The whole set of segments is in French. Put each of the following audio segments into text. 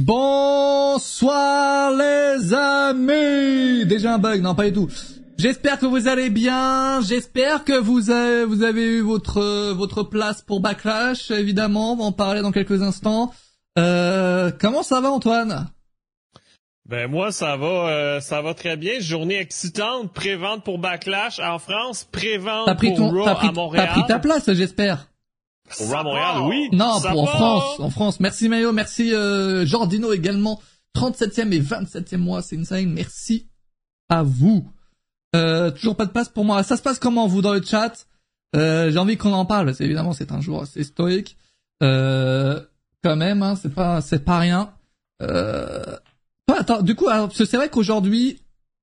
Bonsoir les amis Déjà un bug, non pas du tout. J'espère que vous allez bien, j'espère que vous avez, vous avez eu votre votre place pour Backlash, évidemment, on va en parler dans quelques instants. Euh, comment ça va Antoine? Ben moi ça va euh, ça va très bien, journée excitante, prévente pour Backlash en France, prévente pour Raw à Montréal. T'as pris ta place, j'espère. Pour à Montréal, oui. Non, pour en France, en France. Merci Mayo, merci euh, Jordino également. 37e et 27e mois, c'est insane. Merci à vous. Euh, toujours pas de place pour moi. Ça se passe comment vous dans le chat? Euh, J'ai envie qu'on en parle. C'est évidemment c'est un jour assez stoïque. Euh, quand même, hein, c'est pas c'est pas rien. Euh, attends, du coup, c'est vrai qu'aujourd'hui,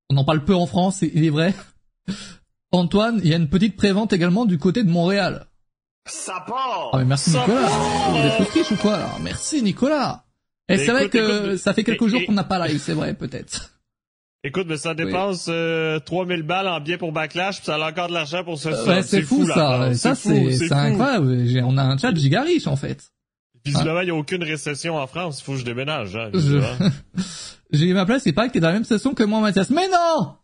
on en parle peu en France, il est vrai. Antoine, il y a une petite prévente également du côté de Montréal. Ça part. Ah mais merci Nicolas. Vous êtes triche ou quoi là Merci Nicolas. Et c'est vrai que ça fait quelques jours qu'on n'a pas live, c'est vrai peut-être. Écoute, mais ça dépense euh, 3000 balles en billets pour Backlash, puis ça a encore de l'argent pour se euh, faire. c'est fou, ça. Ça c'est incroyable. On a un chat giga riche en fait. Visiblement, il n'y a aucune récession en France. Il faut que je déménage. Hein, J'ai ma place, c'est pas que t'es dans la même session que moi, Mathias. Mais non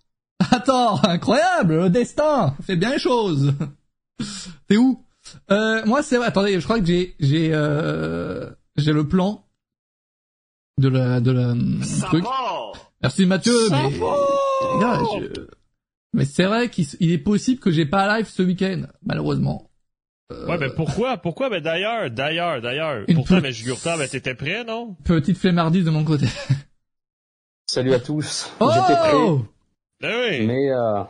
Attends, incroyable, le destin fait bien les choses. T'es où? Euh, Moi, c'est vrai. Attendez, je crois que j'ai j'ai euh, j'ai le plan de la de la truc. Merci Mathieu. mais les gars, mais c'est vrai qu'il est possible que j'ai pas live ce week-end, malheureusement. Ouais, ben pourquoi? Pourquoi? Ben d'ailleurs, d'ailleurs, d'ailleurs. Pourtant, mais Jugurta, ben t'étais prêt, non? Petite flemmardise de mon côté. Salut à tous. Oh J'étais prêt. Ben oui. Mais euh...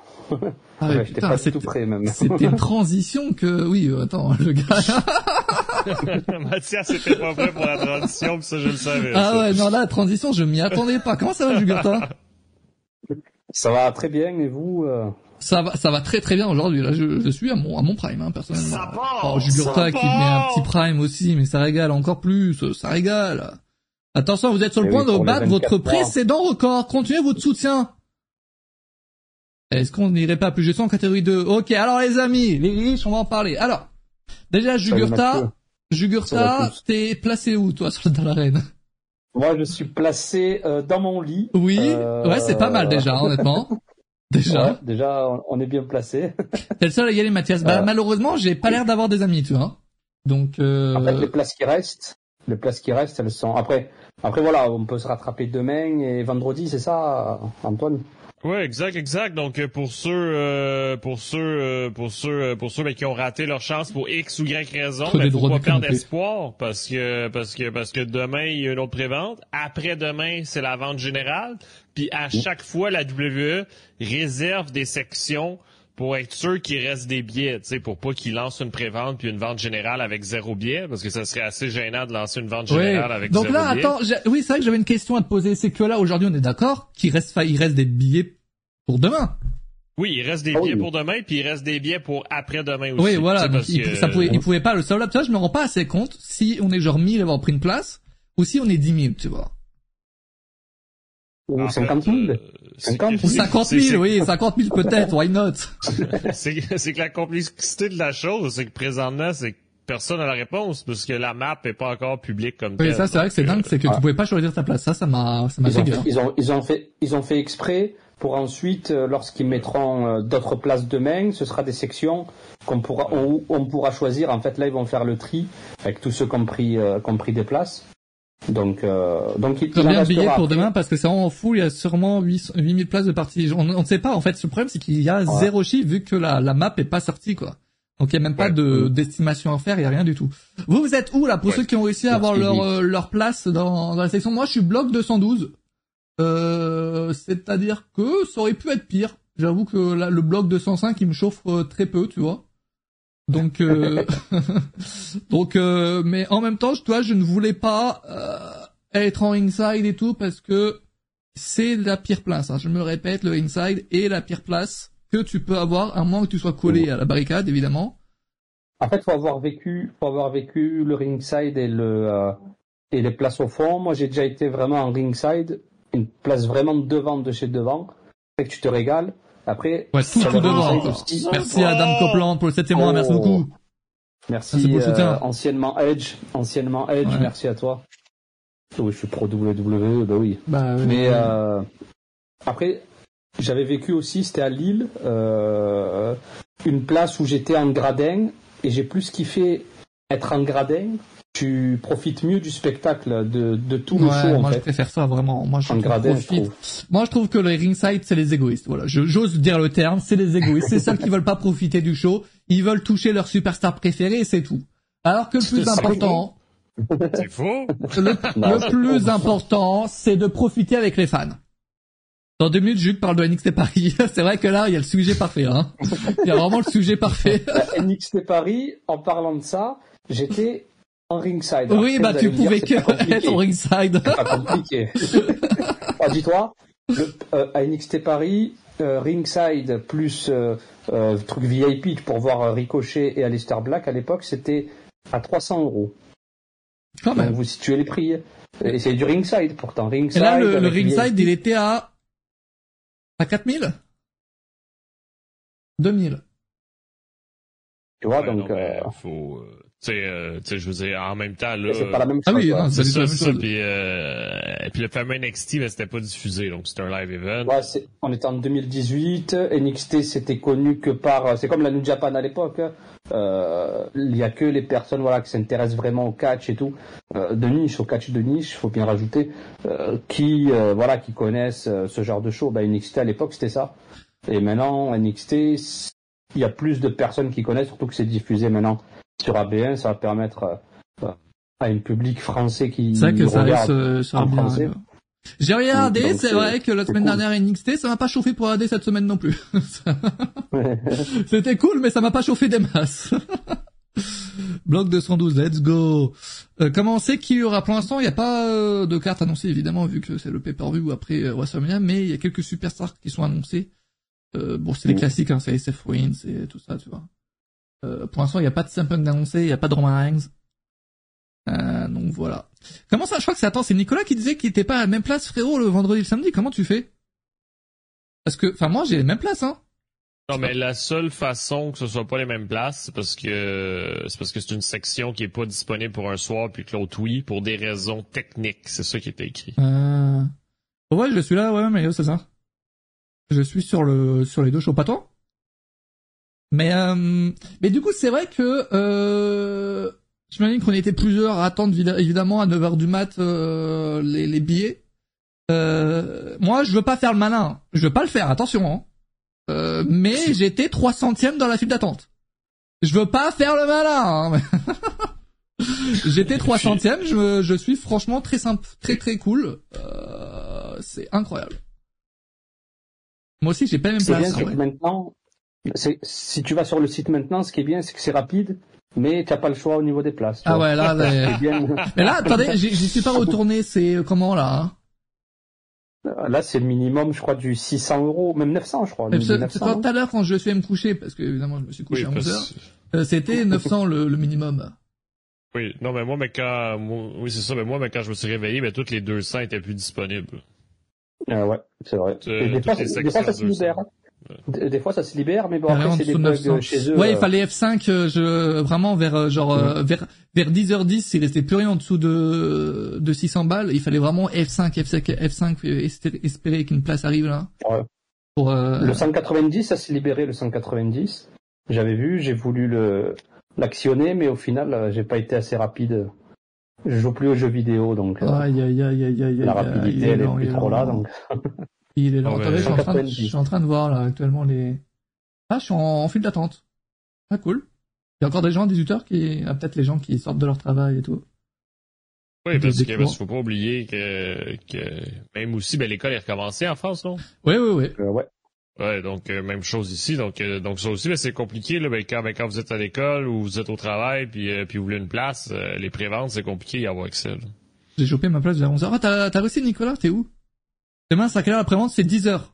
Ah ouais, j'étais pas tout prêt même. C'était une transition que, oui, euh, attends, le gars. Mathias était pas prêt pour la transition, ça je le savais. Ah ouais, non là, la transition, je m'y attendais pas. Comment ça va, Jugurta Ça va très bien, et vous euh... Ça va, ça va très très bien aujourd'hui. Là, je, je suis à mon à mon prime, hein, personnellement. Ça oh, Jugurta qui met un petit prime aussi, mais ça régale encore plus. Ça régale. Attention, vous êtes sur le point de battre votre précédent record. Continuez votre soutien. Est-ce qu'on n'irait pas plus juste en catégorie 2 Ok, alors les amis, les riches, on va en parler. Alors, déjà, Jugurta, Jugurta, t'es placé où, toi, dans l'arène Moi, je suis placé euh, dans mon lit. Oui, euh... ouais, c'est pas mal déjà, honnêtement. Déjà. déjà, on est bien placé. T'es le seul à y aller, Mathias. Bah, malheureusement, j'ai pas l'air d'avoir des amis, tu vois. Donc, euh... En fait, les places qui restent, les places qui restent, elles sont, après, après voilà, on peut se rattraper demain et vendredi, c'est ça, Antoine? Ouais, exact, exact. Donc euh, pour ceux, euh, pour ceux, euh, pour ceux, pour ceux qui ont raté leur chance pour X ou Y raison, il ben, faut pas perdre espoir parce que parce que parce que demain il y a une autre prévente. Après demain c'est la vente générale. Puis à chaque fois la WWE réserve des sections pour être sûr qu'il reste des billets, tu sais, pour pas qu'ils lancent une prévente puis une vente générale avec zéro billet, parce que ça serait assez gênant de lancer une vente générale avec Donc zéro là, attends, oui, c'est vrai que j'avais une question à te poser. C'est que là, aujourd'hui, on est d'accord qu'il reste, il reste des billets pour demain. Oui, il reste des ah billets pour demain, puis il reste des billets pour après-demain aussi. Oui, voilà. Donc il, ça pouvait, il pouvait pas le seul ça, je me rends pas assez compte si on est genre 1000 avoir pris une place, ou si on est 10 000, tu vois. Ou 50 000 50 000, 50 000 oui, 50 000 peut-être, why not? C'est que la complexité de la chose, c'est que présentement, c'est que personne n'a la réponse, parce que la map est pas encore publique comme oui, ça c'est vrai que c'est dingue, c'est que tu pouvais pas choisir ta place. Ça, ça m'a, ça m'a ils, ont, ils ont, ils ont fait, ils ont fait exprès pour ensuite, euh, lorsqu'ils mettront euh, d'autres places demain, ce sera des sections qu'on pourra, on, on, pourra choisir. En fait, là, ils vont faire le tri avec tous ceux qui ont pris, euh, qui ont pris des places. Donc, euh, donc il, Combien de billets pour demain Parce que c'est vraiment fou, il y a sûrement 8, 8000 places de partie. On ne sait pas, en fait. Le problème, c'est qu'il y a zéro chiffre vu que la, la map est pas sortie, quoi. Donc il n'y a même pas de d'estimation à faire, il y a rien du tout. Vous, vous êtes où là pour ceux qui ont réussi à avoir leur euh, leur place dans, dans la section? Moi, je suis bloc 212. Euh, c'est-à-dire que ça aurait pu être pire. J'avoue que là, le bloc 205, il me chauffe euh, très peu, tu vois. Donc, euh, donc, euh, mais en même temps, toi, je ne voulais pas euh, être en inside et tout parce que c'est la pire place. Hein. Je me répète, le inside est la pire place que tu peux avoir, à moins que tu sois collé à la barricade, évidemment. En fait, faut avoir vécu, faut avoir vécu le ringside et le et les places au fond. Moi, j'ai déjà été vraiment en ringside, une place vraiment devant de chez devant. Fait que tu te régales. Après, ouais, tout, tout devant. Merci à Adam Copeland pour le 7 mois, merci beaucoup. Merci, merci euh, anciennement Edge, anciennement Edge, merci à toi. Oui, je suis pro WWE, bah oui. Bah, Mais euh, après, j'avais vécu aussi, c'était à Lille, euh, une place où j'étais en gradin et j'ai plus kiffé être en gradin. Tu profites mieux du spectacle, de, de tout le show. moi, je préfère ça vraiment. Moi, je, gradin, moi, je trouve que les ringside, c'est les égoïstes. Voilà, j'ose dire le terme, c'est les égoïstes. c'est ceux qui veulent pas profiter du show. Ils veulent toucher leur superstar préféré, c'est tout. Alors que le plus important, c'est faux. Le, plus important, c'est de profiter avec les fans. Dans deux minutes, Jules parle de NXT Paris. c'est vrai que là, il y a le sujet parfait. Hein. Il y a vraiment le sujet parfait. NXT Paris, en parlant de ça, j'étais en ringside. oui, bah tu pouvais que être en ringside. C'est pas compliqué. ah, Dis-toi, euh, à NXT Paris, euh, ringside plus euh, euh truc VIP pour voir Ricochet et Aleister Black à l'époque, c'était à 300 euros. Quand même. Donc vous situez les prix. Et c'est du ringside pourtant. Ringside, et là, le, le ringside, il était à à 4000 2000. Tu vois, donc... euh... faut... Euh, tu sais, euh, je veux dire, en même temps, là... C'est pas la même chose. Ah oui, c'est ça, c'est ça. Puis, euh, puis le fameux NXT, ben, c'était pas diffusé, donc c'était un live event. Ouais, c'est, on était en 2018. NXT, c'était connu que par... C'est comme la New Japan à l'époque. Hein. Euh, il y a que les personnes voilà qui s'intéressent vraiment au catch et tout euh, de niche, au catch de niche, faut bien rajouter, euh, qui euh, voilà qui connaissent euh, ce genre de show. Bah, NXT à l'époque c'était ça. Et maintenant NXT, il y a plus de personnes qui connaissent, surtout que c'est diffusé maintenant sur AB1, ça va permettre à un public français qui c'est que ça regarde en français. J'ai regardé, c'est vrai que la semaine dernière NXT, ça m'a pas chauffé pour regarder cette semaine non plus. C'était cool, mais ça m'a pas chauffé des masses. Bloc 212, let's go. Euh, comment on sait qu'il y aura? Pour l'instant, il n'y a pas euh, de carte annoncée, évidemment, vu que c'est le pay-per-view après euh, WrestleMania, mais il y a quelques superstars qui sont annoncés. Euh, bon, c'est les classiques, hein, c'est SF Win, c'est tout ça, tu vois. Pour l'instant, il n'y a pas de Simpunk d'annoncé, il n'y a pas de Roman Reigns. Euh, donc voilà. Comment ça Je crois que c'est attends, c'est Nicolas qui disait qu'il était pas à la même place, frérot, le vendredi et le samedi. Comment tu fais? Parce que, enfin, moi j'ai les mêmes places, hein. Non, mais la seule façon que ce soit pas les mêmes places, c'est parce que c'est parce que c'est une section qui est pas disponible pour un soir puis que l'autre oui pour des raisons techniques. C'est ça qui était écrit. Euh... Ouais, je suis là, ouais, mais c'est ça. Je suis sur le sur les deux shows, pas toi? Mais euh... mais du coup, c'est vrai que euh J'imagine qu'on était plusieurs à attendre évidemment à 9h du mat euh, les, les, billets. Euh, moi, je veux pas faire le malin. Je veux pas le faire, attention. Hein. Euh, mais j'étais 300ème dans la file d'attente. Je veux pas faire le malin. Hein. j'étais 300ème, je, je suis franchement très simple, très très cool. Euh, c'est incroyable. Moi aussi, j'ai pas même place. Bien, maintenant, si tu vas sur le site maintenant, ce qui est bien, c'est que c'est rapide mais t'as pas le choix au niveau des places. Ah ouais, là, mais là, attendez, j'y suis pas retourné, c'est euh, comment là hein? Là, c'est le minimum, je crois, du 600 euros, même 900, je crois. C'est tout à l'heure quand je suis allé me coucher, parce que évidemment, je me suis couché à 11 heures. Euh, c'était 900 le, le, minimum. Oui, non, mais moi, mais quand, oui, c'est ça, mais moi, mais quand je me suis réveillé, ben, toutes les 200 étaient plus disponibles. Ah ouais, c'est vrai. Euh, des fois, ça se libère. Des fois, ça se libère, mais bon, après, c'est des bugs chez eux. Ouais, il euh. fallait F5, euh, je, vraiment, vers, euh, genre, vers, vers 10h10, il restait plus rien en dessous de, de 600 balles. Il fallait vraiment F5, F5, F5, espérer qu'une place arrive, là. Ouais. Pour, Le 190, ça s'est libéré, le 190. J'avais vu, j'ai voulu le, l'actionner, mais au final, j'ai pas été assez rapide. Je joue plus aux jeux vidéo, donc. Aïe, aïe, aïe, aïe, aïe, la rapidité, elle est plus trop là, donc. Il est là. Attendez, je suis, en train de, je suis en train de voir là actuellement les. Ah, je suis en, file d'attente. Ah cool. Il y a encore des gens à 18h qui, ah, peut-être les gens qui sortent de leur travail et tout. Oui, parce qu'il faut pas oublier que, que même aussi, ben, l'école est recommencée en France, non? Oui, oui, oui. Euh, ouais. Ouais, donc euh, même chose ici. Donc, euh, donc ça aussi, ben, c'est compliqué là, ben, quand, ben, quand vous êtes à l'école ou vous êtes au travail, puis, puis vous voulez une place, les préventes, c'est compliqué d'y avoir accès. J'ai chopé ma place vers 11h. Ah, t'as, t'as réussi, Nicolas? T'es où? Demain, c'est à quelle heure l'après-vente C'est 10 heures.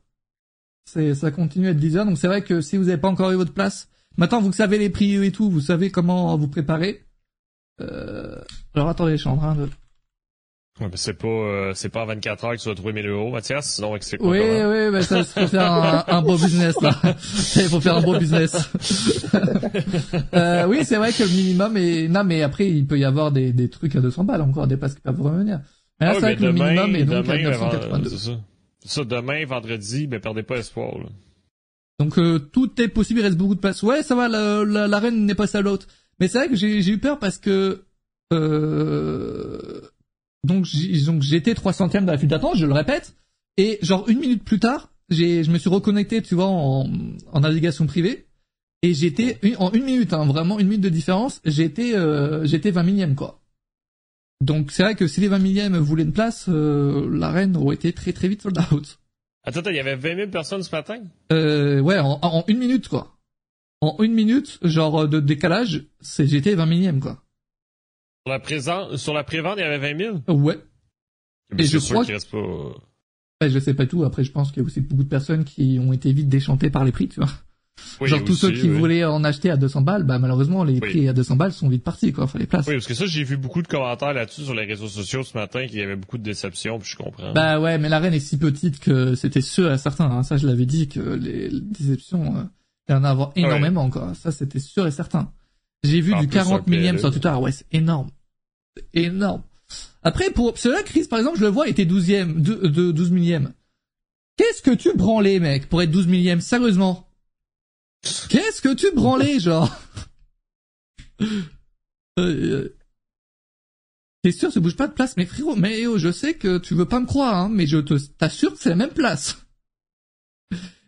C'est, ça continue à être 10 heures. Donc c'est vrai que si vous n'avez pas encore eu votre place, maintenant vous savez les prix et tout, vous savez comment vous préparer. Euh... Alors attendez, je suis en train de... Ouais, mais c'est pas euh, c'est pas en 24 heures que tu vas trouver 1000 euros, Mathias, sinon c'est quoi Oui, oui, mais ça faut faire un, un beau business là. Il faut faire un beau business. euh, oui, c'est vrai que le minimum est non mais après il peut y avoir des, des trucs à 200 balles encore des passes qui peuvent revenir. Mais là, ah c'est vrai que le minimum est donc à 982. C'est ça. ça. demain, vendredi, ben, perdez pas espoir, là. Donc, euh, tout est possible, il reste beaucoup de place. Ouais, ça va, la, la, reine n'est pas à l'autre. Mais c'est vrai que j'ai eu peur parce que, euh, donc, j'étais 300ème de la file d'attente, je le répète, et genre une minute plus tard, j'ai, je me suis reconnecté, tu vois, en, en navigation privée, et j'étais en une minute, hein, vraiment une minute de différence, j'étais, euh, j'étais 20 millième quoi. Donc c'est vrai que si les 20 millièmes voulaient une place, euh, la reine aurait été très très vite sold out. Attends, il y avait 20 000 personnes ce matin? Euh, Ouais, en, en, une minute quoi. En une minute, genre de décalage, c'est j'étais 20 millième quoi. Sur la présent, sur la prévente, il y avait 20 000 Ouais. Et je crois qu'il reste pas... Ouais, je sais pas tout. Après, je pense qu'il y a aussi beaucoup de personnes qui ont été vite déchantées par les prix, tu vois. Genre tous ceux qui voulaient en acheter à 200 balles, bah malheureusement les prix à 200 balles sont vite partis quoi, enfin les places. Oui, parce que ça j'ai vu beaucoup de commentaires là-dessus sur les réseaux sociaux ce matin qu'il y avait beaucoup de déceptions, puis je comprends. Bah ouais, mais l'arène est si petite que c'était sûr à certains, hein. ça je l'avais dit que les, déceptions euh, il y en a avoir énormément quoi, ça c'était sûr et certain. J'ai vu du 40 millième sur Twitter, ouais c'est énorme, énorme. Après pour cela Chris par exemple je le vois était 12e, de, de 12 millième. Qu'est-ce que tu branlais mec pour être 12 millième sérieusement Qu'est-ce que tu branlais, genre? Euh. T'es sûr, tu bouge pas de place, mais frérot, mais oh, je sais que tu veux pas me croire, hein, mais je te t'assure que c'est la même place.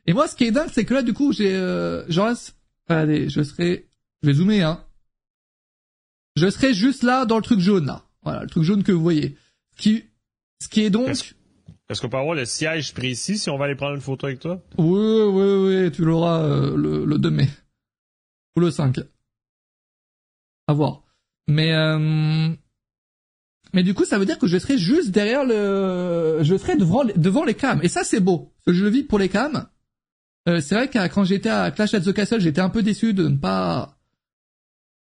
Et moi, ce qui est dingue, c'est que là, du coup, j'ai, euh, genre, allez, je serai, je vais zoomer, hein. Je serai juste là dans le truc jaune, là. Voilà, le truc jaune que vous voyez. Ce qui, ce qui est donc, est-ce qu'on peut avoir le siège précis si on va aller prendre une photo avec toi? Oui, oui, oui, tu l'auras euh, le, le 2 mai. Ou le 5. À voir. Mais, euh, mais du coup, ça veut dire que je serai juste derrière le, je serai devant, devant les cams. Et ça, c'est beau. Je le vis pour les cams. Euh, c'est vrai que quand j'étais à Clash at the Castle, j'étais un peu déçu de ne pas,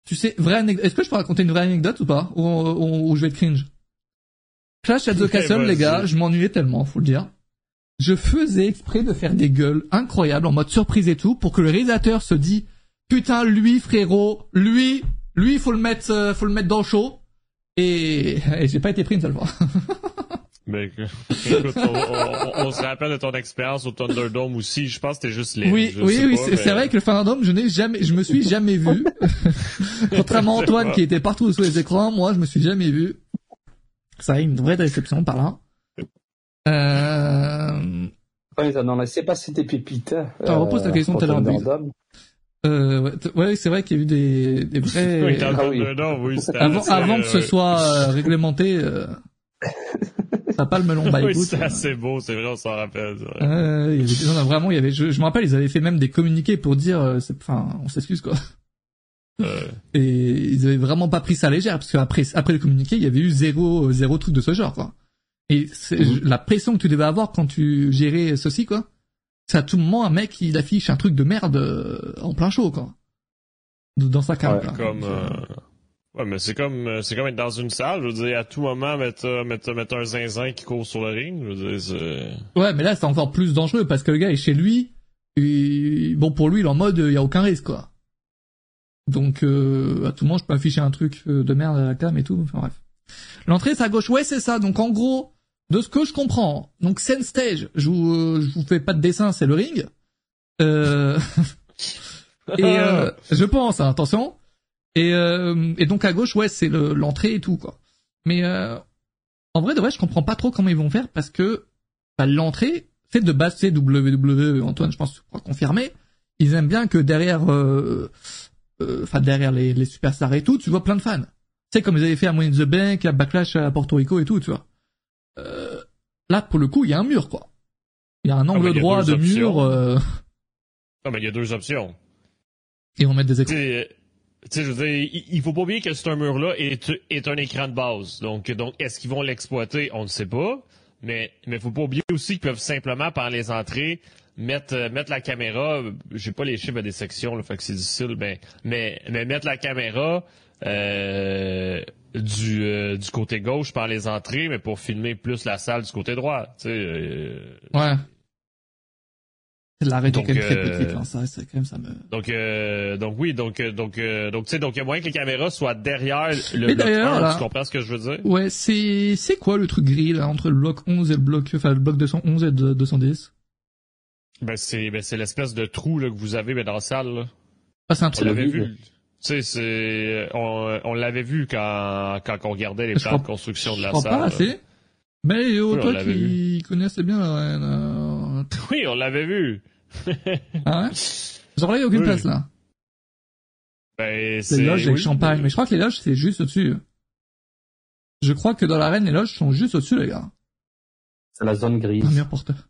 tu sais, vraie anecdote. Est-ce que je peux raconter une vraie anecdote ou pas? Ou, ou, ou je vais être cringe? Clash at the Castle, les gars, je m'ennuyais tellement, faut le dire. Je faisais exprès de faire des gueules incroyables en mode surprise et tout pour que le réalisateur se dit putain lui frérot, lui, lui faut le mettre, euh, faut le mettre dans le show. Et, et j'ai pas été pris une seule fois. Mais écoute, on, se rappelle de ton expérience au Thunderdome aussi. Je pense que c'était juste les. Oui, oui, oui. C'est vrai que le Thunderdome, je n'ai jamais, je me suis jamais vu. Contrairement à Antoine qui était partout sous les écrans, moi, je me suis jamais vu. Ça a une vraie déception par là. Euh... Ouais, non, c'est pas si c'était pépite. Hein, euh, repose ta question tout à l'heure. Euh, ouais, ouais c'est vrai qu'il y a eu des, des vrais... oui, ah, oui. oui avant, avant que ce soit euh, réglementé, euh, ça pas le melon by Oui, c'est assez beau, c'est vrai, on s'en rappelle. Euh, il y avait, non, vraiment, il y avait, je, je me rappelle, ils avaient fait même des communiqués pour dire, euh, enfin, on s'excuse quoi. Et ils avaient vraiment pas pris ça à légère parce qu'après après le communiqué, il y avait eu zéro zéro truc de ce genre quoi. Et c'est mhm. la pression que tu devais avoir quand tu gérais ceci quoi. C'est à tout moment un mec il affiche un truc de merde euh, en plein show quoi. Dans sa carte. Ouais, comme euh... Ouais, mais c'est comme euh, c'est comme être dans une salle, je veux dire à tout moment mettre euh, mettre mettre un zinzin qui court sur le ring, je veux dire Ouais, mais là c'est encore plus dangereux parce que le gars est chez lui et bon pour lui il est en mode il y a aucun risque quoi. Donc euh, à tout moment je peux afficher un truc euh, de merde à la cam et tout. Enfin bref. L'entrée c'est à gauche. Ouais c'est ça. Donc en gros de ce que je comprends. Donc scène stage. Je vous euh, je vous fais pas de dessin c'est le ring. Euh... et euh, je pense hein, attention. Et et donc à gauche ouais c'est l'entrée et tout quoi. Mais en vrai de vrai je comprends pas trop comment ils vont faire parce que bah, l'entrée c'est de base c'est WWE Antoine je pense que tu pourras confirmer. Ils aiment bien que derrière euh, enfin derrière les, les superstars et tout, tu vois plein de fans. Tu sais comme ils avaient fait à Money in the Bank, à Backlash à Porto Rico et tout, tu vois. Euh, là pour le coup, il y a un mur quoi. Il y a un angle ah, droit de mur. Euh... Non mais il y a deux options. Et on met des écrans. Tu sais, je veux dire, il faut pas oublier que ce mur-là est, est un écran de base. Donc, donc est-ce qu'ils vont l'exploiter? On ne sait pas. Mais mais faut pas oublier aussi qu'ils peuvent simplement, par les entrées, mettre euh, mettre la caméra, j'ai pas les chiffres des sections, là, fait que c'est difficile, ben, mais mais mettre la caméra euh, du euh, du côté gauche par les entrées, mais pour filmer plus la salle du côté droit, tu sais. ouais. L'arrêt est quand même très petite, hein, ça, c'est quand même ça me. Donc, euh, donc oui, donc, euh, donc, euh, donc, tu sais, donc il y a moyen que les caméras soient derrière le bloc 1, tu comprends ce que je veux dire? Ouais, c'est, c'est quoi le truc gris, là, entre le bloc 11 et le bloc, enfin, le bloc 211 et 210? Ben, c'est, ben, c'est l'espèce de trou, là, que vous avez, ben, dans la salle, là. Ah, c'est un trou. On l'avait vu. Tu sais, c'est, on, on l'avait vu quand, quand on regardait les plans de construction de la je salle. Pas assez. Mais, oh, oui, toi qui connaissais bien la reine, Oui, on l'avait vu. ah ouais? Genre là, il n'y a aucune oui. place, là. Ben, c'est... Les loges avec champagne. Mais je crois que les loges, c'est juste au-dessus. Je crois que dans l'arène, les loges sont juste au-dessus, les gars. C'est la zone grise. Un mur porteur.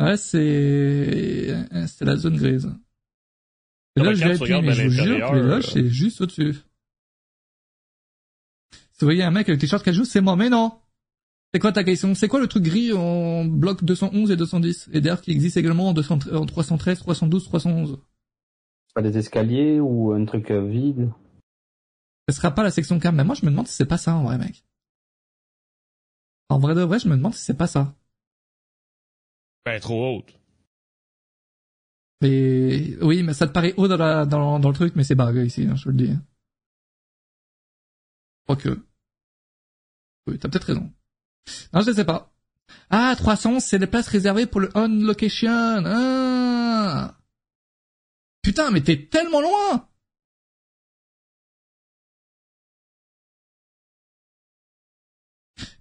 Ouais, c'est, c'est la zone grise. Les loges VIP, mais je vous jure que les loges, c'est juste au-dessus. Si vous voyez un mec avec le t-shirt qui joue, c'est moi, mais non! C'est quoi ta question? C'est quoi le truc gris en bloc 211 et 210 Et d'ailleurs qui existe également en, 200, en 313, 312, 311 Pas des escaliers ou un truc vide? Ce sera pas la section cam, mais moi je me demande si c'est pas ça en vrai mec. En vrai de vrai, je me demande si c'est pas ça. Ben trop haute. Mais oui, mais ça te paraît haut dans, la, dans, dans le truc, mais c'est bug ici, hein, je te le dis. Je crois que... Oui, t'as peut-être raison. Non, je sais pas. Ah, 300, c'est les places réservées pour le on location. Ah. Putain, mais t'es tellement loin.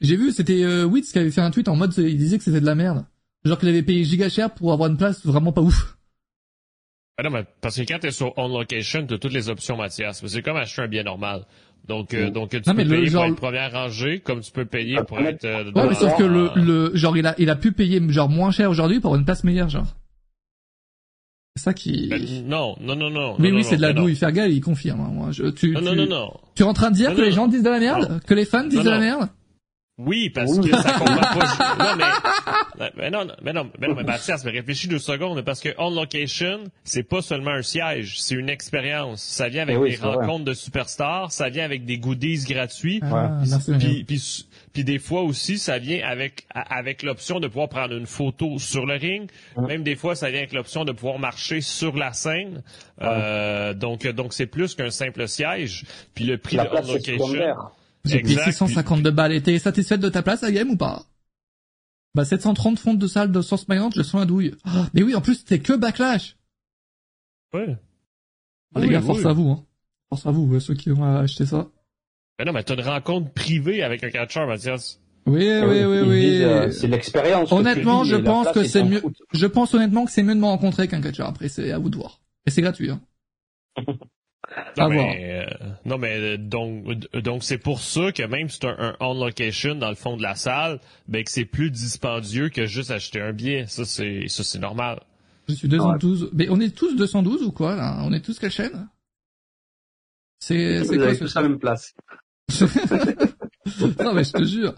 J'ai vu, c'était euh, Witz qui avait fait un tweet en mode, il disait que c'était de la merde. Genre qu'il avait payé giga cher pour avoir une place vraiment pas ouf. Ah non, mais parce que quand t'es sur on location, t'as toutes les options, Mathias. C'est comme acheter un bien normal. Donc, euh, donc tu non, peux payer le, genre... pour être première rangée, comme tu peux payer pour être. Euh, ouais, mais sauf que le, le, genre il a, il a pu payer genre moins cher aujourd'hui pour une place meilleure, genre. C'est ça qui. Ben, non, non, non, non. Mais non, oui, c'est de la douille. Fergal, il confirme. Hein, moi, je, tu, non, tu, non, non, non. Tu es en train de dire Non, que non, les gens disent de la merde, que les fans disent Non, de la merde? Oui, parce que ça comprend pas. Non, mais, mais non, mais non, mais non, mais Mathias, mais réfléchis deux secondes, parce que on location, c'est pas seulement un siège, c'est une expérience. Ça vient avec oui, des vrai. rencontres de superstars, ça vient avec des goodies gratuits. Ah, Puis, puis, puis des fois aussi, ça vient avec avec l'option de pouvoir prendre une photo sur le ring. Même des fois, ça vient avec l'option de pouvoir marcher sur la scène. Euh, donc, donc c'est plus qu'un simple siège. Puis le prix La de place on est location. J'ai payé Exact. 652 balles. Et t'es satisfaite de ta place à game ou pas? Bah 730 fonds de salle de Source Mayante, je sens la douille. Ah, mais oui, en plus, c'était que Backlash. Ouais. Ah, les Oui, gars, oui. force à vous. Hein. Force à vous, euh, ceux qui ont acheté ça. Mais non, mais t'as une rencontre privée avec un catcheur, Mathias. Oui, oui, oui, ils oui. disent, euh, C'est l'expérience. Honnêtement, je pense que c'est mieux. Je pense honnêtement que c'est mieux de me rencontrer qu'un catcheur. Après, c'est à vous de voir. Et c'est gratuit. Hein. Non, mais, euh, non, mais euh, donc, euh, donc c'est pour ça que même si c'est un, un on location dans le fond de la salle, ben que c'est plus dispendieux que juste acheter un billet. Ça, c'est ça c'est normal. Je suis 212. Mais on est tous 212 ou quoi là? On est tous quelle chaîne? C'est c'est quoi tous la même place. non mais je te jure.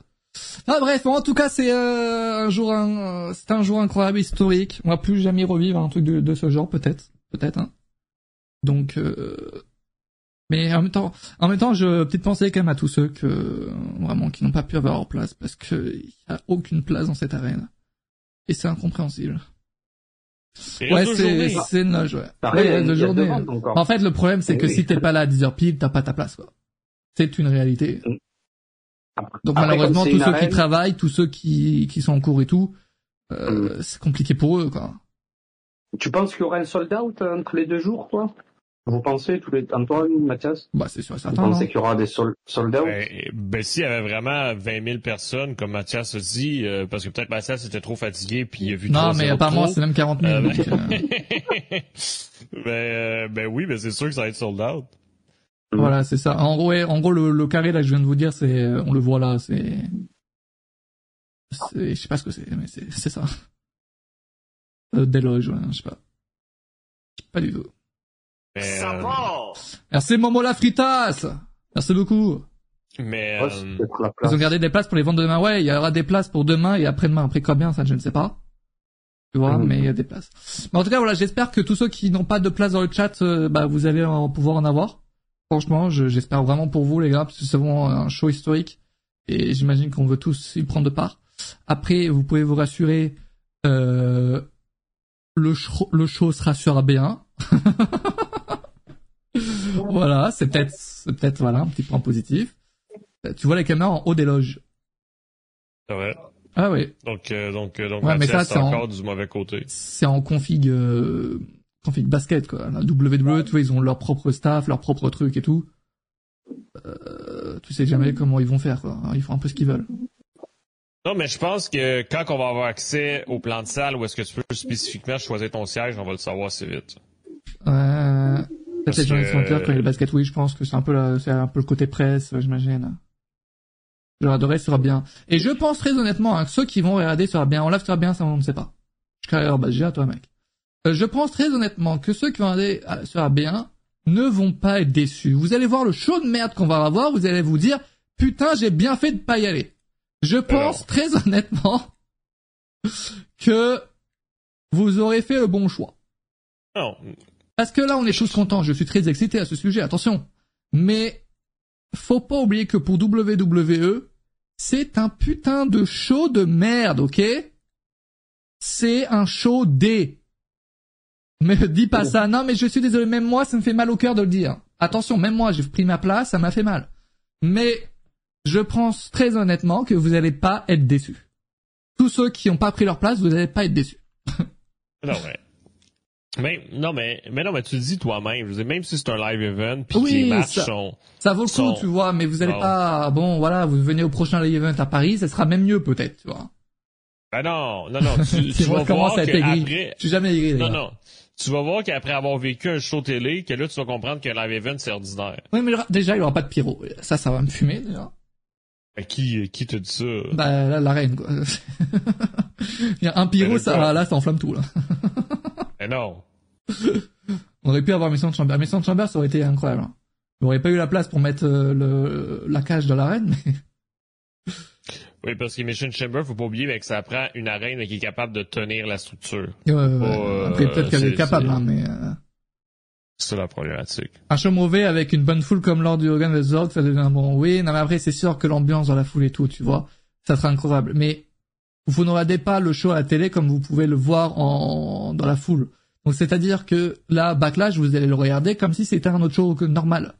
Ah bref, en tout cas c'est euh, un jour un, c'est un jour incroyable, historique. On va plus jamais revivre un truc de, de ce genre, peut-être, peut-être. Hein. Donc, euh, mais en même temps, en même temps, je petite pensée quand même à tous ceux que vraiment qui n'ont pas pu avoir leur place parce que il y a aucune place dans cette arène et c'est incompréhensible. Et Ouais, c'est c'est une loge, ouais. Pareil, Ouais, de journée. encore. En fait, le problème c'est Eh que oui. si t'es pas là à 10 heures pile, t'as pas ta place quoi. C'est une réalité. Donc Après, malheureusement, tous ceux qui travaillent, tous ceux qui, qui sont en cours et tout, euh, c'est compliqué pour eux, quoi. Tu penses qu'il y aura un sold out entre les deux jours, toi? Vous pensez, tous les Antoine, Mathias? Bah, c'est sûr Vous pensez qu'il y aura des sol- sold out Ben, ben s'il y avait vraiment 20 000 personnes, comme Mathias a dit, euh, parce que peut-être Mathias était trop fatigué puis il a vu Non, mais apparemment, c'est même 40 000. Euh, donc, euh, ben, euh, ben oui, ben c'est sûr que ça va être sold out. voilà, c'est ça. En gros, ouais, en gros, le, le carré, là, que je viens de vous dire, c'est, on le voit là, c'est, c'est, je sais pas ce que c'est, mais c'est, c'est ça. Euh, des loges, ouais, je sais pas. Pas du tout. Mais, euh, Merci Momo la fritas! Merci beaucoup. mais Ouais, euh, Ils ont gardé des places pour les ventes de demain. Ouais, il y aura des places pour demain et après-demain. Après combien, ça, je ne sais pas. Tu vois, mais il y a des places. Mais en tout cas, voilà, j'espère que tous ceux qui n'ont pas de place dans le chat, euh, bah, vous allez en pouvoir en avoir. Franchement, je- j'espère vraiment pour vous, les gars, parce que c'est vraiment un show historique. Et j'imagine qu'on veut tous y prendre part. Après, vous pouvez vous rassurer, euh, le show, le show sera sur AB1. voilà, c'est peut-être, c'est peut-être voilà un petit point positif. Tu vois les caméras en haut des loges. C'est vrai. Ah oui. Donc euh, donc euh, donc ouais, mais ça c'est encore du mauvais côté. C'est en config euh, config basket quoi. La WWE, tu vois, ils ont leur propre staff, leur propre truc et tout. Euh, tu sais jamais comment ils vont faire quoi. Ils font un peu ce qu'ils veulent. Non, mais je pense que quand on va avoir accès au plan de salle où est-ce que tu peux spécifiquement choisir ton siège, on va le savoir assez vite. Euh, peut-être que... quand il y a le basket, oui, je pense que c'est un peu c'est un peu le côté presse, j'imagine. Je regarderai sera bien. Et je pense très honnêtement hein, que ceux qui vont regarder sera bien. On lave sera bien, ça on ne sait pas. Je carrière bah, j'ai à toi mec. Euh, je pense très honnêtement que ceux qui vont regarder euh, sera bien ne vont pas être déçus. Vous allez voir le show de merde qu'on va avoir, vous allez vous dire putain j'ai bien fait de pas y aller. Je pense très honnêtement que vous aurez fait le bon choix. Non. Parce que là, on est tous contents. Je suis très excité à ce sujet. Attention. Mais faut pas oublier que pour WWE, c'est un putain de show de merde, ok? C'est un show D. Mais dis pas ça. Non, mais je suis désolé. Même moi, ça me fait mal au cœur de le dire. Attention, même moi, j'ai pris ma place, ça m'a fait mal. Mais je pense très honnêtement que vous n'allez pas être déçus. Tous ceux qui n'ont pas pris leur place, vous n'allez pas être déçus. non, mais... Mais non mais mais non mais tu le dis toi-même, je même si c'est un live event puis oui, les matchs ça, sont ça vaut le coup, tu vois, mais vous allez pas bon voilà, vous venez au prochain live event à Paris, ça sera même mieux peut-être, tu vois. Ben non, non non, tu, tu vas voir que après... Suis jamais aigri. Non non. Tu vas voir qu'après avoir vécu un show télé, que là tu vas comprendre qu'un live event c'est ordinaire. Oui, mais déjà il y aura pas de pyro. Ça ça va me fumer déjà. Ben, qui qui te dit ça? Bah là, la reine quoi. il y a un pyro, ben, ça là ça enflamme tout là. Mais non. On aurait pu avoir Mason Chamber. Mason Chamber, ça aurait été incroyable. On aurait pas eu la place pour mettre euh, le, la cage de l'arène, mais... Oui, parce que Mission Chamber, faut pas oublier mais que ça prend une arène qui est capable de tenir la structure. Ouais, ouais, Après, peut-être qu'elle est capable, hein, mais... Euh... C'est la problématique. Un show mauvais avec une bonne foule comme lors du Hogan vs Zorg, ça devient bon. Oui, non mais après, c'est sûr que l'ambiance dans la foule et tout, tu vois, ça sera incroyable. Mais vous n'aurez pas le show à la télé comme vous pouvez le voir en dans la foule. Donc c'est-à-dire que là, Backlash, vous allez le regarder comme si c'était un autre show normal,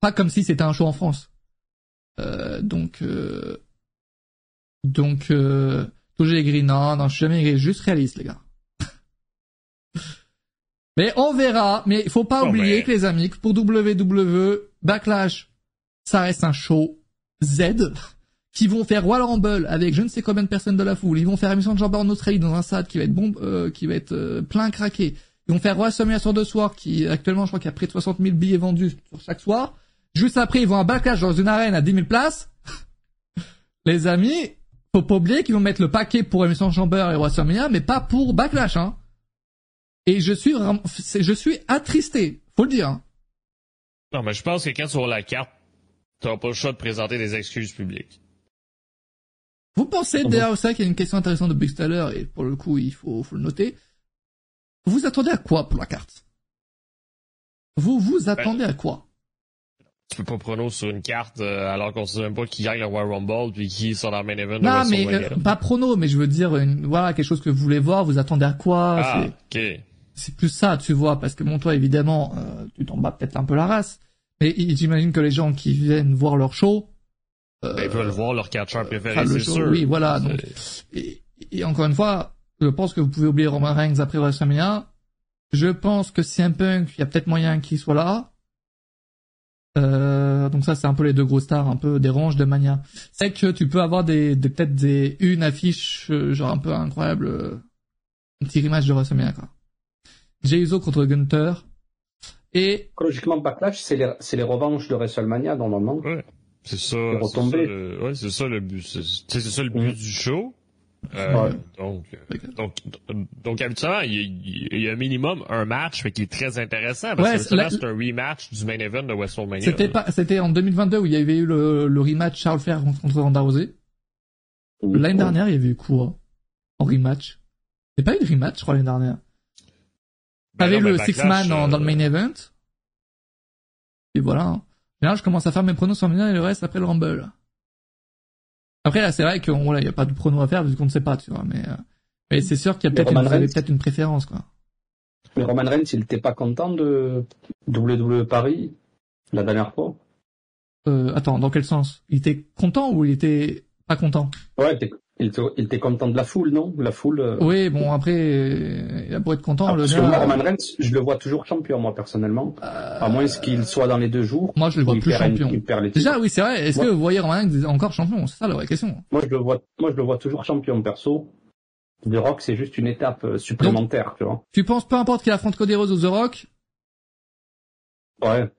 pas comme si c'était un show en France. Euh, donc euh, donc euh, toujours aigri, non, non, je suis jamais aigri, juste réaliste les gars. mais on verra, mais il faut pas oublier que les amis, que pour WWE, Backlash, ça reste un show Z qui vont faire Royal Rumble avec je ne sais combien de personnes de la foule. Ils vont faire émission de Jean en Australie dans un stade qui va être bon, euh, qui va être euh, plein craqué. Ils vont faire WrestleMania sur deux soirs qui actuellement je crois qu'il y a près de 60 000 billets vendus sur chaque soir. Juste après ils vont un backlash dans une arène à 10 000 places. Les amis, faut pas oublier qu'ils vont mettre le paquet pour émission Chamber et WrestleMania, mais pas pour backlash. Hein. Et je suis vraiment, je suis attristé, faut le dire. Non mais je pense que quand sur la carte, t'auras pas le choix de présenter des excuses publiques. Vous pensez d'ailleurs ça qu'il y a une question intéressante de Big et pour le coup il faut, faut le noter. Vous attendez à quoi pour la carte? Vous vous ben, attendez à quoi? tu peux pas prono sur une carte euh, alors qu'on sait même pas qui gagne le Royal Rumble puis qui sort dans le main event. Non, mais euh, pas prono, mais je veux dire, une, voilà, quelque chose que vous voulez voir, vous attendez à quoi? Ah, ok. C'est plus ça, tu vois, parce que bon, toi, évidemment, euh, tu t'en bats peut-être un peu la race, mais j'imagine que les gens qui viennent voir leur show, ils veulent voir leur catcher préféré, c'est sûr. Oui, voilà. Donc, et, et, encore une fois, je pense que vous pouvez oublier Roman Reigns après WrestleMania. Je pense que un Punk, il y a peut-être moyen qu'il soit là. Euh, donc ça, c'est un peu les deux gros stars, un peu des ranges de Mania. C'est que tu peux avoir des, des peut-être des une affiche euh, genre un peu incroyable, euh, un petit rematch de WrestleMania quoi. Jey Uso contre Gunther. Et logiquement Backlash, c'est les c'est les revanches de WrestleMania normalement. Ouais, c'est ça. C'est ça, le, ouais, c'est ça le but. C'est ça le but mm. du show. Euh, donc, donc, donc, habituellement, il y, a, un minimum un match, mais qui est très intéressant parce que c'est un rematch du main event de WrestleMania. C'était pas, c'était en 2022 où il y avait eu le, le rematch Charles Flair contre Ronda Rousey. L'année dernière, il y avait eu quoi? En rematch? C'est pas eu de rematch, je crois l'année dernière. Ben T'avais le six man dans le euh, main event. Et voilà. Là, je commence à faire mes pronos sur et le reste après le Rumble. Après là, c'est vrai qu'il voilà, y a pas de prono à faire vu qu'on ne sait pas, tu vois, mais euh, mais c'est sûr qu'il y a peut-être une, préférence quoi. Mais Roman Reigns, il était pas content de WWE Paris la dernière fois. Euh, attends, dans quel sens? Il était content ou il était pas content? Ouais, il était, content de la foule, non? La foule. Euh, oui, bon après, il a beau être content. le Roman Reigns, je le vois toujours champion, moi personnellement. Euh, à moins qu'il soit dans les deux jours. Moi, je le vois plus champion. Déjà, oui, c'est vrai. Est-ce que vous voyez Roman Reigns encore champion? C'est ça la vraie question. Moi, je le vois, moi, je le vois toujours champion perso. The Rock, c'est juste une étape euh, supplémentaire, tu vois. Tu penses peu importe qu'il affronte Cody Rhodes ou The Rock? Ouais.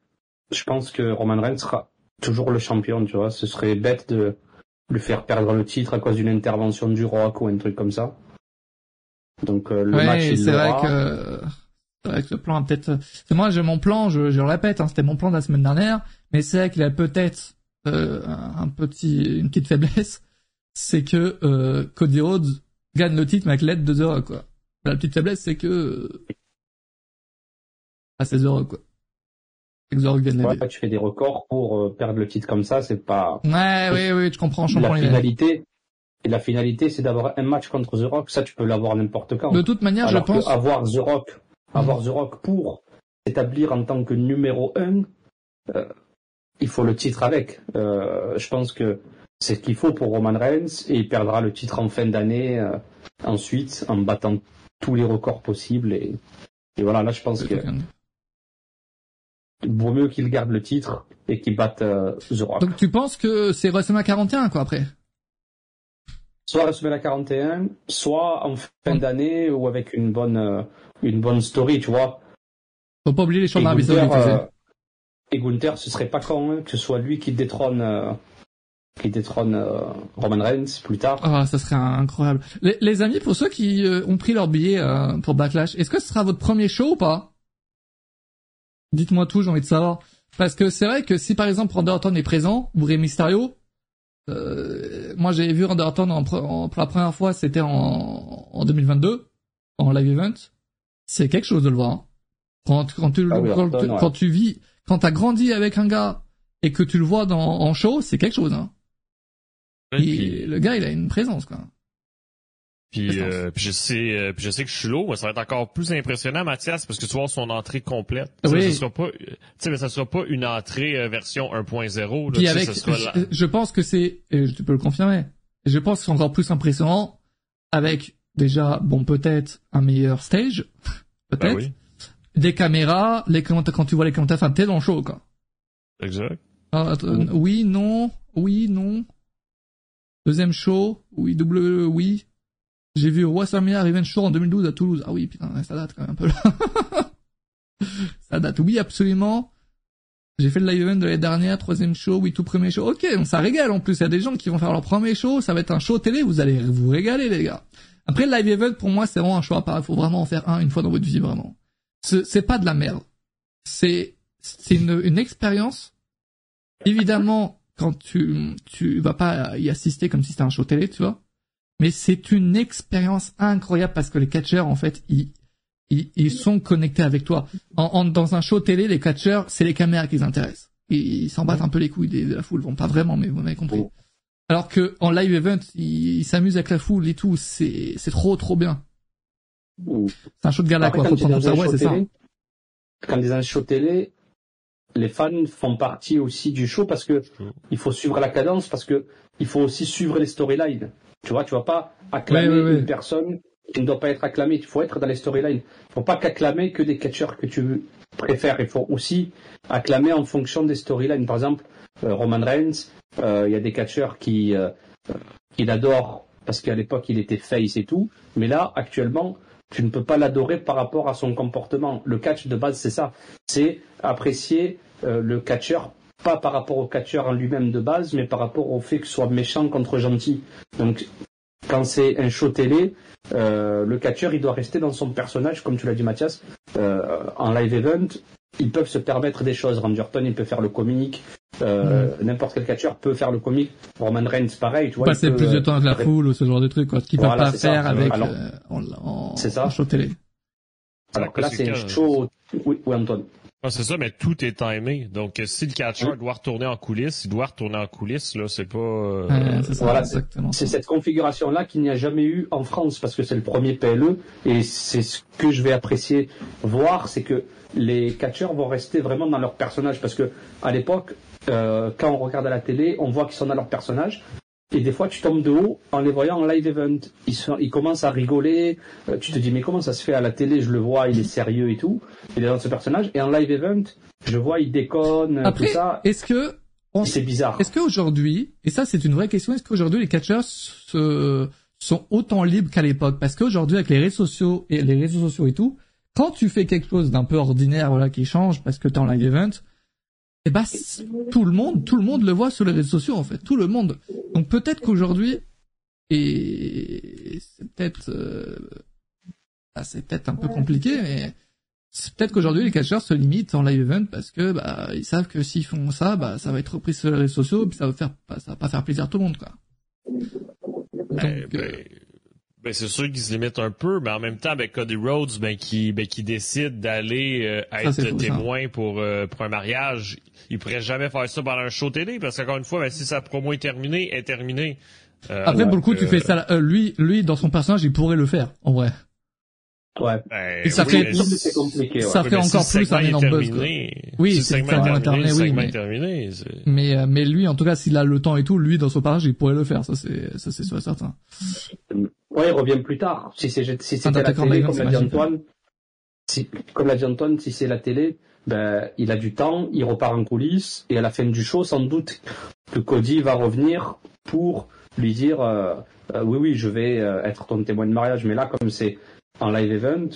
Je pense que Roman Reigns sera toujours le champion, tu vois. Ce serait bête de lui faire perdre le titre à cause d'une intervention du Rock ou un truc comme ça. Donc euh, le match il c'est vrai que c'est vrai que le plan peut-être moi j'ai mon plan je, je le répète hein, c'était mon plan de la semaine dernière mais c'est vrai qu'il a peut-être euh, un petit une petite faiblesse c'est que euh, Cody Rhodes gagne le titre mais avec l'aide de The Rock quoi. La petite faiblesse c'est que ah c'est The Rock quoi Ouais, tu fais des records pour euh, perdre le titre comme ça, c'est pas. Ouais, oui, oui, tu comprends. Je la finalité, et la finalité, c'est d'avoir un match contre The Rock. Ça, tu peux l'avoir n'importe quand. De toute manière, je pense. Avoir The Rock, avoir The Rock pour s'établir en tant que numéro un, euh, il faut le titre avec. Euh, je pense que c'est ce qu'il faut pour Roman Reigns et il perdra le titre en fin d'année euh, ensuite en battant tous les records possibles et, et voilà là je pense que vaut mieux qu'il garde le titre et qu'il batte euh, The Rock. Donc tu penses que c'est WrestleMania 41 quoi après? Soit WrestleMania 41, soit en fin d'année ou avec une bonne euh, une bonne story, tu vois. Faut pas oublier les champs d'Arabie Saoudite. Euh, et Gunther, ce serait pas con hein, que ce soit lui qui détrône euh, qui détrône Roman Reigns plus tard. Ah, ça serait incroyable. Les, les amis, pour ceux qui ont pris leur billet pour Backlash, est-ce que ce sera votre premier show ou pas? Dites-moi tout, j'ai envie de savoir. Parce que c'est vrai que si par exemple Randy Orton est présent, ou Rey Mysterio, euh, moi j'ai vu Randy Orton en, pour la première fois, c'était en, en 2022, en live event. C'est quelque chose de le voir. Hein. Quand, quand, tu, ah quand, tu vis, quand t'as grandi avec un gars et que tu le vois dans, en show, c'est quelque chose. Hein. Le gars, il a une présence, quoi. Puis, euh, puis je sais, euh, puis je sais que je suis lourd, mais ça va être encore plus impressionnant, Mathias, parce que tu vois son entrée complète. Oui. Ça sera pas, tu sais, mais ça sera pas une entrée euh, version 1.0. Puis avec, je, je, pense que c'est, tu peux le confirmer, je pense que c'est encore plus impressionnant avec déjà, bon, peut-être un meilleur stage, peut-être, ben des caméras, les commentaires, quand tu vois les commentaires, enfin, t'es dans le show, quoi. Exact. Ah, oui, non, oui, non. Deuxième show, oui, double, oui, j'ai vu WrestleMania Revenge Tour en 2012 à Toulouse. Ah oui, putain, ça date quand même un peu ça date, oui, absolument. J'ai fait le live event de l'année dernière, troisième show, oui, tout premier show. Ok, donc ça régale en plus. Il y a des gens qui vont faire leur premier show, ça va être un show télé, vous allez vous régaler, les gars. Après, le live event, pour moi, c'est vraiment un choix Il faut vraiment en faire un une fois dans votre vie, vraiment. C'est pas de la merde. C'est, c'est une, une expérience. Évidemment, quand tu, tu vas pas y assister comme si c'était un show télé, tu vois mais c'est une expérience incroyable parce que les catcheurs en fait ils ils, ils sont connectés avec toi. En, dans un show télé, les catcheurs, c'est les caméras qui les intéressent. Ils s'en battent un peu les couilles de, la foule. Bon, pas vraiment, mais vous m'avez compris. Alors que en live event, ils s'amusent avec la foule et tout. C'est c'est trop trop bien. C'est un show de gala quoi. Faut prendre ça. Ouais, c'est ça. Quand ils ont un show télé, les fans font partie aussi du show parce que il faut suivre la cadence parce que il faut aussi suivre les storylines. Tu vois, tu vas pas acclamer une personne qui ne doit pas être acclamée. Il faut être dans les storylines. Il faut pas qu'acclamer que des catcheurs que tu préfères. Il faut aussi acclamer en fonction des storylines. Par exemple, euh, Roman Reigns, euh, il y a des catcheurs qui euh, qui l'adorent parce qu'à l'époque il était face et tout. Mais là, actuellement, tu ne peux pas l'adorer par rapport à son comportement. Le catch de base, c'est ça. C'est apprécier le catcheur pas par rapport au catcheur en lui-même de base, mais par rapport au fait que soit méchant contre gentil. Donc, quand c'est un show télé, euh, le catcheur, il doit rester dans son personnage, comme tu l'as dit Mathias. Euh, en live event, ils peuvent se permettre des choses. Randy Orton, il peut faire le comique. Euh, N'importe quel catcheur peut faire le comique. Roman Reigns, pareil. Tu vois, Passer plus de temps avec la foule ou ce genre de truc, quoi. Ce qu'il ne peut pas faire avec euh, en, en, ça. show télé. Alors que là, c'est un show... Oui, oui, Antoine. Ah, c'est ça, mais tout est timé. Donc, si le catcher doit retourner en coulisses, il doit retourner en coulisses, là, c'est pas... Euh... c'est voilà, c'est cette configuration-là qu'il n'y a jamais eu en France, parce que c'est le premier PLE, et c'est ce que je vais apprécier voir, c'est que les catcheurs vont rester vraiment dans leur personnage, parce que à l'époque, euh, quand on regarde à la télé, on voit qu'ils sont dans leur personnage, et des fois, tu tombes de haut en les voyant en live event. Ils, ils commencent à rigoler. Euh, tu te dis, mais comment ça se fait à la télé? Je le vois, il est sérieux et tout. Il est dans ce personnage. Et en live event, je vois, il déconne, Après, tout ça. Est-ce que c'est bizarre. Est-ce qu'aujourd'hui, et ça c'est une vraie question, est-ce qu'aujourd'hui les catcheurs se... sont autant libres qu'à l'époque? Parce qu'aujourd'hui avec les réseaux sociaux et les réseaux sociaux et tout, quand tu fais quelque chose d'un peu ordinaire, voilà, qui change parce que t'es en live event, eh ben, tout le monde, tout le monde le voit sur les réseaux sociaux en fait, tout le monde. Donc peut-être qu'aujourd'hui, et c'est peut-être, euh, ah, c'est peut-être un peu compliqué, mais c'est peut-être qu'aujourd'hui les catcheurs se limitent en live event parce que bah ils savent que s'ils font ça, bah ça va être repris sur les réseaux sociaux, puis ça va faire, ça va pas faire plaisir à tout le monde quoi. Ben, Donc, ben, ben, c'est sûr qu'ils se limitent un peu, mais en même temps, ben, Cody Rhodes, ben, qui, ben, qui décide d'aller euh, être témoin pour, euh, pour un mariage, il pourrait jamais faire ça pendant un show télé, parce qu'encore une fois, ben, si sa promo est terminée, est terminée. Euh, Après, pour le coup, tu fais ça, lui, lui, dans son personnage, il pourrait le faire, en vrai. Ouais. Ben, Et ça fait, c'est compliqué, ça fait encore plus un énorme buzz, quoi. Oui, c'est segment terminé, oui, mais, terminé, mais, mais lui, en tout cas, s'il a le temps et tout, lui, dans son personnage, il pourrait le faire, ça c'est, ça c'est sûr certain. Ouais, il revient plus tard. Si c'est si c'était la télé, comme l'a dit Antoine, si, comme l'a dit Antoine, si c'est la télé, ben il a du temps, il repart en coulisses et à la fin du show, sans doute que Cody va revenir pour lui dire euh, euh, oui oui je vais euh, être ton témoin de mariage. Mais là, comme c'est en live event,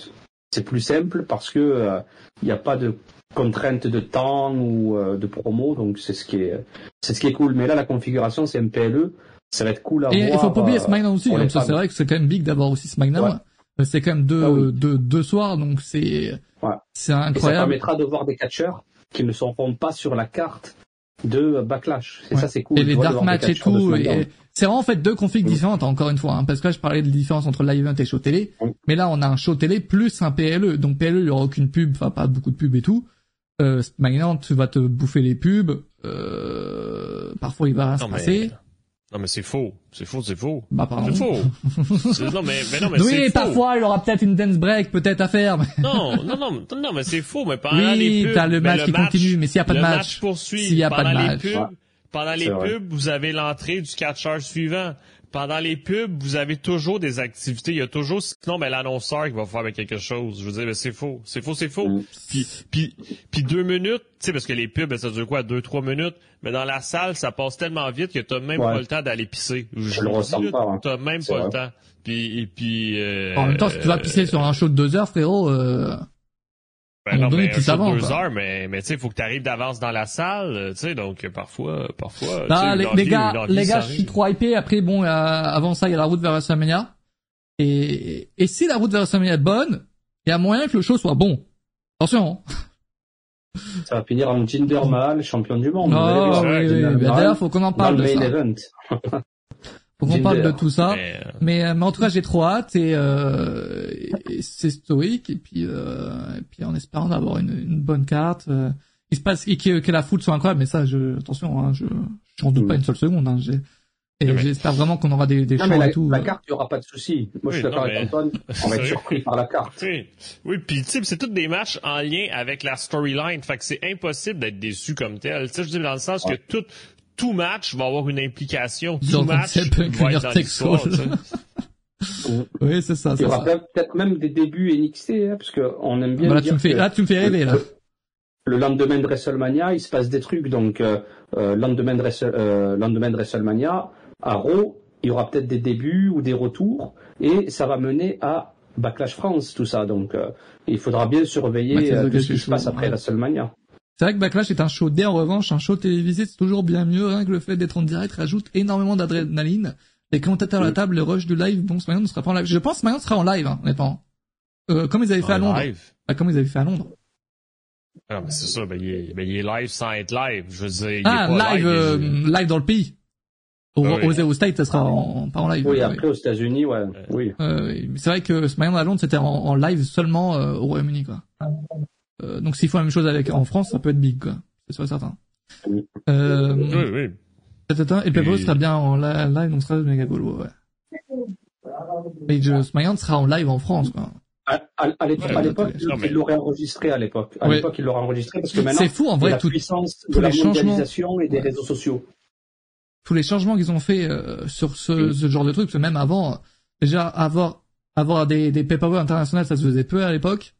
c'est plus simple parce que il n'y a pas de contrainte de temps ou de promo, donc c'est ce qui est c'est ce qui est cool. Mais là, la configuration, c'est un PLE ça va être cool à et voir. Et faut pas oublier euh, SmackDown aussi, donc c'est vrai que c'est quand même big d'avoir aussi SmackDown. Ouais. C'est quand même deux, ah deux, deux soirs, donc c'est ouais. c'est incroyable. Et ça permettra de voir des catcheurs qui ne seront pas sur la carte de Backlash. Et ça c'est cool. Et les dark match et tout. Et c'est vraiment en fait deux configs mm. différentes encore une fois, hein, parce que là je parlais de la différence entre live event et show télé, mm. mais là on a un show télé plus un PLE. Donc PLE il y aura aucune pub, enfin pas beaucoup de pubs et tout. Euh, SmackDown tu vas te bouffer les pubs. Euh, parfois il va rien se passer. Non, mais c'est faux. C'est faux, c'est faux. Bah, pardon. C'est faux. non, mais, mais non, mais oui, parfois, il aura peut-être une dance break, peut-être à faire. Mais... non, non, non, non, mais c'est faux. Mais pendant les pubs, t'as le match qui continue, mais s'il n'y a pas de match. match poursuit. S'il n'y a pas de match. Pubs, pendant les pubs, vous avez l'entrée du catcheur suivant pendant les pubs, vous avez toujours des activités. Il y a toujours, sinon, mais l'annonceur qui va faire avec quelque chose. Je veux dire, mais c'est faux. C'est faux, c'est faux. Mm. Puis, puis, puis deux minutes, tu sais, parce que les pubs, ben, ça dure quoi, deux, trois minutes. Mais dans la salle, ça passe tellement vite que t'as même pas le temps d'aller pisser. Je le ressens pas. Hein. T'as même pas le temps. Puis, et puis, euh, En même temps, si tu vas pisser sur un show de deux heures, frérot, euh... Ben non, mais plus avant, deux heures, mais, mais tu sais, il faut que tu arrives d'avance dans la salle, tu sais, donc parfois, parfois. Non, les, les gars, les gars, je suis trop hypé. Après, bon, euh, avant ça, il y a la route vers WrestleMania. Et, et si la route vers WrestleMania est bonne, il y a moyen que le show soit bon. Attention. Hein. Ça va finir en Jinder Mahal, champion du monde. Oh, oui, oui. D'ailleurs, faut qu'on en parle de ça. Faut qu'on parle de tout ça. Mais, euh, mais, mais, en tout cas, j'ai trop hâte et, euh, et c'est stoïque et puis euh, et puis en espérant d'avoir une, une, bonne carte. Euh, il se passe et que, que la foule soit incroyable, mais ça, je attention, hein, je j'en doute pas une seule seconde. Hein, et j'espère vraiment qu'on aura des, des non, la, et tout. La carte, il y aura pas de souci. Moi, je suis d'accord avec Antoine. On va être surpris par la carte. Oui, oui puis tu sais, c'est tous des matchs en lien avec la storyline. Fait que c'est impossible d'être déçu comme tel. Tu sais, je dis dans le sens que tout, tout match va avoir une implication. Tout match va être dans l'histoire. oui, c'est ça. Il y aura peut-être même des débuts NXT, hein, parce qu'on aime bien. Bah là, tu me fais, là, tu me fais rêver, là. Le lendemain de WrestleMania, il se passe des trucs, donc euh, euh, lendemain, de euh, lendemain de WrestleMania, à Raw, il y aura peut-être des débuts ou des retours, et ça va mener à Backlash France, tout ça. Donc, euh, il faudra bien surveiller euh, ce qui se passe après WrestleMania. C'est vrai que Backlash est un show D en revanche, un show télévisé, c'est toujours bien mieux, rien que le fait d'être en direct rajoute énormément d'adrénaline. Les commentateurs à la table, le rush du live, bon, SmackDown ne sera pas en live. Je pense que SmackDown sera en live, hein, honnêtement. Euh, comme ils avaient fait à Londres. Ah, comme ils avaient fait à Londres. Ah, mais c'est ça, ben il, est, ben il est live sans être live. Je veux dire, il ah, est pas live, euh, live dans le pays. Au, ah oui. aux, States, ça sera en, pas en live. Oui, après aux États-Unis, ouais. Oui. Euh, c'est vrai que SmackDown à Londres, c'était en, en, live seulement euh, au Royaume-Uni, quoi. Euh, donc s'ils font la même chose avec en France, ça peut être big, quoi. C'est sûr certain. Oui. Euh, oui, oui. Et le sera bien en live, donc sera méga cool, ouais. Major SmackDown sera en live en France, quoi. À, à, l'époque, il l'aurait enregistré à l'époque. À l'époque, il l'aurait enregistré parce que maintenant, c'est fou en vrai, la puissance de la mondialisation et des réseaux sociaux. Tous les changements qu'ils ont fait euh, sur ce, ce, genre de truc, parce que même avant, déjà avoir avoir des, des per internationales, ça se faisait peu à l'époque,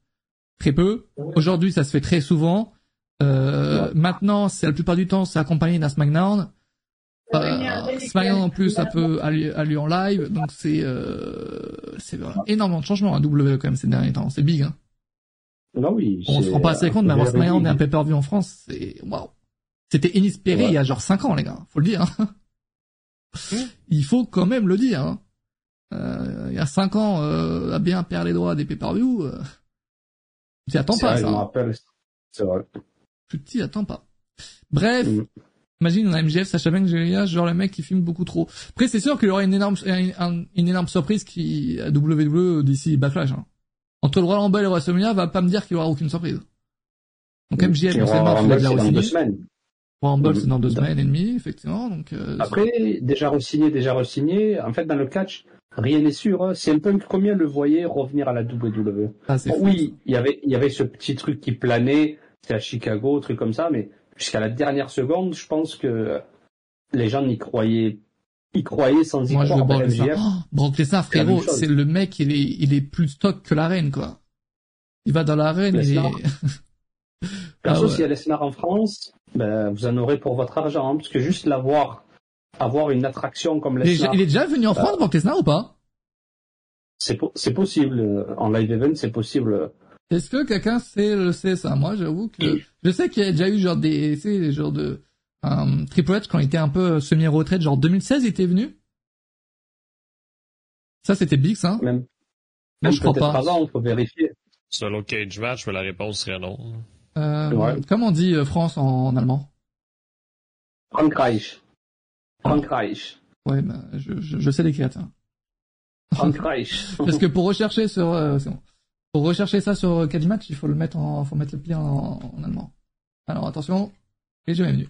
très peu. Aujourd'hui, ça se fait très souvent. Euh, maintenant, c'est la plupart du temps, c'est accompagné d'un SmackDown. Euh, SmackDown en plus, ça peut aller, en live, donc c'est euh, c'est énormément de changements à W quand même ces derniers temps. C'est big. Hein. Non, oui, On se rend pas assez compte, mais avoir SmackDown et un pay-per-view en France, c'est waouh. C'était inespéré il y a genre 5 ans, les gars. Faut le dire. Hein. Hmm. il faut quand même le dire. Hein. Euh, il y a 5 ans, euh, à bien perdre les droits des pay-per-view, euh, tu attends pas ça. Je rappelle, c'est vrai. Tu t'y attends pas. Bref, mm. imagine on a MGF, Sacha Banks, genre le mec qui filme beaucoup trop. Après c'est sûr qu'il y aura une énorme une, énorme surprise qui à WWE d'ici Backlash. Hein. Entre le Royal Rumble et WrestleMania, va pas me dire qu'il y aura aucune surprise. Donc MGF, on sait mort, tu l'as déjà re-signé. Rumble, c'est dans deux semaines et demie, effectivement. Donc, euh, Après, déjà re-signé, déjà re-signé. En fait, dans le catch, rien n'est sûr. Hein. C'est un peu combien le voyait revenir à la WWE ah, Oui, il y avait, il y avait ce petit truc qui planait c'était à Chicago, truc comme ça, mais jusqu'à la dernière seconde, je pense que les gens n'y croyaient y croyaient sans y Moi, croire. Moi, je veux. Oh, Brock Lesnar, frérot, c'est le mec, il est, il est plus stock que l'arène, quoi. Il va dans l'arène, est... Perso, ah s'il y a Lesnar en France, ben, vous en aurez pour votre argent, hein, parce que juste l'avoir, avoir une attraction comme Lesnar. Il est déjà venu en France, Brock Lesnar, ou pas? C'est, possible. En live event, c'est possible. Est-ce que quelqu'un sait le sait ça? Moi, j'avoue que je sais qu'il y a déjà eu genre des, c'est genre de um, Triple H quand il était un peu semi-retraite, genre 2016, il était venu? Ça, c'était big, ça. Même. Même je crois pas. Avant, on peut vérifier. Selon Cage Match, la réponse serait non. Euh, Comment on dit euh, France en, allemand? Frankreich. Frankreich. Ouais, bah, je, je, je sais l'écrire, tiens. Frankreich. Parce que pour rechercher sur, euh, bon. Pour rechercher ça sur Match, il faut le mettre en, faut mettre le pli en, allemand. Alors attention, et je venu.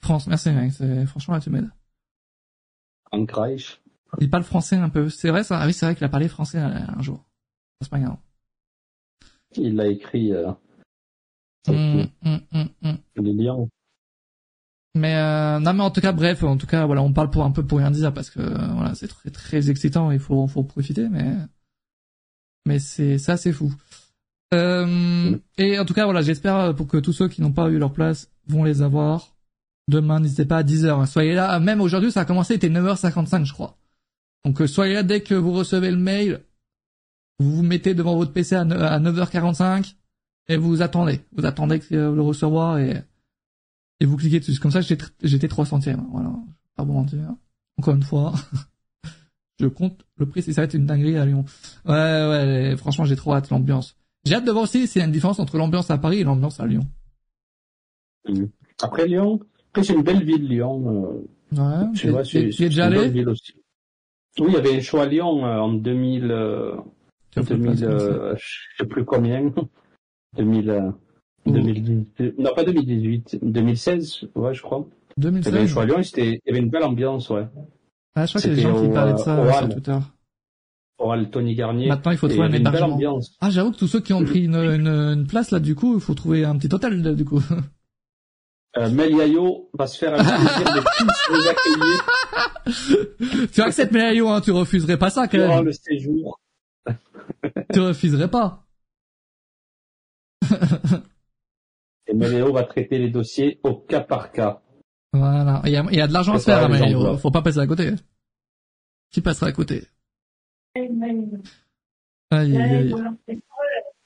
France, merci mec, c'est, franchement là tu m'aides. Frankreich. Il parle français un peu, c'est vrai ça? Ah oui, c'est vrai qu'il a parlé français un, jour. C'est pas grave. Il l'a écrit, euh... Hum, hum, hum, mais euh, non mais en tout cas bref en tout cas voilà on parle pour un peu pour rien dire parce que voilà c'est très très excitant il faut faut profiter mais mais c'est ça c'est fou. Euh, et en tout cas voilà, j'espère euh, pour que tous ceux qui n'ont pas eu leur place vont les avoir. Demain, n'hésitez pas à 10h. Hein. Soyez là. Même aujourd'hui, ça a commencé, il était 9h55, je crois. Donc euh, soyez là dès que vous recevez le mail. Vous vous mettez devant votre PC à 9h45 et vous attendez. Vous attendez que le recevoir et vous cliquez dessus. Comme ça, j'étais 3 centièmes. Voilà, pas vous mentir. Encore une fois. je compte le prix, ça va être une dinguerie à Lyon. Ouais, ouais, franchement, j'ai trop hâte l'ambiance. J'ai hâte de voir aussi s'il y a une différence entre l'ambiance à Paris et l'ambiance à Lyon. Mmh. Après Lyon, après c'est une belle ville, Lyon. Euh, ouais, tu vois, c'est déjà allé? ville aussi. Oui, il y avait un show à Lyon euh, en 2000, euh, 2000 euh, je sais plus combien, 2000, 2018, non pas 2018, 2016, ouais, je crois. 2016. Il y avait un show à Lyon, il y avait une belle ambiance, ouais. Ah, je crois qu'il y a des gens qui parlaient de ça euh, sur Twitter. Oral Tony Garnier. Maintenant, il faut trouver un hébergement. Ah, j'avoue que tous ceux qui ont pris une, une, une, place là, du coup, il faut trouver un petit hôtel du coup. Euh, Meliayo va se faire un plaisir de tous les accueillir. tu acceptes Meliayo, hein, tu refuserais pas ça quand même. le séjour. tu refuserais pas. Et Meliayo va traiter les dossiers au cas par cas. Voilà. Il y a, il y a de l'argent à se faire, mais il faut pas passer à côté. Qui passera à côté Aïe, aïe,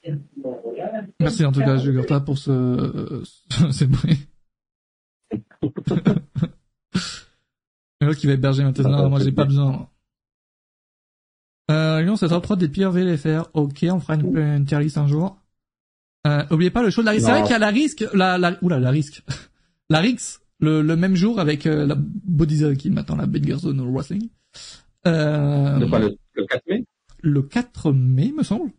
aïe. Merci en tout cas, Jugurta, pour ce, ce, bruit. Le qui va héberger maintenant, moi j'ai pas besoin. Euh, Lyon, c'est top prod des pires VLFR. Ok, on fera une, une tier list un jour. Euh, oubliez pas le show de la risque. C'est vrai qu'il y a la risque, la, la, oula, la risque. la Rix, le, le même jour avec euh, la Body qui maintenant la Big Zone Wrestling. Euh, le, le, 4 mai? Le 4 mai, me semble.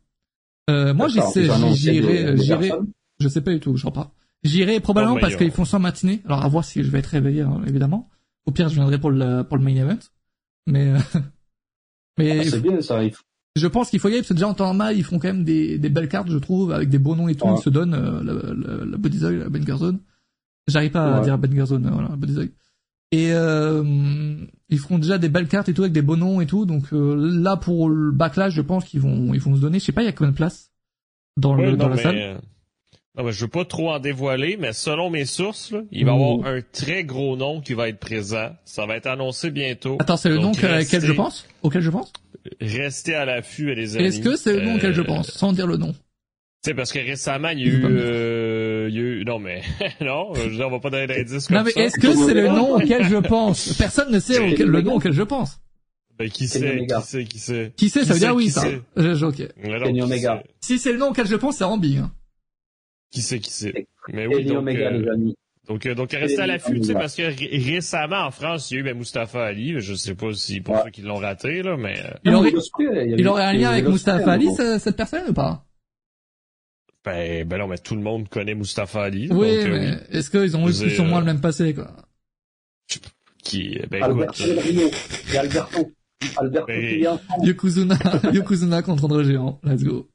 Euh, moi, j'irai, j'irai, je sais pas du tout, je crois pas. J'irai probablement parce qu'ils font ça en matinée. Alors à voir si je vais être réveillé, hein, évidemment. Au pire, je viendrai pour le pour le main event. Mais euh, mais ah, c'est bien ça. arrive. Je pense qu'il faut y aller parce que déjà en temps normal, ils font quand même des des belles cartes, je trouve, avec des beaux noms et tout. Ils se donnent euh, la, la, la la Ben Zone. J'arrive pas à dire Ben Zone, voilà, Body Et euh, ils feront déjà des belles cartes et tout avec des beaux noms et tout. Donc euh, là pour le backlash, je pense qu'ils vont ils vont se donner. Je sais pas, il y a combien de place dans le dans la salle. Non, mais je veux pas trop en dévoiler, mais selon mes sources, là, il va y avoir un très gros nom qui va être présent. Ça va être annoncé bientôt. Attends, c'est le nom auquel je pense? Auquel je pense? Restez à l'affût, les amis. Est-ce que c'est le nom auquel je euh, pense, sans dire le nom? C'est parce que récemment, il y a eu... Euh, il y a eu... Non, mais... non, je on va pas donner d'indices comme Non, mais est-ce que c'est le nom auquel je pense? Personne ne sait le nom auquel je pense. Ben, qui sait, qui sait, qui sait. Qui sait, ça veut dire oui, ça. ok. Omega. Si c'est le nom auquel je pense, c'est Rambi. Hein. Qui sait, qui sait. Mais oui, donc, Omega, euh, les amis. Donc, euh, donc restez à l'affût, tu sais, parce que récemment en France, il y a eu ben, Mustafa Ali. Je sais pas si pour ceux qui l'ont raté là, mais euh, il aurait, il aurait un lien avec Mustafa Ali, cette personne ou pas? Ben, ben non, mais tout le monde connaît Mustafa Ali. Oui, donc, mais oui. est-ce qu'ils ont eu plus ou moins le même passé quoi? Qui, ben Alberto écoute. Et Alberto. Alberto ben, Yokozuna, Yokozuna contre André Géant. Let's go.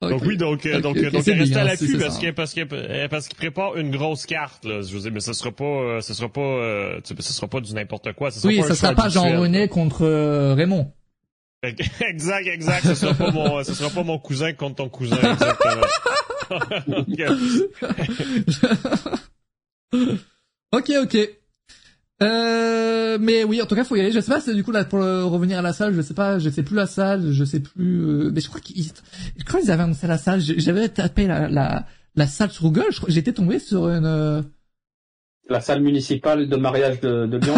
Donc oui, donc euh, donc donc restez à l'affût parce que parce que euh, parce qu'il prépare une grosse carte là, je vous dis mais ce sera pas euh, ce sera pas ce sera pas du n'importe quoi, ce sera Oui, ça sera pas Jean René contre Raymond. exact, exact, ce sera pas mon ce sera pas mon cousin contre ton cousin exactement. ok, ok. Euh, mais oui, en tout cas, faut y aller. Je sais pas, c'est du coup là pour revenir à la salle. Je sais pas, je sais plus la salle, je sais plus. Euh, mais je crois qu'ils, quand ils avaient annoncé la salle, j'avais tapé la, la la salle sur Google. J'étais tombé sur une. Euh, la salle municipale de mariage de, de Lyon.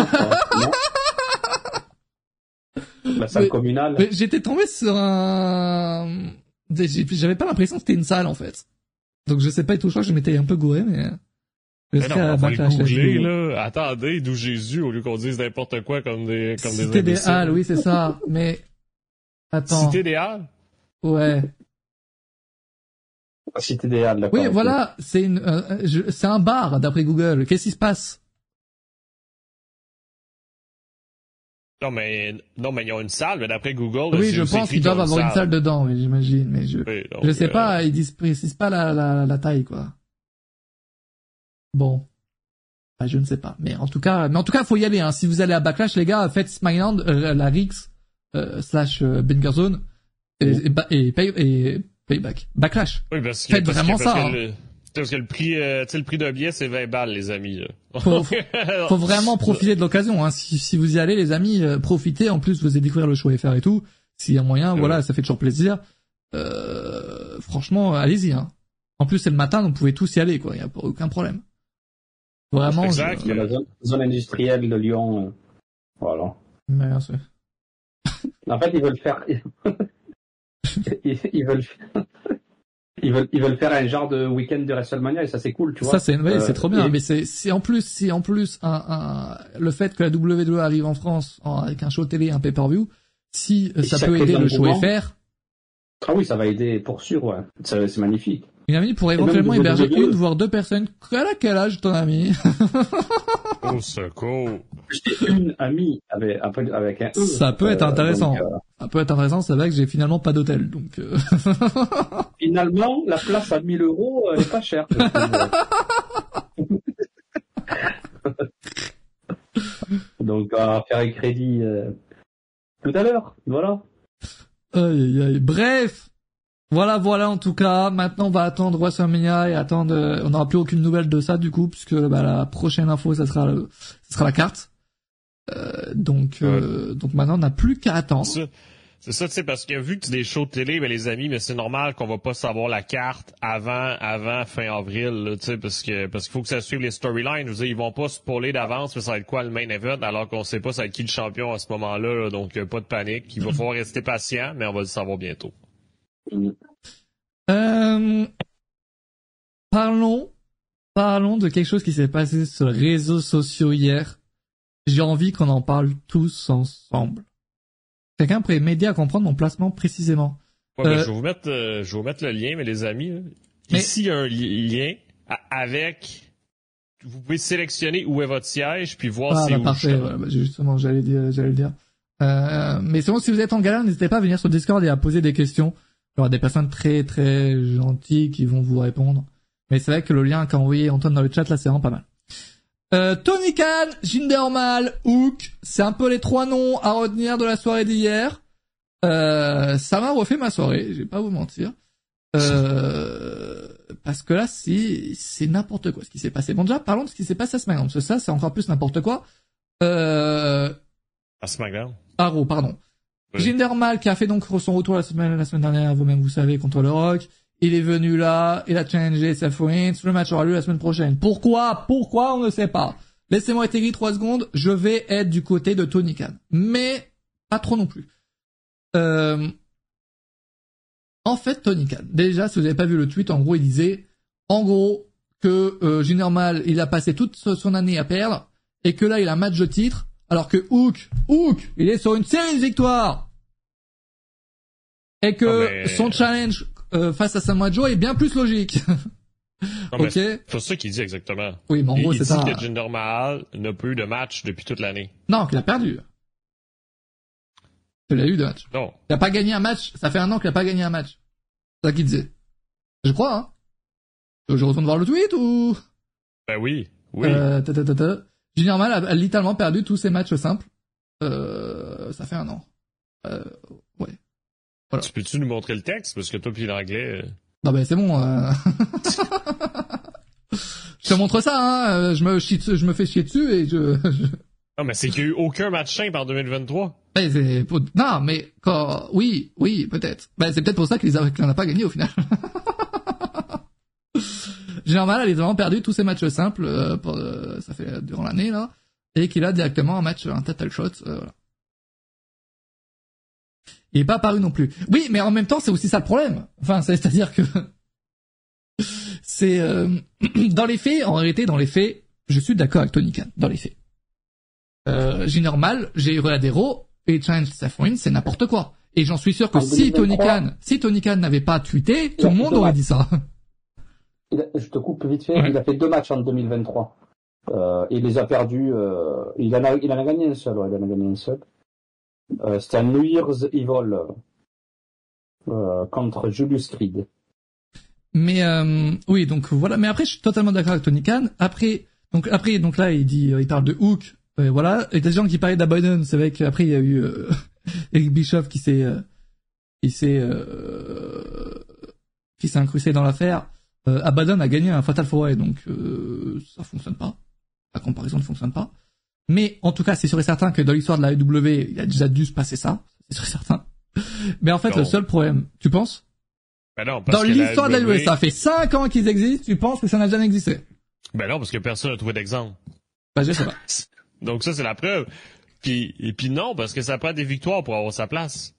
la salle communale. J'étais tombé sur un. J'avais pas l'impression que c'était une salle en fait. Donc je sais pas et tout. Je m'étais un peu gouré, mais. Mais non, on va le googler, là. Attendez, d'où Jésus, au lieu qu'on dise n'importe quoi comme des, comme des Cité des Halles, oui, c'est ça. Mais, attends. Cité des Halles? Ouais. Cité des Halles, Oui, voilà. C'est une, euh, c'est un bar, d'après Google. Qu'est-ce qui se passe? Non, mais, non, mais ils ont une salle, mais d'après Google, Oui, je pense qu'ils doivent avoir une salle, dedans, oui, j'imagine, mais je, je sais pas, euh, ils disent, précisent pas la, la, la taille, quoi. Bon. Bah, je ne sais pas. Mais en tout cas, mais en tout cas, faut y aller. Hein. Si vous allez à Backlash, les gars, faites Smiland, euh, la Rix euh, slash euh, Zone et, et, pay, et, Payback. Backlash. Oui, parce que, faites vraiment ça. Parce, que le, parce que le prix, euh, le prix d'un billet, c'est 20 balles, les amis. Faut, faut, vraiment profiter de l'occasion. Hein. Si, si vous y allez, les amis, euh, profitez. En plus, vous allez découvrir le show FR et tout. S'il y a moyen, voilà, ça fait toujours plaisir. Euh, franchement, allez-y. Hein. En plus, c'est le matin, donc vous pouvez tous y aller, quoi. Il y a aucun problème. Vraiment. Exact. la zone, industrielle de Lyon. Euh, voilà. Merci. En fait, ils veulent faire. ils, veulent. Ils veulent, ils veulent faire un genre de week-end de WrestleMania et ça c'est cool, tu vois. Ça c'est, oui, c'est euh, trop bien. Mais c'est, c'est en plus, si en plus un, un, le fait que la WWE arrive en France avec un show télé, un pay-per-view, si ça peut aider le show FR. Ah oui, ça va aider pour sûr, ouais. C'est magnifique. Une amie pourrait éventuellement héberger une, voire deux personnes. Quel, à quel âge ton ami? Au secours. Une amie avec, avec un E. Ça peut être euh, intéressant. Euh, ça peut être intéressant, c'est vrai que j'ai finalement pas d'hôtel, donc... Euh... finalement, la place à 1000 euros, elle est pas chère. donc, on va faire un crédit euh, tout à l'heure, voilà. Aïe, aïe, aïe. Bref voilà, voilà en tout cas. Maintenant, on va attendre WrestleMania et attendre. Euh, on n'aura plus aucune nouvelle de ça du coup, puisque bah, la prochaine info, ça sera, ça sera la carte. Euh, donc, euh, donc maintenant, on n'a plus qu'à attendre. C'est ça, tu sais, parce que vu que c'est des shows de télé, ben, les amis, mais c'est normal qu'on va pas savoir la carte avant, avant fin avril, tu sais, parce que, parce qu'il faut que ça suive les storylines. Je veux dire, ils vont pas spoiler d'avance, mais ça va être quoi le main event, alors qu'on sait pas ça va être qui le champion à ce moment-là, donc pas de panique. Il va falloir rester patient, mais on va le savoir bientôt. Euh, parlons, parlons de quelque chose qui s'est passé sur les réseaux sociaux hier. J'ai envie qu'on en parle tous ensemble. Quelqu'un pourrait m'aider à comprendre mon placement précisément. Ouais, ben, je vais vous mettre, je vais vous mettre le lien, mais les amis, ici il y a un lien avec vous pouvez sélectionner où est votre siège puis voir ah, c'est bah, où. Parfait, bah, justement, j'allais dire, j'allais dire. Euh, mais sinon, si vous êtes en galère, n'hésitez pas à venir sur Discord et à poser des questions. Il y aura des personnes très très gentilles qui vont vous répondre. Mais c'est vrai que le lien qu'a envoyé Antoine dans le chat là, c'est vraiment pas mal. Euh, Tony Khan, Jindermal, Hook, c'est un peu les trois noms à retenir de la soirée d'hier. Euh, ça m'a refait ma soirée, je vais pas vous mentir. Euh, parce que là, c'est, c'est n'importe quoi ce qui s'est passé. Bon, déjà, parlons de ce qui s'est passé à SmackDown, parce que ça, c'est encore plus n'importe quoi. Euh... À SmackDown? Arrow, pardon. Oui. Jinder Mal, qui a fait donc son retour la semaine, la semaine dernière, vous-même vous savez, contre le Rock. Il est venu là, il a challengé Seth Rollins. Le match aura lieu la semaine prochaine. Pourquoi? Pourquoi? On ne sait pas. Laissez-moi écrit trois secondes. Je vais être du côté de Tony Khan. Mais, pas trop non plus. Euh, en fait, Tony Khan, déjà, si vous n'avez pas vu le tweet, en gros, il disait, en gros, que euh, Jinder Mal, il a passé toute son année à perdre, et que là, il a un match de titre, alors que Hook, Hook, il est sur une série de victoires, et que Non, mais- son challenge euh, face à Samoa Joe est bien plus logique. Non, ok. C'est ça qu'il dit exactement. Oui, mais en il gros, il c'est dit ça. que Jinder Mahal n'a pas eu de match depuis toute l'année. Non, qu'il a perdu. Il a eu de match. Non. Il a pas gagné un match. Ça fait un an qu'il a pas gagné un match. C'est ça qu'il disait. Je crois, hein. Je retourne voir le tweet ou? Ben oui. Oui. Euh, ta, ta, ta, Mal a, littéralement perdu tous ses matchs simples. Euh, ça fait un an. Euh, ouais. Tu peux-tu nous montrer le texte? Parce que toi puis l'anglais... euh, Non ben c'est bon. euh. je te montre ça, hein. euh, Je me chie dessus- je me fais chier dessus et je. Non, mais c'est qu'il y a eu aucun match simple en 2023. Ben, c'est Non, mais quand... oui, oui, peut-être. Ben c'est peut-être pour ça qu'il a... qu'il en a pas gagné au final. Junior Mal a littéralement perdu tous ses matchs simples. euh, pour, euh, ça fait euh, durant l'année là, et qu'il a directement un match, un title shot. euh, voilà. Il est pas apparu non plus. Oui, mais en même temps, c'est aussi ça le problème. Enfin, c'est- c'est-à-dire que c'est euh, dans les faits, en réalité, dans les faits, je suis d'accord avec Tony Khan. Dans les faits, euh, j'ai normal, j'ai Raw et Challenge Rollins, c'est n'importe quoi. Et j'en suis sûr que En si Tony 2023, Khan, si Tony Khan n'avait pas tweeté, tout le monde aurait dit ça. Il a- je te coupe vite fait. Ouais. Il a fait deux matchs en 2023. Euh, il les a perdus. Euh, il en a, il en a gagné un seul. ouais, il en a gagné un seul. Euh, C'était un New Year's Evil contre Julius Creed. Mais oui, donc voilà. Mais après, je suis totalement d'accord avec Tony Khan. Après, donc après, donc là, il dit, il parle de Hook, euh, voilà. Et des gens qui parlaient c'est vrai qu'après il y a eu Eric Bischoff qui s'est, qui s'est, qui s'est incrusté dans l'affaire. Euh, Abaddon a gagné un Fatal Four Way, donc euh, ça fonctionne pas. La comparaison ne fonctionne pas. Mais en tout cas, c'est sûr et certain que dans l'histoire de la AEW, il a déjà dû se passer ça, c'est sûr et certain. Mais en fait, Non. le seul problème, tu penses? Ben non, parce dans l'histoire de la WWE WWE, ça fait 5 ans qu'ils existent, tu penses que ça n'a jamais existé? Ben non, parce que personne n'a trouvé d'exemple. Bah, je sais pas. Donc ça, c'est la preuve. Puis, et puis non, parce que ça prend des victoires pour avoir sa place.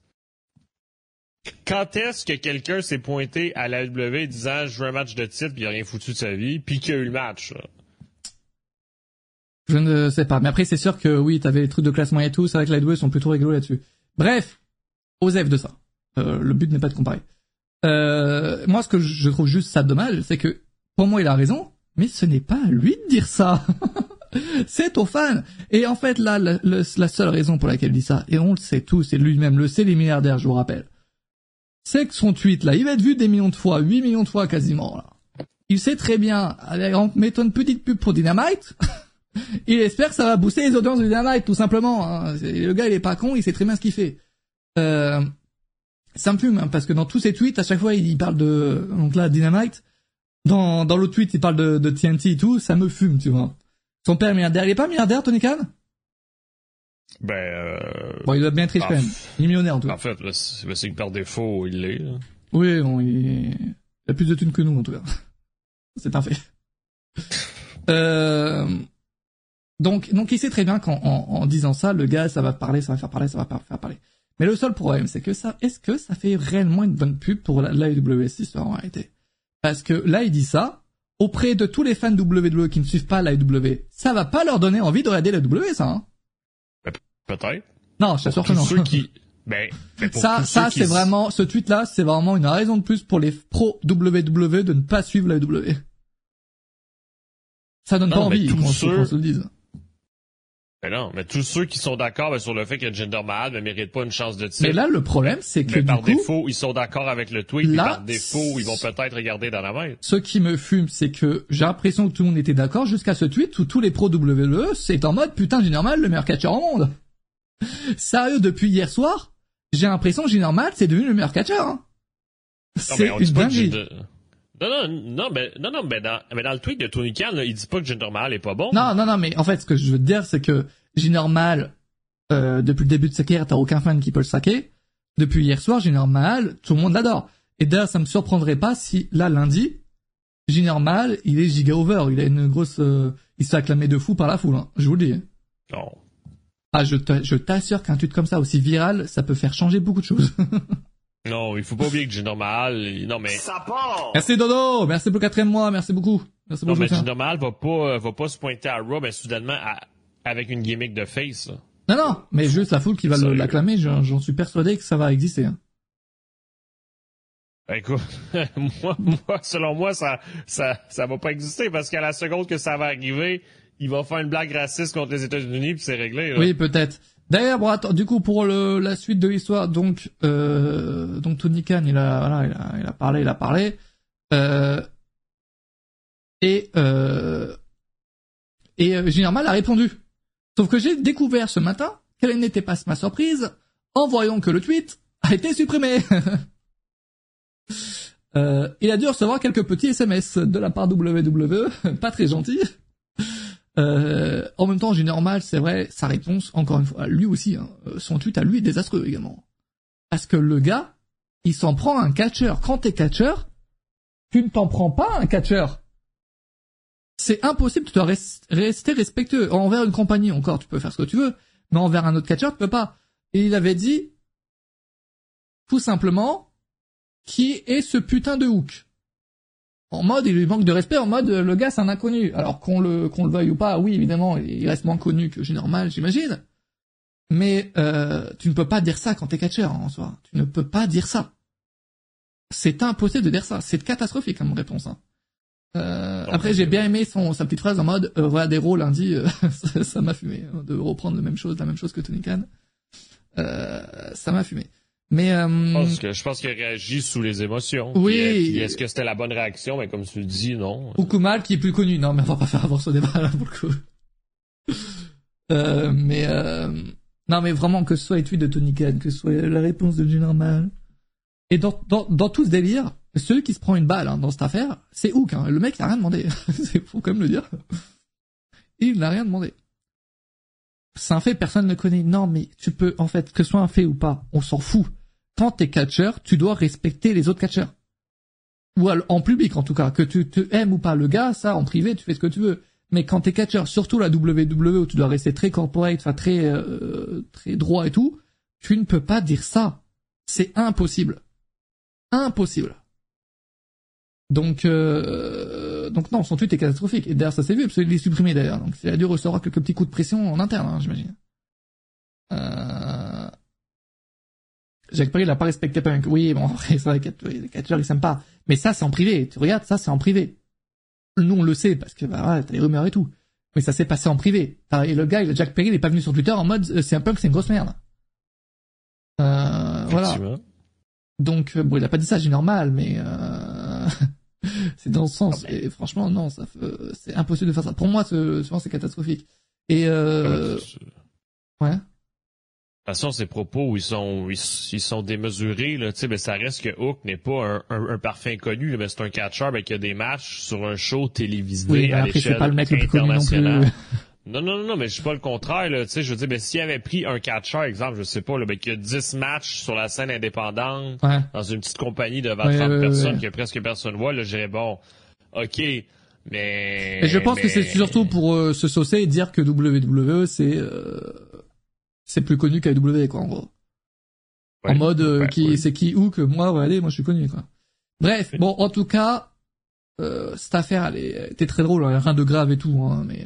Quand est-ce que quelqu'un s'est pointé à la WWE disant je veux un match de titre puis il a rien foutu de sa vie puis qu'il a eu le match? là? Je ne sais pas. Mais après, c'est sûr que oui, t'avais les trucs de classement et tout, c'est vrai que la WWE sont plutôt rigolos là-dessus. Bref, osef de ça. Euh, le but n'est pas de comparer. Euh, moi, ce que je trouve juste ça dommage, c'est que, pour moi, il a raison, mais ce n'est pas à lui de dire ça. c'est aux fans. Et en fait, là, la seule raison pour laquelle il dit ça, et on le sait tous, et lui-même le sait, les milliardaires, je vous rappelle, c'est que son tweet, là, il va être vu des millions de fois, 8 millions de fois quasiment, là. Il sait très bien, en mettant une petite pub pour Dynamite, il espère que ça va booster les audiences de Dynamite, tout simplement. hein. Le gars, il est pas con, il sait très bien ce qu'il fait. Euh, ça me fume, hein, parce que dans tous ses tweets, à chaque fois, il parle de... Donc là, Dynamite. Dans, dans l'autre tweet, il parle de, de TNT et tout, ça me fume, tu vois. Son père milliardaire. Il est pas milliardaire, Tony Khan? Ben, euh, Bon, il doit bien être riche Ah, quand même. Il est millionnaire, en tout cas. en fait, c'est que par défaut, il l'est. Oui, bon, il... il a plus de thunes que nous, en tout cas. C'est un fait. Euh... Donc, donc il sait très bien qu'en en, en disant ça, le gars, ça va parler, ça va faire parler, ça va faire parler. Mais le seul problème, c'est que ça, est-ce que ça fait réellement une bonne pub pour la- l'AEW, cette histoire, en réalité? Parce que là, il dit ça, auprès de tous les fans WWE qui ne suivent pas l'AEW, ça va pas leur donner envie de regarder la WWE, ça, hein? Peut-être. Non, je t'assure que non. ceux qui, Ben, ben ça, ça c'est vraiment, ce tweet-là, c'est vraiment une raison de plus pour les pro WWE de ne pas suivre la WWE. Ça donne pas envie qu'on se le dise. Mais non, mais tous ceux qui sont d'accord ben, sur le fait que Gender Mahal ne mérite pas une chance de titre. Mais là, le problème, c'est que par défaut, ils sont d'accord avec le tweet, là, par défaut, ils vont peut-être regarder dans la main. Ce qui me fume, c'est que j'ai l'impression que tout le monde était d'accord jusqu'à ce tweet où tous les pros WWE, c'est en mode putain, Gender Mahal, le meilleur catcheur au monde. Sérieux, depuis hier soir, j'ai l'impression que Gender Mahal, c'est devenu le meilleur catcheur. Hein. C'est une dinguerie. Non, non, non, mais, non, non, mais dans, mais dans le tweet de Tony Khan, il dit pas que Jinder Mahal est pas bon. Non, non, non, mais en fait, ce que je veux te dire, c'est que Jinder Mahal, euh, depuis le début de sa carrière, t'as aucun fan qui peut le saquer. Depuis hier soir, Jinder Mahal, tout le monde l'adore. Et d'ailleurs, ça me surprendrait pas si, là, lundi, Jinder Mahal, il est giga over. Il a une grosse, euh, il s'est acclamé de fou par la foule, hein. Je vous le dis. Non. Ah, je t'assure qu'un tweet comme ça, aussi viral, ça peut faire changer beaucoup de choses. Non, il faut pas oublier que j'ai normal. Non, mais. Ça part! Merci Dodo! Merci pour le quatrième mois, merci beaucoup. Merci beaucoup. Non, mais normal va pas, va pas se pointer à Raw, mais soudainement, avec une gimmick de face, Non, non, mais juste la foule qui va l'acclamer, j'en suis persuadé que ça va exister. Hein. Ben, écoute, moi, moi, selon moi, ça, ça, ça va pas exister parce qu'à la seconde que ça va arriver, il va faire une blague raciste contre les États-Unis puis c'est réglé. Oui, peut-être. D'ailleurs, bon, attends, du coup, pour le, la suite de l'histoire, donc, euh, donc Tony Khan, il a, voilà, il a, il a parlé, il a parlé, euh, et euh, et euh, a répondu. Sauf que j'ai découvert ce matin quelle n'était pas ma surprise en voyant que le tweet a été supprimé. euh, il a dû recevoir quelques petits SMS de la part WWE, pas très gentil. Euh, en même temps, j'ai normal, c'est vrai, sa réponse, encore une fois, lui aussi, hein, euh, son tweet à lui est désastreux également. Parce que le gars, il s'en prend un catcheur. Quand t'es catcheur, tu ne t'en prends pas un catcheur. C'est impossible, tu dois rester respectueux. Envers une compagnie, encore, tu peux faire ce que tu veux, mais envers un autre catcheur, tu peux pas. Et il avait dit, tout simplement, qui est ce putain de hook? En mode il lui manque de respect, en mode le gars c'est un inconnu. Alors qu'on le qu'on le veuille ou pas, oui évidemment il reste moins connu que normal j'imagine. Mais euh, tu ne peux pas dire ça quand t'es catcheur en soi. Tu ne peux pas dire ça. C'est impossible de dire ça. C'est catastrophique comme réponse. Hein. Euh, après j'ai bien aimé son sa petite phrase en mode euh, voilà des rôles lundi euh, ça m'a fumé hein, de reprendre la même chose la même chose que Tony Khan. Euh, ça m'a fumé. Mais euh, je pense qu'il réagit sous les émotions. Oui. Est-ce que c'était la bonne réaction? Mais comme tu le dis, non. Ou Kumal qui est plus connu. Non, mais on va pas faire avoir ce débat là pour le coup. Euh, mais euh, non, mais vraiment que ce soit les tweets de Tony Khan, que ce soit la réponse de du normal. Et dans, dans, dans tout ce délire, celui qui se prend une balle hein, dans cette affaire, c'est Hook. Hein. Le mec n'a rien demandé. c'est faut quand même le dire. Il n'a rien demandé. C'est un fait, personne ne connaît. Non, mais tu peux, en fait, que ce soit un fait ou pas, on s'en fout quand t'es catcheur, tu dois respecter les autres catcheurs. Ou en public en tout cas, que tu te aimes ou pas le gars, ça en privé tu fais ce que tu veux. Mais quand t'es catcheur, surtout la WWE où tu dois rester très corporate, enfin très euh, très droit et tout, tu ne peux pas dire ça. C'est impossible. Impossible. Donc euh, donc non, son tweet est catastrophique. Et d'ailleurs ça s'est vu parce qu'il est supprimé d'ailleurs. Donc il a dû recevoir quelques petits coups de pression en interne, hein, j'imagine. Euh... Jacques Perry, il a pas respecté Punk. Oui, bon, après, c'est vrai les catcheurs, ils s'aiment pas. Mais ça, c'est en privé. Tu regardes, ça, c'est en privé. Nous, on le sait, parce que, bah, ouais, t'as les rumeurs et tout. Mais ça s'est passé en privé. Et le gars, il, Jack Perry, il est pas venu sur Twitter en mode, euh, c'est un Punk, c'est une grosse merde. Euh, voilà. Donc, euh, bon, il a pas dit ça, j'ai normal, mais, euh, c'est dans ce sens. Et franchement, non, ça, c'est impossible de faire ça. Pour moi, souvent, c'est catastrophique. Et, euh, ouais toute façon, ces propos, ils sont, ils, sont démesurés, là, tu sais, mais ça reste que Hook n'est pas un, un, parfait inconnu, mais c'est un catcheur, mais qui a des matchs sur un show télévisé oui, à l'échelle internationale. Non, non, non, non, mais je suis pas le contraire, là, tu sais, je veux dire, mais s'il avait pris un catcheur, exemple, je sais pas, là, ben, qui a 10 matchs sur la scène indépendante, dans une petite compagnie de 20 30 personnes que presque personne voit, là, je dirais, bon, ok, mais... Et je pense que c'est surtout pour euh, se saucer et dire que WWE, c'est... Euh c'est plus connu qu'AW quoi en gros. en mode euh, qui c'est qui ou que moi allez moi je suis connu quoi. Bref, bon en tout cas euh, cette affaire elle, était très drôle, hein, rien de grave et tout hein, mais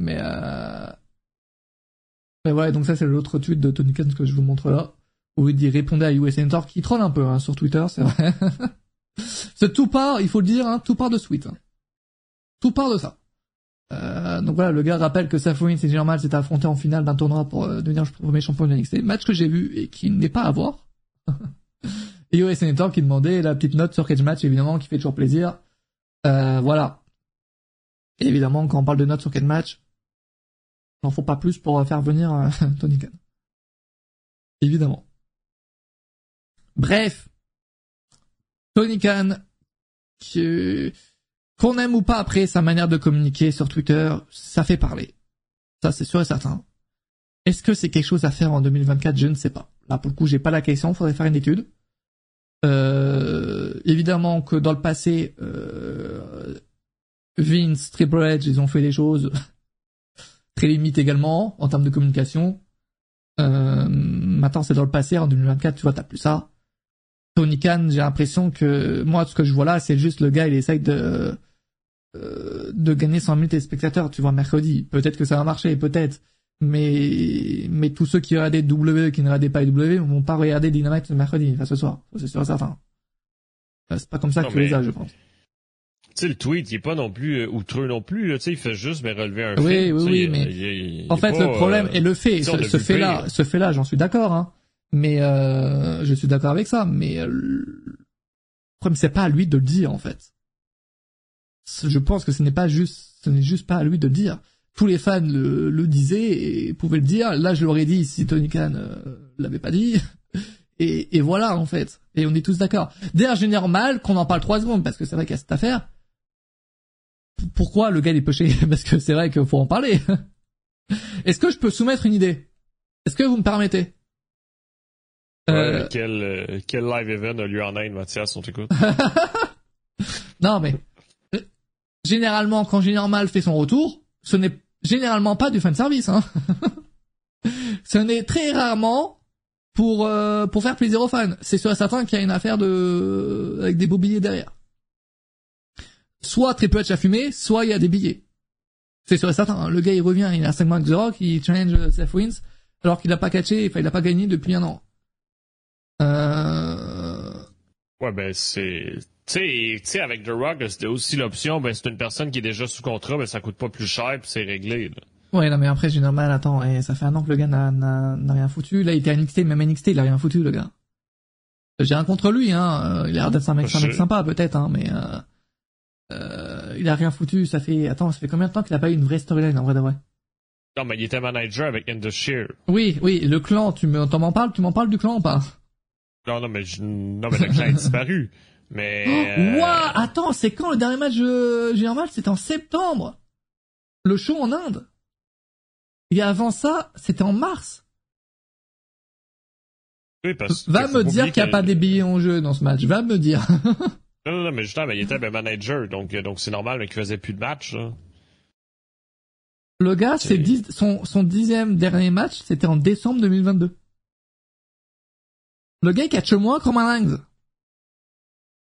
mais euh... mais ouais donc ça c'est l'autre tweet de Tony Khan que je vous montre là. où il dit répondez à US Senator qui troll un peu hein, sur Twitter, c'est vrai. c'est tout part, il faut le dire, hein, tout part de Sweet. Hein. Tout part de ça. Euh, donc voilà, le gars rappelle que Rollins et Normal s'est affronté en finale d'un tournoi pour euh, devenir le premier champion de NXT. Match que j'ai vu et qui n'est pas à voir. et US Senator qui demandait la petite note sur Cage Match, évidemment, qui fait toujours plaisir. Euh, voilà. Et évidemment, quand on parle de notes sur Cage Match, n'en faut pas plus pour faire venir euh, Tony Khan. Évidemment. Bref. Tony Khan, qu'on aime ou pas après sa manière de communiquer sur Twitter, ça fait parler. Ça, c'est sûr et certain. Est-ce que c'est quelque chose à faire en 2024 Je ne sais pas. Là, pour le coup, j'ai pas la question. Faudrait faire une étude. Euh, évidemment que dans le passé, euh, Vince, Triple H, ils ont fait des choses très limites également en termes de communication. Euh, maintenant, c'est dans le passé. En 2024, tu vois, t'as plus ça. Tony Khan, j'ai l'impression que moi, ce que je vois là, c'est juste le gars, il essaye de euh, de gagner 100 000 téléspectateurs, tu vois, mercredi. Peut-être que ça va marcher, peut-être mais mais tous ceux qui regardaient W qui ne regardaient pas W vont pas regarder Dynamite mercredi, enfin ce soir, c'est sûr certain. C'est pas comme ça que tu les as, je pense. Tu sais, le tweet, il est pas non plus euh, outreux non plus, tu sais, il fait juste mais relever un oui, fait. Oui, oui, mais en fait, le problème, euh, et le fait, ce, fait-là, ce fait-là, j'en suis d'accord, hein. Mais euh, je suis d'accord avec ça, mais euh, le problème, c'est pas à lui de le dire, en fait. Je pense que ce n'est pas juste, ce n'est juste pas à lui de le dire tous les fans le, le, disaient et pouvaient le dire. Là, je l'aurais dit si Tony Khan euh, l'avait pas dit. Et, et, voilà, en fait. Et on est tous d'accord. D'ailleurs, j'ai normal qu'on en parle trois secondes, parce que c'est vrai qu'il y a cette affaire. Pourquoi le gars est poché Parce que c'est vrai qu'il faut en parler. Est-ce que je peux soumettre une idée? Est-ce que vous me permettez? Euh... quel, euh, quel live event a lieu en Inde, Mathias, on t'écoute Non, mais... Euh, généralement, quand Général fait son retour, ce n'est généralement pas du fan service. Hein. ce n'est très rarement pour euh, pour faire plaisir aux fans. C'est sûr et certain qu'il y a une affaire de avec des beaux billets derrière. Soit Triple H a fumé, soit il y a des billets. C'est sûr et certain. Hein. Le gars il revient, il a 5 mois avec The Rock, il challenge Seth Wins, alors qu'il a pas catché, enfin il a pas gagné depuis un an. Euh... Ouais ben c'est tu sais, avec The Rock, c'était aussi l'option, ben c'est une personne qui est déjà sous contrat, ben ça coûte pas plus cher, puis c'est réglé. Là. Ouais, non mais après j'ai normal, attends, et ça fait un an que le gars n'a rien foutu. Là, il était à NXT, même NXT, il a rien foutu, le gars. J'ai rien contre lui, hein. Il a l'air d'être un mec, un mec sympa, peut-être, hein, mais euh, euh, il a rien foutu. Ça fait, attends, ça fait combien de temps qu'il a pas eu une vraie storyline en vrai de vrai? Non, mais il était manager avec Shear. Oui, oui, le clan. Tu m'en parles, tu m'en parles du clan ou pas? Non, non, mais je, non, mais le clan a disparu. Mais. Oh, euh... Attends, c'est quand le dernier match euh, général? C'était en septembre. Le show en Inde. Et avant ça, c'était en mars. Oui, parce Va me dire qu'il n'y a pas des billets en jeu dans ce match. Va me dire. non, non, non, mais justement, il était manager, donc euh, donc c'est normal, mais qu'il faisait plus de match. Le gars, c'est son, son dixième dernier match, c'était en décembre 2022. Le gars, il catch moins comme un lingue.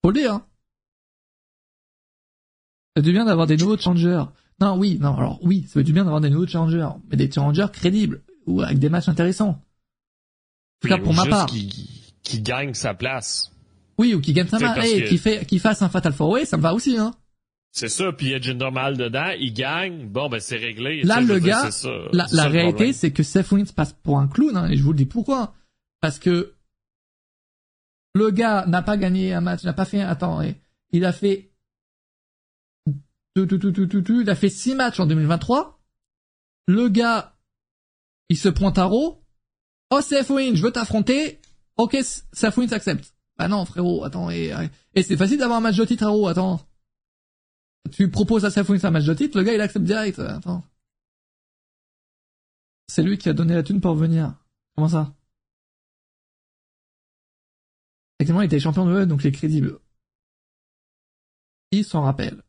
Faut le dire. Hein. Ça fait du bien d'avoir des nouveaux challengers. Non, oui, non, alors oui, ça fait du bien d'avoir des nouveaux challengers, mais des challengers crédibles ou avec des matchs intéressants. En tout cas, pour ma part. Qui, qui gagne sa place. Oui, ou qui gagne sa place, et qui fait, qui fasse un Fatal Four Way, ça me va aussi, hein. C'est ça, puis il y a Jinder Mal dedans, il gagne, bon ben c'est réglé. Là, le gars, la, la réalité, c'est que Seth Rollins passe pour un clown, hein, et je vous le dis pourquoi. Parce que le gars n'a pas gagné un match, n'a pas fait. Attends, il a fait. Il a fait six matchs en 2023. Le gars, il se pointe à Raw. Oh, Seth je veux t'affronter. Ok, Seth Wins accepte. Bah non, frérot, attends. Et, et c'est facile d'avoir un match de titre à Raw, attends. Tu proposes à Seth un match de titre, le gars, il accepte direct. Attends. C'est lui qui a donné la thune pour venir. Comment ça? Effectivement, il était champion de E, donc il est crédible. Qui s'en rappelle?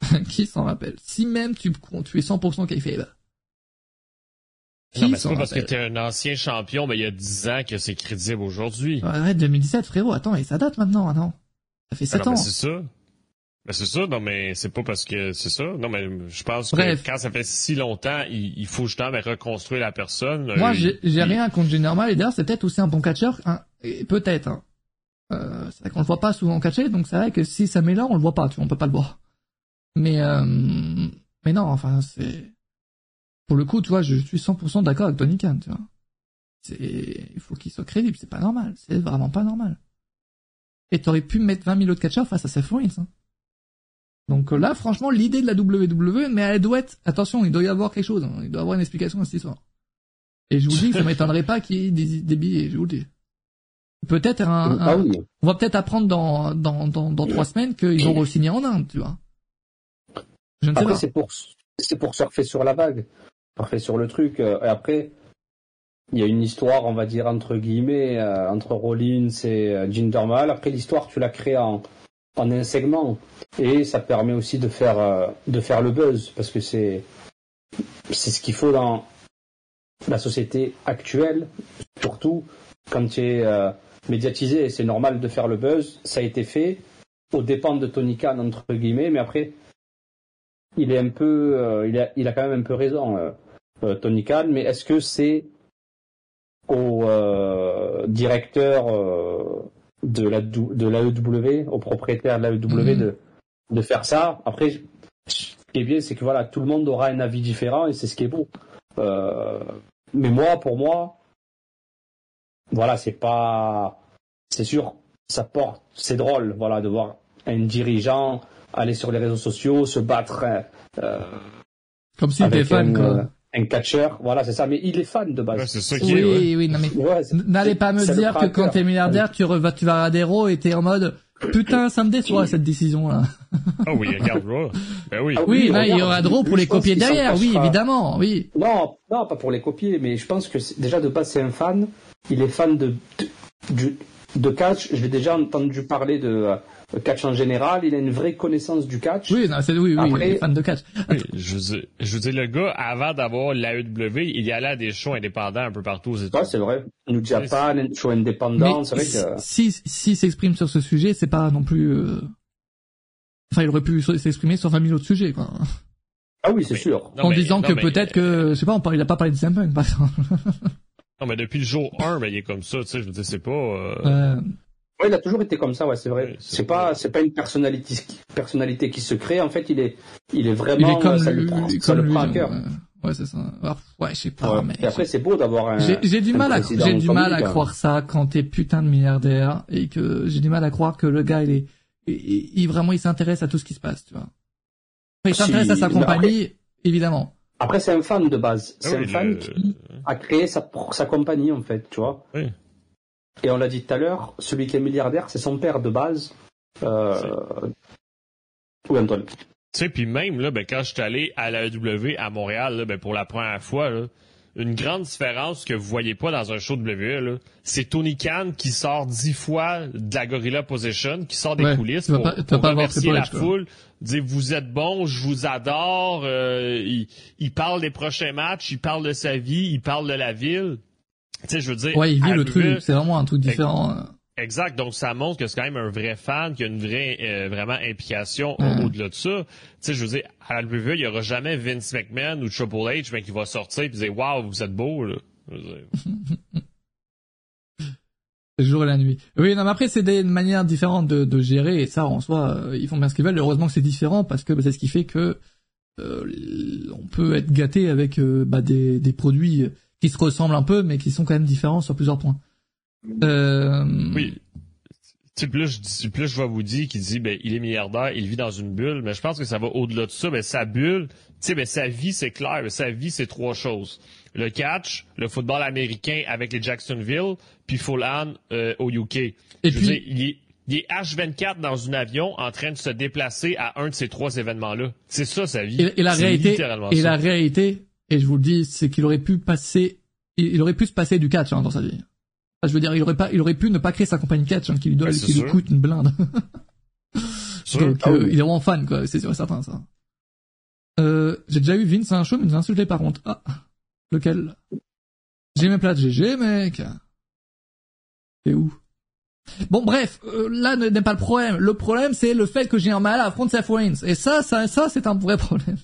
Qui s'en rappelle? Si même tu, tu es 100% kayfabe. Non, mais c'est pas parce que t'es un ancien champion, mais il y a 10 ans que c'est crédible aujourd'hui. Ouais, 2017, frérot, attends, et ça date maintenant, attends. Ça fait 7 ah ans. c'est ça. Ben c'est ça, non mais c'est pas parce que c'est ça. Non mais je pense que quand ça fait si longtemps, il, faut justement reconstruire la personne. Moi, j'ai rien contre normal et d'ailleurs c'est peut-être aussi un bon catcheur, hein, peut-être. Hein. Euh, c'est vrai qu'on le voit pas souvent catcher, donc c'est vrai que si ça met là, on le voit pas, tu vois, on peut pas le voir. Mais euh, mais non, enfin c'est pour le coup, tu vois, je suis 100% d'accord avec Tony Khan, tu vois. C'est il faut qu'il soit crédible, c'est pas normal, c'est vraiment pas normal. Et t'aurais pu mettre 20 000 autres catcheurs face à Seth Rollins. Hein. Donc euh, là, franchement, l'idée de la WWE, mais elle doit être, attention, il doit y avoir quelque chose, hein. il doit y avoir une explication à cette histoire. Et je vous dis, ça m'étonnerait pas qu'il y ait des, billets, je vous le dis. Peut-être un, ah on va peut-être apprendre dans, dans, dans, dans trois semaines qu'ils ont re-signé en Inde, tu vois. Je ne sais après, c'est pour, c'est pour surfer sur la vague. Surfer sur le truc. Euh, et après, il y a une histoire, on va dire, entre guillemets, euh, entre Rollins et Jinder Mahal. Après, l'histoire, tu la crées en, un segment. Et ça permet aussi de faire euh, de faire le buzz parce que c'est ce qu'il faut dans la société actuelle surtout quand tu es euh, médiatisé. C'est normal de faire le buzz. Ça a été fait au dépend de Tony Khan entre guillemets. Mais après il est un peu euh, il a il a quand même un peu raison Tony Khan mais est-ce que c'est au directeur de la de l'AEW, au propriétaire de l'AEW mhm. de, de faire ça? Après, ce qui est bien, c'est que voilà, tout le monde aura un avis différent et c'est ce qui est beau. Euh, mais moi, pour moi, voilà, c'est pas, c'est sûr, ça porte, c'est drôle, voilà, de voir un dirigeant aller sur les réseaux sociaux, se battre. Euh, Comme si était fan, quoi un catcheur, voilà, c'est ça. Mais il est fan de base. c'est ça qui oui, est, oui, non mais n'allez pas me dire que quand t'es milliardaire, tu, vas, tu vas à des et t'es en mode putain, ça me déçoit cette décision là. Ah oui, regarde Ben oui. Ah oui, là, il y aura Raw pour les copier derrière, oui, évidemment, oui. Non, non, pas pour les copier, mais je pense que déjà de base c'est un fan. Il est fan de, de, de catch. Je l'ai déjà entendu parler de catch en général, il a une vraie connaissance du catch. Oui, non, c'est, oui, oui, il est fan de catch. je, je veux dire, le gars, avant d'avoir l'AEW, il y allait à des shows indépendants un peu partout aux États-Unis. Ouais, c'est vrai. New Japan, show indépendant, c'est vrai que... Si, si s'exprime sur ce sujet, c'est pas non plus, euh... enfin, il aurait pu s'exprimer sur 20 000 autres sujets, quoi. Ah oui, c'est sûr. en disant que peut-être que, je sais pas, on parle, il a pas parlé de Punk, par exemple. non, mais depuis le jour 1, ben, il est comme ça, tu sais, je veux dire, c'est pas, euh... euh oui, il a toujours été comme ça, ouais, c'est vrai. c'est pas, c'est pas une personnalité, personnalité qui se crée. En fait, il est, il est vraiment, il est comme ça, lui, le, ça le prend à cœur. Ouais, c'est ça. ouais, je sais pas. Mais et après, c'est beau d'avoir un. J'ai du mal à, j'ai du mal à croire ça quand t'es putain de milliardaire et que j'ai du mal à croire que le gars il est, il, vraiment il s'intéresse à tout ce qui se passe, tu vois. il s'intéresse à sa compagnie, évidemment. Après, c'est un fan de base. C'est un fan qui a créé sa, sa compagnie, en fait, tu vois. Oui. Et on l'a dit tout à l'heure, celui qui est milliardaire, c'est son père de base. Euh... Oui, Antoine. Tu sais, puis même, là, ben, quand je suis allé à la EW à Montréal, ben, pour la première fois, là, une grande différence que vous voyez pas dans un show de WWE, c'est Tony Khan qui sort dix fois de la Gorilla Position, qui sort des coulisses pour, remercier la foule, dire vous êtes bon, je vous adore. Euh, il, il, parle des prochains matchs, il parle de sa vie, il parle de la ville. Tu sais, je veux dire. Ouais, il vit le truc. C'est vraiment un truc différent. Hein. Exact. Donc, ça montre que c'est quand même un vrai fan, qui a une vraie, euh, vraiment implication au-delà de ça. Tu sais, je veux dire, à la WWE, il y aura jamais Vince McMahon ou Triple H, mais qui va sortir et dire, waouh, vous êtes beau, là. le jour et la nuit. Oui, non, mais après, c'est des manières différentes de, de gérer, et ça, en soi, euh, ils font bien ce qu'ils veulent. Heureusement que c'est différent, parce que bah, c'est ce qui fait que euh, on peut être gâté avec bah, des, des produits qui se ressemblent un peu, mais qui sont quand même différents sur plusieurs points. Euh... Oui. Tu plus je, plus je vois vous dire qui dit ben il est milliardaire, il vit dans une bulle, mais je pense que ça va au-delà de ça. Ben sa bulle, tu sais, ben sa vie c'est clair, ben, sa vie c'est trois choses le catch, le football américain avec les Jacksonville, puis Fulham euh, au UK. Et je puis, dire, il est, il est H24 dans un avion en train de se déplacer à un de ces trois événements-là. C'est ça sa vie. Et, la réalité, et la réalité, et je vous le dis, c'est qu'il aurait pu passer, il, aurait pu se passer du catch hein, dans sa vie. je veux dire, il aurait pas, il aurait pu ne pas créer sa compagnie catch hein, qui lui doit, qui lui coûte une blinde. Donc, ah euh, il est vraiment fan, quoi. C'est sûr et certain, ça. Euh, j'ai déjà eu Vince à un show, mais nous insulté par contre. Ah, lequel? J'ai mes plates GG, mec. Et où? Bon, bref, euh, là n'est pas le problème. Le problème, c'est le fait que j'ai un mal à affronter Seth Rollins. Et ça, ça, ça, c'est un vrai problème.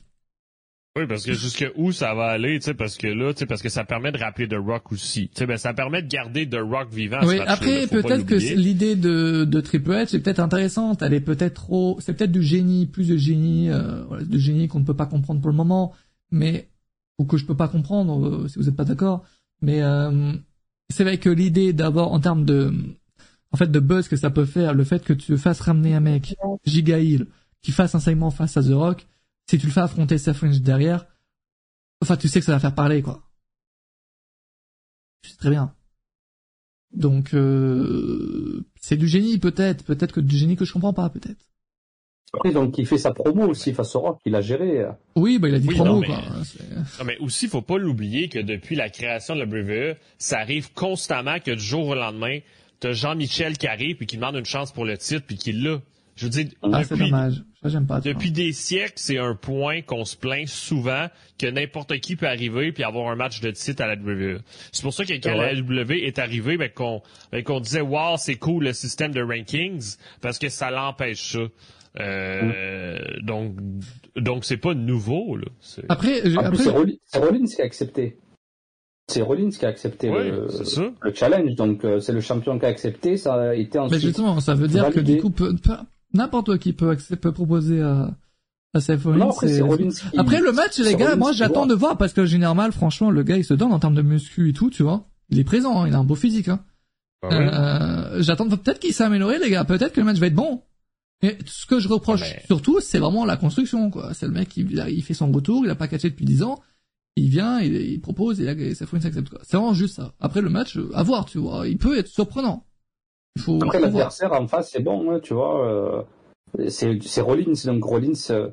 Oui, parce que jusque où ça va aller, tu sais, parce que là, tu sais, parce que ça permet de rappeler The Rock aussi. Tu sais, ben, ça permet de garder The Rock vivant. Oui, après, peut-être que l'idée de, de Triple H est peut-être intéressante. Elle est peut-être trop, c'est peut-être du génie, plus de génie, euh, de génie qu'on ne peut pas comprendre pour le moment, mais, ou que je peux pas comprendre, euh, si vous n'êtes pas d'accord. Mais, euh, c'est vrai que l'idée d'avoir, en termes de, en fait, de buzz que ça peut faire, le fait que tu fasses ramener un mec, Giga Hill, qui fasse un segment face à The Rock, si tu le fais affronter Seth derrière, enfin, tu sais que ça va faire parler, quoi. Tu sais très bien. Donc, euh, c'est du génie, peut-être. Peut-être que du génie que je comprends pas, peut-être. Oui, donc il fait sa promo aussi face au Rock, il a géré. Oui, bah il a dit promo, quoi. Non, mais aussi, faut pas l'oublier que depuis la création de la WWE, ça arrive constamment que du jour au lendemain, t'as Jean-Michel qui arrive puis qui demande une chance pour le titre puis qui l'a. Je veux dire, ah, c'est dommage. j'aime pas. Depuis des siècles, c'est un point qu'on se plaint souvent que n'importe qui peut arriver puis avoir un match de titre à la WWE. C'est pour ça que quand la WWE est arrivée, ben, qu'on ben, qu'on disait wow, c'est cool le système de rankings parce que ça l'empêche ça. Euh, mm. Donc donc c'est pas nouveau là. Après, après... c'est Rollins qui a accepté. C'est Rollins qui a accepté le, le, challenge, donc euh, c'est le champion qui a accepté. Ça a été ensuite. Mais justement, ça veut dire que du coup, n'importe qui peut, peut proposer à, à Seth Rollins. après, le match, les gars, moi j'attends de voir parce que généralement, franchement, le gars il se donne en termes de muscu et tout, tu vois. Il est présent, hein, il a un beau physique. Hein. Ah euh, j'attends peut-être qu'il s'est amélioré, les gars. Peut-être que le match va être bon. Mais ce que je reproche ah, surtout, c'est vraiment la construction, quoi. C'est le mec qui il, fait son retour, il a pas catché depuis 10 ans. Il vient, il, il propose, et, et Seth Rollins accepte, quoi. C'est vraiment juste ça. Après le match, à voir, tu vois. Il peut être surprenant. Après, l'adversaire en face, c'est bon, hein, tu vois. Euh, c'est Rollins, donc Rollins, euh,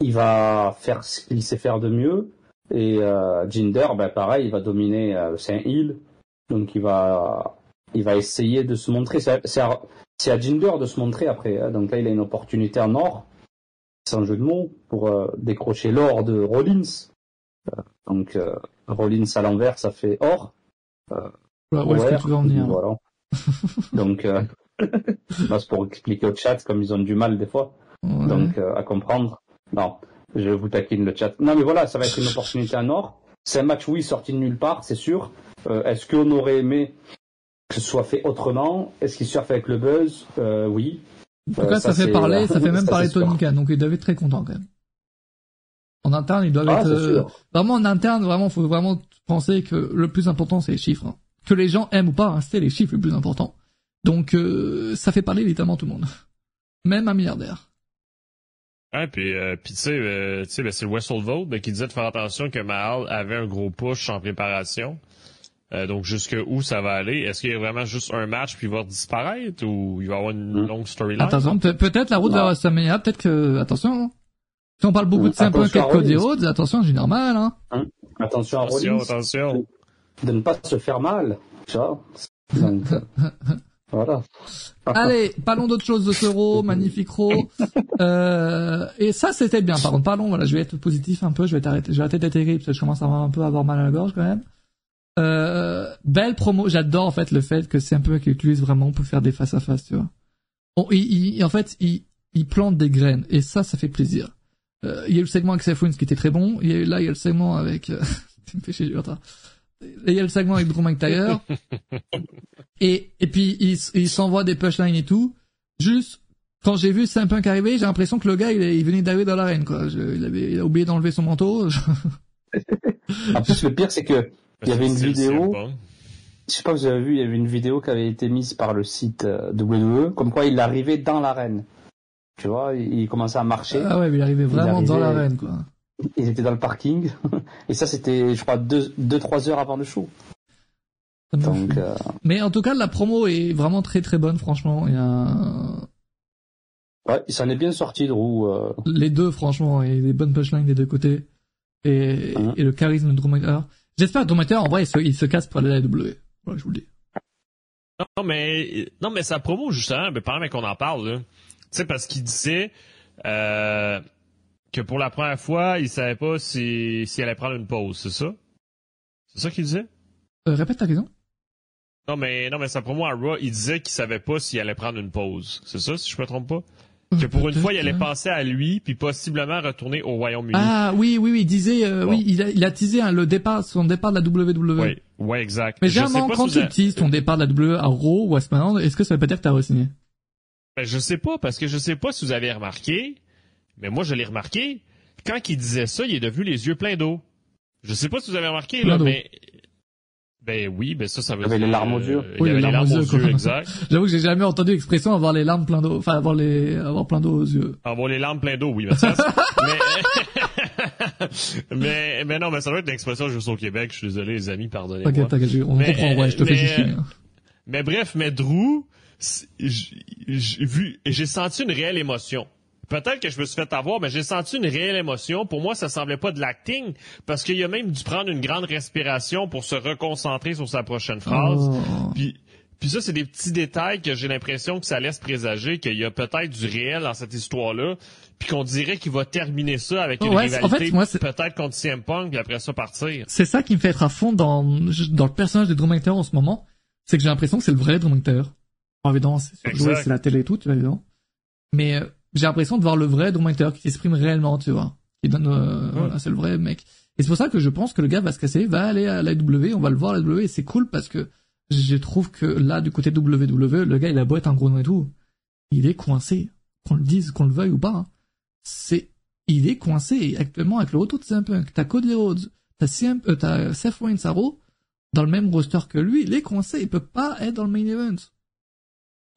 il va faire ce qu'il sait faire de mieux. Et euh, Jinder, ben pareil, il va dominer. Euh, c'est un heal, donc il va, il va essayer de se montrer. C'est à, à, Jinder de se montrer après. Hein. donc là, il a une opportunité en or, sans jeu de mots, pour euh, décrocher l'or de Rollins. donc Rollins à l'envers, ça fait or. où est-ce que tu veux en venir voilà. Donc, euh, c'est pour expliquer au chat, comme ils ont du mal des fois, donc euh, à comprendre. Non, je vous taquine le chat. Non, mais voilà, ça va être une opportunité en or. C'est un match, oui, sorti de nulle part, c'est sûr. Euh, est-ce qu'on aurait aimé que ce soit fait autrement? Est-ce qu'il surfe avec le buzz? Euh, Oui. En tout cas, ça, fait parler, ça fait même parler Tony Khan, donc il doit être très content quand même. En interne, il doit ah, être vraiment en interne, vraiment, faut vraiment penser que le plus important c'est les chiffres. Hein que les gens aiment ou pas, hein, c'est les chiffres les plus importants. Donc euh, ça fait parler littéralement tout le monde, même un milliardaire. Ouais, puis, euh, puis tu sais, euh, ben, c'est Wessel Vote ben, qui disait de faire attention que Mahal avait un gros push en préparation. donc jusque où ça va aller? Est-ce qu'il y a vraiment juste un match puis il va disparaître ou il va y avoir une hmm. longue storyline? Attention, peut-être la route vers WrestleMania, peut-être que attention. Hein. Si on parle beaucoup de simples quelques Cody Rhodes, attention, j'ai normal. Hein. hein. Attention à Attention, attention de ne pas se faire mal. Tu vois voilà. Allez, parlons d'autre chose de ce Raw, magnifique Raw. Euh, et ça, c'était bien. Par contre, parlons, voilà, je vais être positif un peu, je vais arrêter, je vais arrêter d'être parce que je commence à avoir un peu à avoir mal à la gorge quand même. Euh, belle promo, j'adore en fait le fait que c'est un peu qui utilise vraiment pour faire des face à face, tu vois. Bon, il, il, en fait, il, il plante des graines et ça, ça fait plaisir. Euh, il y a eu le segment avec Seth qui était très bon. Il y a eu, là, il y a le segment avec. Euh, tu me fais chier, il y a le segment avec Drew McIntyre. et, et puis, il, il s'envoie des punchlines et tout. Juste, quand j'ai vu Saint Punk arriver, j'ai l'impression que le gars, il, il venait d'arriver dans l'arène, quoi. il, avait, il a oublié d'enlever son manteau. en plus, le pire, c'est que, il y avait une vidéo. Je sais pas si vous avez vu, il y avait une vidéo qui avait été mise par le site euh, WWE, comme quoi il arrivait dans l'arène. Tu vois, il commençait à marcher. Ah ouais, mais il arrivait vraiment dans l'arène, quoi. Ils étaient dans le parking. Et ça, c'était, je crois, 2-3 heures avant le show. Donc, euh... Mais en tout cas, la promo est vraiment très très bonne, franchement. Il y a... Ouais, il s'en est bien sorti, Drew. Euh... Les deux, franchement, et des bonnes punchlines des deux côtés. Et, hein? et le charisme de Drew J'espère que Drew en vrai, il se, il se casse pour la WWE. Voilà, je vous le dis. Non, mais, non, mais sa promo, justement, mais pendant qu'on en parle, tu sais, parce qu'il disait, euh, que pour la première fois, il savait pas si, si allait prendre une pause, c'est ça? C'est ça qu'il disait? Euh, répète ta question. Non, mais, non, mais ça pour moi, à Raw, il disait qu'il savait pas s'il allait prendre une pause. C'est ça, si je me trompe pas? Que pour une fois, il allait penser à lui, puis possiblement retourner au Royaume-Uni. Ah oui, oui, oui, il disait, euh, oui, il a, il a teasé hein, le départ, son départ de la WWE. Oui, ouais, exact. Mais généralement, quand tu teases ton départ de la WWE à Raw ou à SmackDown, est-ce que ça veut pas dire que t'as re-signé? Ben, Je sais pas, parce que je sais pas si vous avez remarqué, mais moi je l'ai remarqué, quand il disait ça, il est devenu les yeux pleins d'eau. Je sais pas si vous avez remarqué, là, mais ben oui, ben ça, ça veut dire. Il avait les larmes aux yeux. Euh, oui, il avait les larmes, aux yeux, exact. J'avoue que j'ai jamais entendu l'expression avoir les larmes plein d'eau, enfin avoir les, avoir plein d'eau aux yeux. Avoir les larmes plein d'eau, oui, Mathias. mais... mais, mais non, mais ça doit être une expression juste au Québec. Je suis désolé, les amis, pardonnez-moi. Ok, t'inquiète, on mais, comprend, ouais, je te fais chier. Hein. Mais bref, mais Drew, j'ai vu, j'ai senti une réelle émotion. Peut-être que je me suis fait avoir, mais j'ai senti une réelle émotion. Pour moi, ça semblait pas de l'acting, parce qu'il a même dû prendre une grande respiration pour se reconcentrer sur sa prochaine phrase. Oh. Puis, puis ça, c'est des petits détails que j'ai l'impression que ça laisse présager qu'il y a peut-être du réel dans cette histoire-là, puis qu'on dirait qu'il va terminer ça avec une rivalité peut-être contre CM Punk, puis après ça partir. C'est ça qui me fait être à fond dans, dans le personnage de Drew en ce moment, c'est que j'ai l'impression que c'est le vrai Drew McIntyre. évidemment, c'est la télé et tout, évidemment. Mais euh, j'ai l'impression de voir le vrai Drew qui s'exprime réellement, tu vois. Qui donne, euh, voilà, c'est le vrai mec. Et c'est pour ça que je pense que le gars va se casser, va aller à l'AW, on va le voir à l'AW, et c'est cool parce que je trouve que là, du côté WWE, le gars, il a beau être un gros nom et tout, il est coincé. Qu'on le dise, qu'on le veuille ou pas, hein. c'est, il est coincé. Actuellement, avec le retour de CM Punk, t'as Cody Rhodes, t'as CM, euh, t'as Seth Rollins dans le même roster que lui, il est coincé, il peut pas être dans le main event.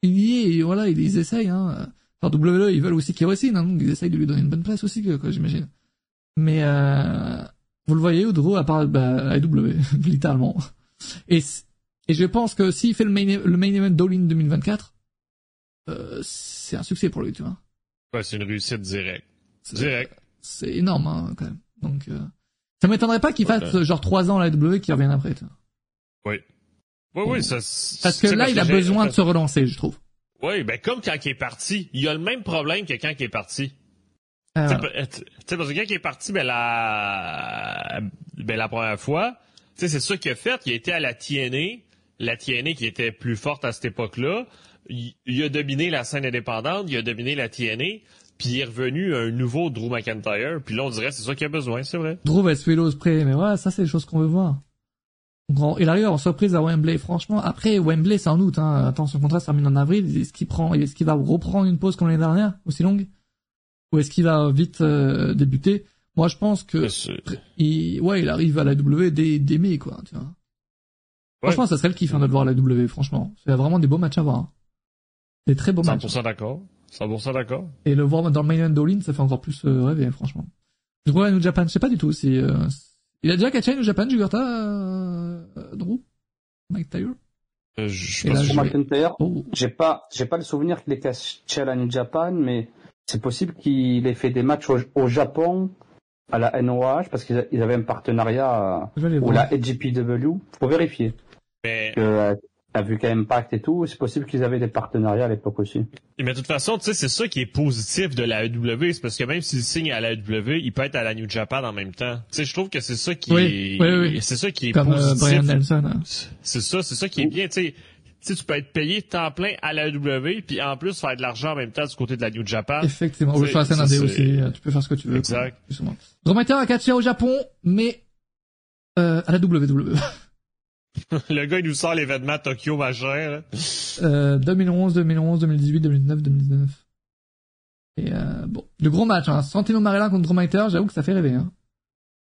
Il y est, voilà, ils, ils essayent, hein. Enfin, WWE, ils veulent aussi qu'il réussisse, hein, donc ils essayent de lui donner une bonne place aussi, quoi, j'imagine. Mais euh, vous le voyez, Udro, à part bah, AEW, littéralement. Et, et je pense que s'il fait le main, le main event d'All-In 2024, euh, c'est un succès pour lui, tu vois. Ouais, c'est une réussite directe. Direct. C'est énorme, hein, quand même. Donc, euh, ça m'étonnerait pas qu'il fasse genre trois ans à l'AEW qui revienne après, tu vois. Oui. Oui, oui, ça... Parce que là, il a besoin de se relancer, je trouve. Oui, ben comme quand il est parti. Il a le même problème que quand il est parti. Ah. Tu sais, parce que quand il est parti, ben la, ben, la première fois, tu sais, c'est ça qu'il a fait. Il a été à la TNA, la TNA qui était plus forte à cette époque-là. Il, a dominé la scène indépendante, il a dominé la TNA, puis il est revenu un nouveau Drew McIntyre. Puis là, on dirait c'est ça qu'il a besoin, c'est vrai. Drew va se près, mais ouais, ça c'est les choses qu'on veut voir. Il arrive en surprise à Wembley. Franchement, après Wembley, c'est en août. Hein. Attends, son contrat se termine en avril. Est-ce qu'il prend, est-ce qu'il va reprendre une pause comme l'année dernière, aussi longue, ou est-ce qu'il va vite euh, débuter? Moi, je pense que, il, ouais, il arrive à la W dès, dès mai, quoi. Tu vois. Franchement, ça serait le kiff hein, de le voir à la W. Franchement, c'est vraiment des beaux matchs à voir. Hein. Des très beaux matchs. 100% d'accord. 100% d'accord. Et le voir dans le main event ça fait encore plus euh, rêver, franchement. Je vois New Japan, je sais pas du tout si. Euh, il a déjà catché au Japan, Jugurta, euh, Drew? Mike Tyler euh, je pense McIntyre, oh. j'ai pas, j'ai pas le souvenir qu'il ait catché à la New Japan, mais c'est possible qu'il ait fait des matchs au, Japon à la NOH parce qu'ils avaient un partenariat ou la EGPW. Faut vérifier. Mais... Que, vu qu'à Impact et tout, c'est possible qu'ils avaient des partenariats à l'époque aussi. Mais de toute façon, tu sais, c'est ça qui est positif de la AEW, c'est parce que même s'il signe à la AEW, il peut être à la New Japan en même temps. Tu sais, je trouve que c'est ça qui est, oui, oui. c'est ça qui est Comme, euh, Brian Nelson. Hein. C'est ça, c'est ça qui est bien, tu sais. Tu, tu peux être payé temps plein à la AEW, puis en plus faire de l'argent en même temps du côté de la New Japan. Effectivement, ou sur la scène aussi, tu peux faire ce que tu veux. Exact. Drometer a catché au Japon, mais euh, à la WWE. le gars, il nous sort l'événement Tokyo machin. Euh, 2011, 2011, 2018, 2019, 2019. Et euh, bon, de gros matchs. Hein. Santino Marella contre Drew j'avoue que ça fait rêver. Hein.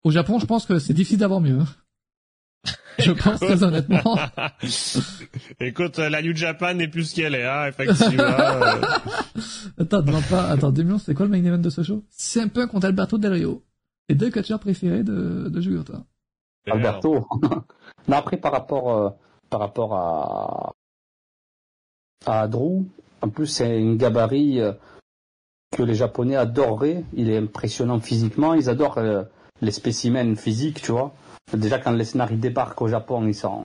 Au Japon, je pense que c'est difficile d'avoir mieux. Hein. Je pense très honnêtement. Écoute, la New Japan n'est plus ce qu'elle est, hein, effectivement. Euh. attends, non pas. Attends, 2011, c'est quoi le main event de ce show C'est un peu contre Alberto Del Rio. Les deux catcheurs préférés de, de Jugurta. Alberto. Non, après, par rapport, euh, par rapport à, à Drew, en plus, c'est une gabarit euh, que les Japonais adoreraient. Il est impressionnant physiquement. Ils adorent euh, les spécimens physiques, tu vois. Déjà, quand les scénarios débarquent au Japon, ils sont,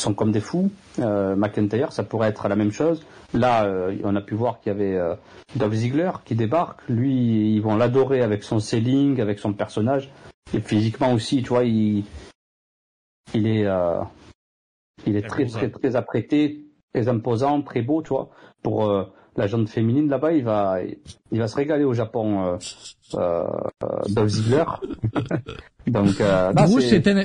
sont comme des fous. McIntyre, ça pourrait être la même chose. Là, on a pu voir qu'il y avait Dolph Ziggler qui débarque. Lui, ils vont l'adorer avec son selling, avec son personnage. Et physiquement aussi, tu vois, il, il est, euh, Il est très, très, très apprêté, très imposant, très beau, tu vois. Pour euh, la gente féminine là-bas, il va, il va se régaler au Japon. Euh, euh, Dolph Ziggler. Donc, euh,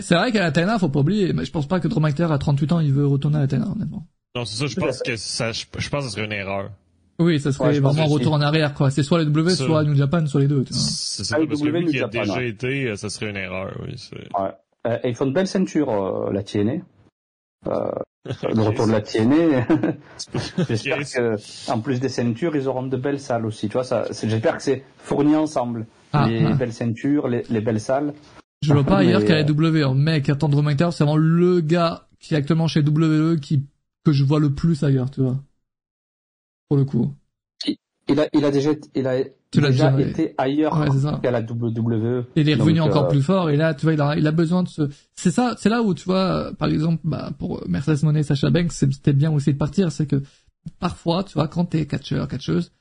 c'est vrai qu'à la TNA, faut pas oublier. Mais je pense pas que Drew McIntyre à 38 ans, il veut retourner à la TNA, honnêtement. Non, c'est ça. Je pense que ça, je, pense que ce serait une erreur. Oui, ça serait vraiment un retour en arrière, quoi. C'est soit les W, soit New Japan, soit les deux. C'est ça, parce que lui qui a déjà été, ça serait une erreur, oui. Ouais. Euh, ils font de belles ceintures, euh, la TNA. Euh, le retour de la TNA. j'espère que, en plus des ceintures, ils auront de belles salles aussi. Tu vois, ça, j'espère que c'est fourni ensemble. Ah, les ah. belles ceintures, les, les, belles salles. Je vois pas ailleurs qu'à la W. Hein. Mec, attendre McIntyre, c'est vraiment le gars qui est actuellement chez WWE qui, que je vois le plus ailleurs, tu vois. Pour le coup. Il a, il a déjà, il a déjà, été ailleurs qu'à la WWE. Il est revenu encore euh, plus fort et là, tu vois, il a, il a besoin de ce. C'est ça, c'est là où tu vois, par exemple, bah, pour Mercedes Monet, Sacha Banks, c'était bien aussi de partir, c'est que parfois, tu vois, quand t'es catcheur, catcheuse,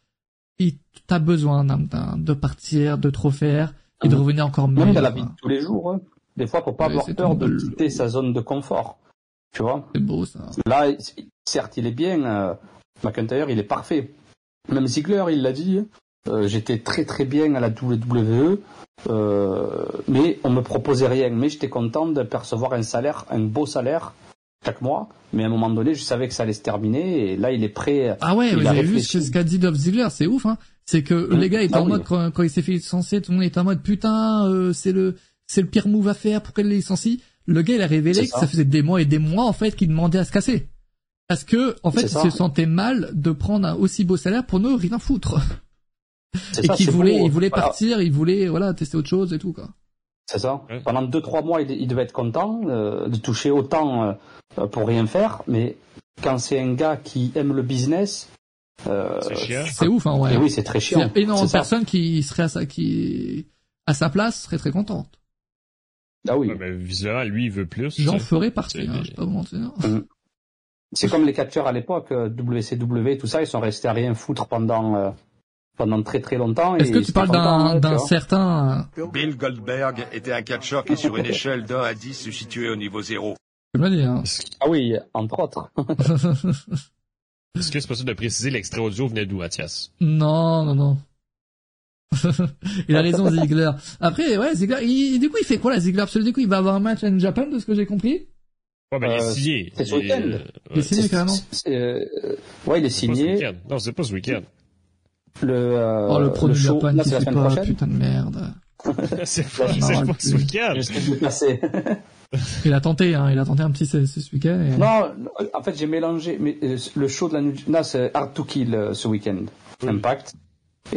t'as besoin de partir, de trop faire et de mhm. revenir encore mieux. Même dans la vie de tous les jours, hein. des fois, faut pas avoir peur de quitter sa zone de confort. Tu vois C'est beau ça. Là, certes, il est bien. Euh, McIntyre, il est parfait. Même Ziegler, il l'a dit. Euh, j'étais très très bien à la WWE, euh, mais on me proposait rien. Mais j'étais content de percevoir un salaire, un beau salaire chaque mois. Mais à un moment donné, je savais que ça allait se terminer. Et là, il est prêt. Ah ouais, vous avez vu ce qu'a dit Dolph Ziggler, c'est ouf. Hein c'est que mmh. les gars étaient ah en mode quand, il s'est fait licencier, tout le monde était en mode putain, euh, c'est le c'est le pire move à faire. Pourquoi il licencie Le gars, il a révélé que ça. faisait des mois et des mois en fait qu'il demandait à se casser. Parce que, en fait, il se sentait mal de prendre un aussi beau salaire pour ne rien foutre. Et qu'il voulait, il voulait partir, il voulait, voilà, tester autre chose et tout, quoi. C'est ça. Pendant deux, trois mois, il, devait être content euh, de toucher autant euh, pour rien faire, mais quand c'est un gars qui aime le business, euh, c'est ouf, hein, ouais. oui, c'est très chiant. Il y a énormément de personnes qui seraient à sa, qui, à sa place, seraient très contentes. Ah oui. mais visuellement, lui, il veut plus. J'en ferais partie, hein, je pas vous mentir. Mm. C'est comme les catcheurs à l'époque, WCW, tout ça, ils sont restés à rien foutre pendant, pendant très très longtemps. Est-ce que tu parles d'un, certain... Bill Goldberg était un catcheur qui sur une échelle d'un à 10 se situait au niveau zéro. Je me dire. Hein. Ah oui, entre autres. Est-ce que c'est possible de préciser l'extrait audio venait d'où, Mathias? Non, non, non. il a raison, Ziggler. Après, ouais, Ziggler, il, du coup, il fait quoi, là, Ziggler? Parce que du coup, il va avoir un match en Japan, de ce que j'ai compris? Ouais, ben, il est euh, signé. C'est ce week-end. Il est signé, carrément. Euh, ouais, il est signé. non, c'est pas ce week-end. Le, euh, oh, le pro le du show, Japan, c'est la semaine pas, prochaine. Putain de merde. c'est pas, pas ce week-end. il a tenté, hein, il a tenté un petit ce, ce week-end. Et... Non, en fait, j'ai mélangé. Mais, euh, le show de la New... Non, c'est Hard to Kill euh, ce week-end. Impact.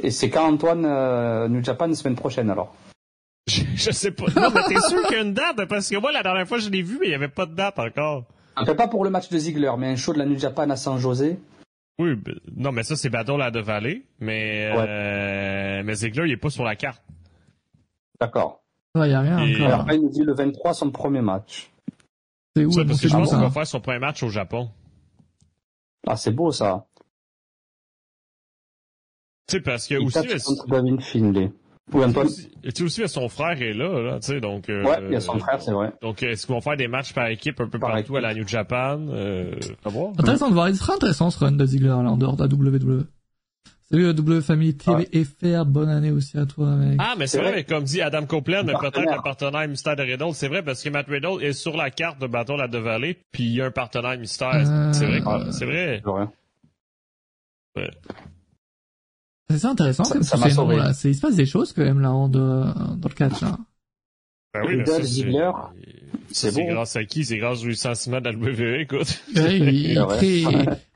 Et c'est quand Antoine euh, New Japan la semaine prochaine alors? Je, je sais pas. Non, mais t'es sûr qu'il y a une date? Parce que moi la dernière fois je l'ai vu mais il y avait pas de date encore. En fait, pas pour le match de Ziggler, mais un show de la New Japan à San José. Oui, non, mais ça c'est Battle à de Valley, mais ouais. euh, mais Ziggler il est pas sur la carte. D'accord. Il n'y a rien encore. Après, il nous dit le 23, son premier match. C'est où Parce que je pense qu'il va faire son premier match au Japon. Ah, c'est beau, ça. Tu sais, parce que aussi... contre Finlay. Oui, Antoine. Et tu sais aussi, son frère est là, là, tu sais, donc... Euh, ouais, il y a son frère, c'est vrai. Donc, est-ce qu'ils vont faire des matchs par équipe un peu partout à la New Japan? Euh, à voir. Intéressant de voir. Il sera intéressant, ce run de Ziggler, là, en dehors de la WWE. Salut W Family TV et FR, bonne année aussi à toi, mec. Ah, mais c'est vrai, mais comme dit Adam Copeland, peut-être un partenaire mystère de Riddle, c'est vrai parce que Matt Riddle est sur la carte de bâton la de Valley, puis il y a un partenaire mystère. Euh... C'est vrai, c'est vrai. Ouais. C'est intéressant ça, comme ça, là. Il se passe des choses quand même là en de, dans le catch là. Ben oui, Riddle, Ziggler. C'est bon. grâce à qui? C'est grâce au licenciement de la WWE, écoute. il, il, crée,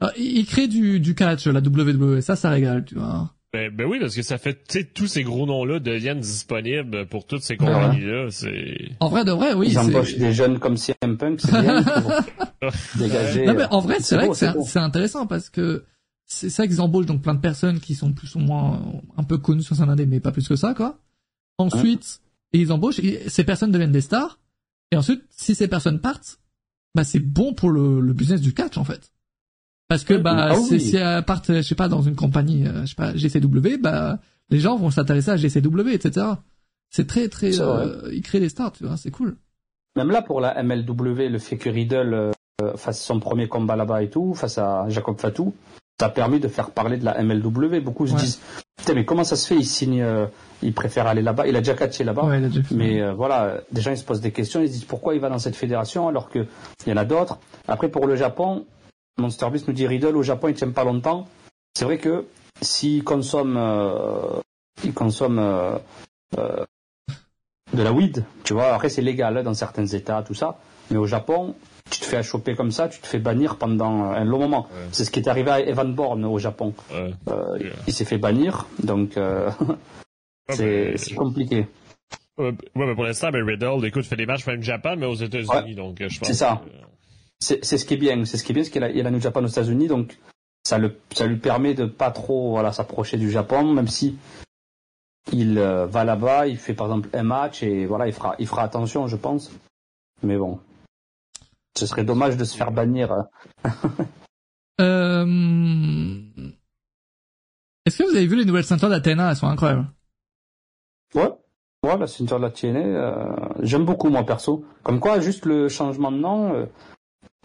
ah, il crée du, du catch, la WWE. Ça, ça régale, tu vois. Ben, ben oui, parce que ça fait, tu sais, tous ces gros noms-là deviennent disponibles pour toutes ces compagnies-là. C'est... En vrai, de vrai, oui. Ils embauchent des jeunes comme CM Punk, c'est bien pour dégager. Non, mais en vrai, c'est, vrai que c'est, intéressant parce que c'est ça qu'ils embauchent donc plein de personnes qui sont plus ou moins un peu connues sur un mais pas plus que ça, quoi. Ensuite, ils embauchent, ces personnes deviennent des stars. Et ensuite, si ces personnes partent, bah c'est bon pour le, le, business du catch en fait. Parce que bah ah si elles partent, je sais pas, dans une compagnie, euh, je sais pas, GCW, bah les gens vont s'intéresser à GCW, etc. C'est très très, euh, ils créent des stars, tu vois, c'est cool. Même là pour la MLW, le fait que Riddle euh, à son premier combat là-bas et tout, face à Jacob Fatou, ça a permis de faire parler de la MLW. Beaucoup se disent, putain, mais comment ça se fait? Il signe, il préfère aller là-bas. Il a déjà catché là-bas. mais voilà, des gens ils se posent des questions, ils se disent pourquoi il va dans cette fédération alors qu'il y en a d'autres? Après pour le Japon, Monster Beast nous dit Riddle au Japon il tient pas longtemps. C'est vrai que s'il consomme, il consomme de la weed, tu vois. Après, c'est légal hein, dans certains États, tout ça. Mais au Japon, tu te fais choper comme ça, tu te fais bannir pendant un long moment. C'est ce qui est arrivé à Evan Bourne au Japon. Euh, il s'est fait bannir, donc euh, c'est compliqué. Ouais, mais pour l'instant, ben Riddle, écoute, fait des matchs même au Japon, mais aux États-Unis, donc euh, je pense. C'est ça. C'est ce qui est bien, c'est ce qui est bien, parce qu'il a, il a New Japan aux États-Unis, donc ça, le, ça lui permet de pas trop voilà s'approcher du Japon, même si il euh, va là-bas, il fait par exemple un match et voilà, il fera, il fera attention, je pense. Mais bon, ce serait dommage de se faire bannir. euh... Est-ce que vous avez vu les nouvelles ceintures d'Athéna? Elles sont incroyables. Ouais, ouais, la ceinture de la TNA, euh, j'aime beaucoup moi perso. Comme quoi, juste le changement de nom euh,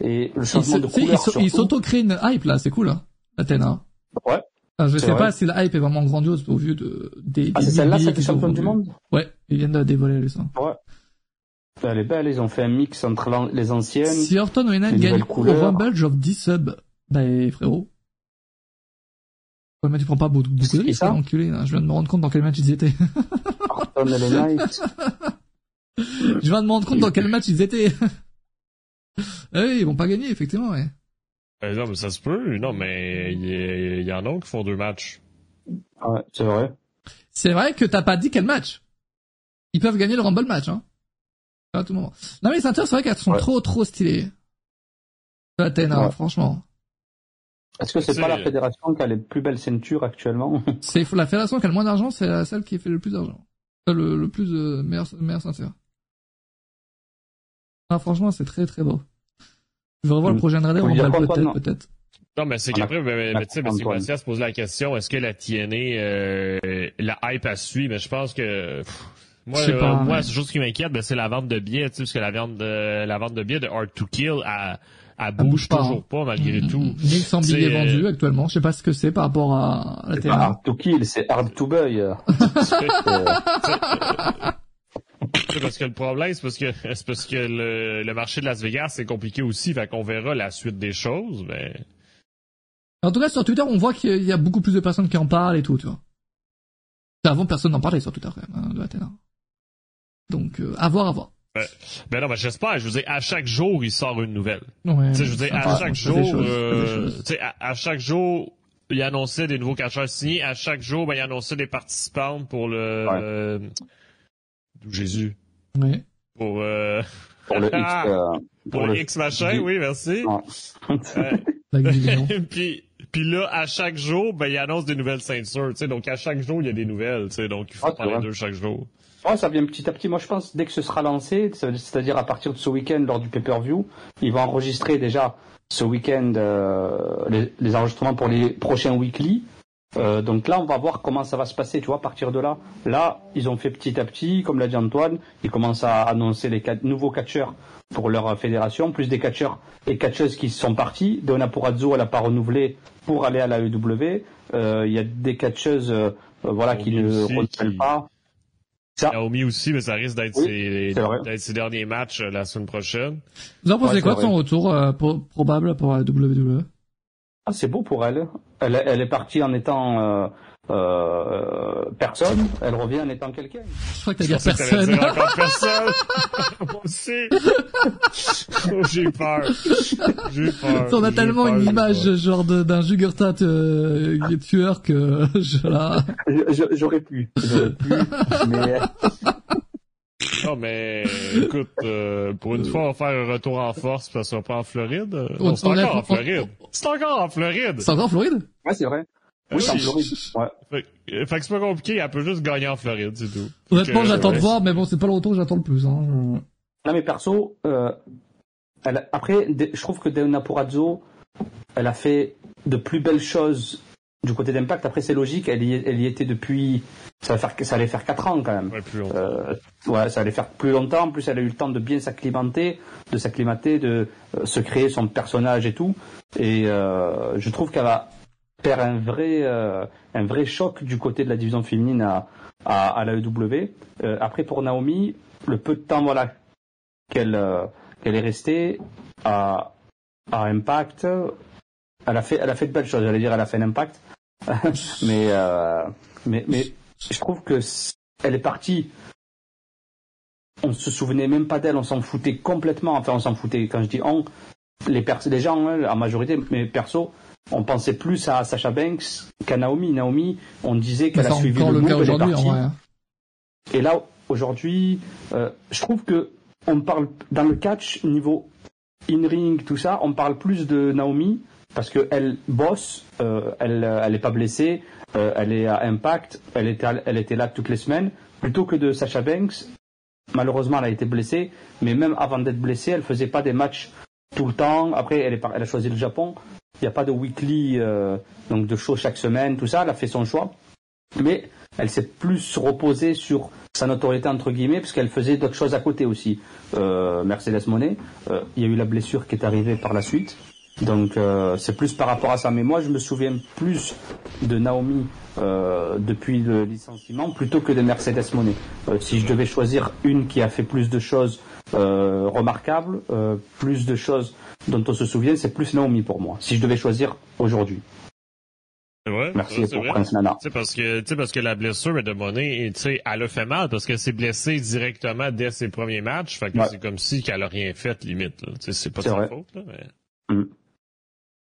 et le changement de couleur. Il s'auto-crée une hype là, c'est cool, hein, Athéna. Ouais, je sais pas si la hype est vraiment grandiose au vu de, des, Ah, c'est celle-là, c'est champion du monde? Ouais, ils viennent de dévoiler ça. Ouais. Elle est belle, ils ont fait un mix entre les anciennes. Si Orton Wayne gagne au Rumble, j'offre 10 subs. Bah, frérot. Ouais, mais tu prends pas beaucoup, de risques, enculé, Je viens de me rendre compte dans quel match ils étaient. Orton et les Knights. Je viens de me rendre compte dans quel match ils étaient. ah oui, ils vont pas gagner, effectivement, ouais. Euh, non, mais ça se peut. Non, mais il y, en a qui font deux matchs. Ouais, c'est vrai. C'est vrai que t'as pas dit quel match. Ils peuvent gagner le Rumble match, hein. À tout moment. Non, mais les ceintures, c'est vrai qu'elles sont trop, trop stylées. Athènes, hein, franchement. Est-ce que c'est pas la fédération qui a les plus belles ceintures actuellement? C'est la fédération qui a le moins d'argent, c'est celle qui fait le plus d'argent. Le, le plus de meilleure, meilleure ceinture. Ah, franchement, c'est très très beau. Je vais revoir le mm. prochain radar, on va peut-être, peut-être. Non, mais c'est qu'après, mais, tu sais, se pose la question, est-ce que la TNA, euh, la hype a suivi? Mais je pense que, moi, euh, pas, moi, c'est chose qui m'inquiète, ben, c'est la vente de billets, tu sais, parce que la vente de, la vente de billets de Hard to Kill, elle, elle bouge, toujours pas, malgré mm, tout. 1100 billets vendus actuellement, je sais pas ce que c'est par rapport à la TNA. Hard to Kill, c'est Hard to Buy. parce que le problème, c'est parce que c'est parce que le, le, marché de Las Vegas c'est compliqué aussi, fait qu'on verra la suite des choses, mais. En tout cas, sur Twitter, on voit qu'il y a beaucoup plus de personnes qui en parlent et tout, tu vois. Avant, personne n'en parlait sur Twitter, quand même, hein, de Athéna. Donc, euh, à voir, à voir. Ben, ben non, ben j'espère. Je vous dis, à chaque jour, il sort une nouvelle. Ouais, je vous dis, à chaque jour, euh, à, à, chaque jour, il annonçait des nouveaux catcheurs signés. À chaque jour, ben, il annonçait des participants pour le, euh, Jésus. Oui. Pour, euh... pour le X. Euh, pour, le X machin, oui, merci. puis, puis là, à chaque jour, ben, il annonce des nouvelles ceintures, tu sais. Donc, à chaque jour, il y a des nouvelles, tu sais. Donc, il faut ah, parler d'eux chaque jour. Ouais, ça vient petit à petit. Moi, je pense, dès que ce sera lancé, c'est-à-dire à partir de ce week-end, lors du pay-per-view, ils vont enregistrer déjà ce week-end euh, les, les, enregistrements pour les prochains weekly. Euh, donc là, on va voir comment ça va se passer, tu vois, à partir de là. Là, ils ont fait petit à petit, comme l'a dit Antoine, ils commencent à annoncer les nouveaux catcheurs pour leur fédération, plus des catcheurs et catcheuses qui sont partis. Donna Purazzo, elle n'a pas renouvelé pour aller à la EW. Euh, il y a des catcheuses, euh, voilà, qui ne renouvellent pas. Ça. Naomi aussi, mais ça risque d'être ses, derniers matchs la semaine prochaine. Vous en pensez quoi de son retour probable pour la WWE ah, c'est beau pour elle. Elle, elle est partie en étant euh, euh, personne, elle revient en étant quelqu'un. Je crois que t'as dit personne. encore personne. Moi aussi. oh, j'ai peur. J'ai peur. On a tellement une image genre d'un Jugurtat euh, tueur que je là. J'aurais pu. J'aurais pu. mais non, mais écoute, euh, pour une fois, on va faire un retour en force, parce qu'on pas en Floride. Non, c'est encore en Floride. C'est encore en Floride. C'est encore en Floride? Ouais, c'est vrai. Oui, c'est en Floride. Ouais. Fait, fait que c'est pas compliqué, elle peut juste gagner en Floride, c'est tout. Honnêtement, j'attends de voir, mais bon, c'est pas retour que j'attends le plus. Hein. Non, mais perso, euh, elle, après, je trouve que Deona Purazzo, elle a fait de plus belles choses du côté d'Impact. Après, c'est logique, elle y, elle y était depuis, ça, va faire, ça allait faire 4 ans quand même. Ouais, plus longtemps. Euh, ouais, ça allait faire plus longtemps. En plus, elle a eu le temps de bien s'acclimater, de s'acclimater, de euh, se créer son personnage et tout. Et euh, je trouve qu'elle va faire un vrai, euh, un vrai choc du côté de la division féminine à, à, à la EW. Euh, après, pour Naomi, le peu de temps voilà qu'elle euh, qu'elle est restée à, à Impact, elle a fait, elle a fait de belles choses. J'allais dire, elle a fait un impact, mais, mais, mais je trouve que c- elle est partie. On se souvenait même pas d'elle, on s'en foutait complètement. Enfin, on s'en foutait. Quand je dis on, les, les gens, hein, en majorité, mais perso, on pensait plus à Sacha Banks qu'à Naomi. Naomi, on disait qu'elle a C'est suivi le le move, elle est partie. hein. Et là, aujourd'hui, euh, je trouve que on parle dans le catch niveau in-ring, tout ça, on parle plus de Naomi parce qu'elle bosse, euh, elle, elle est pas blessée, euh, elle est à Impact, elle était, à- elle était là toutes les semaines, plutôt que de Sasha Banks. Malheureusement, elle a été blessée, mais même avant d'être blessée, elle faisait pas des matchs tout le temps. Après, elle, est par- elle a choisi le Japon. Il n'y a pas de weekly, euh, donc de show chaque semaine, tout ça. Elle a fait son choix mais elle s'est plus reposée sur sa notoriété entre guillemets parce qu'elle faisait d'autres choses à côté aussi. Euh, Mercedes Monet, euh, il y a eu la blessure qui est arrivée par la suite, donc euh, c'est plus par rapport à ça. Mais moi, je me souviens plus de Naomi euh, depuis le licenciement plutôt que de Mercedes Monet. Euh, si je devais choisir une qui a fait plus de choses euh, remarquables, euh, plus de choses dont on se souvient, c'est plus Naomi pour moi. Si je devais choisir aujourd'hui. Ouais, Merci pour vrai. Prince Nana. Tu sais, parce que, parce que la blessure de Monet, elle a fait mal parce qu'elle s'est blessée directement dès ses premiers matchs. Fait que Ouais. c'est comme si qu'elle a rien fait, limite, c'est pas de sa vrai. faute, là, mais...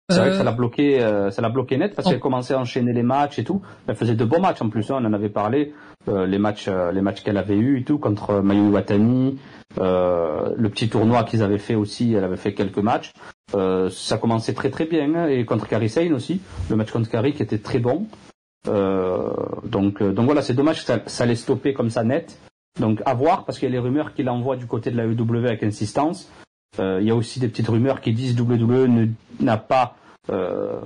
C'est vrai que Euh, ça l'a bloqué, euh, ça l'a bloqué net parce qu'elle commençait à enchaîner les matchs et tout. Elle faisait de beaux matchs en plus, hein, on en avait parlé, euh, les matchs, euh, les matchs qu'elle avait eu et tout contre Mayu Watani, euh, le petit tournoi qu'ils avaient fait aussi, elle avait fait quelques matchs. Euh, ça commençait très très bien hein, et contre Kairi Sane aussi, le match contre Kairi qui était très bon. Euh, donc euh, donc voilà, c'est dommage que ça, ça l'ait stoppé comme ça net. Donc à voir parce qu'il y a les rumeurs qu'il envoie du côté de la EW avec insistance. Euh, il y a aussi des petites rumeurs qui disent WWE ne- n'a pas euh,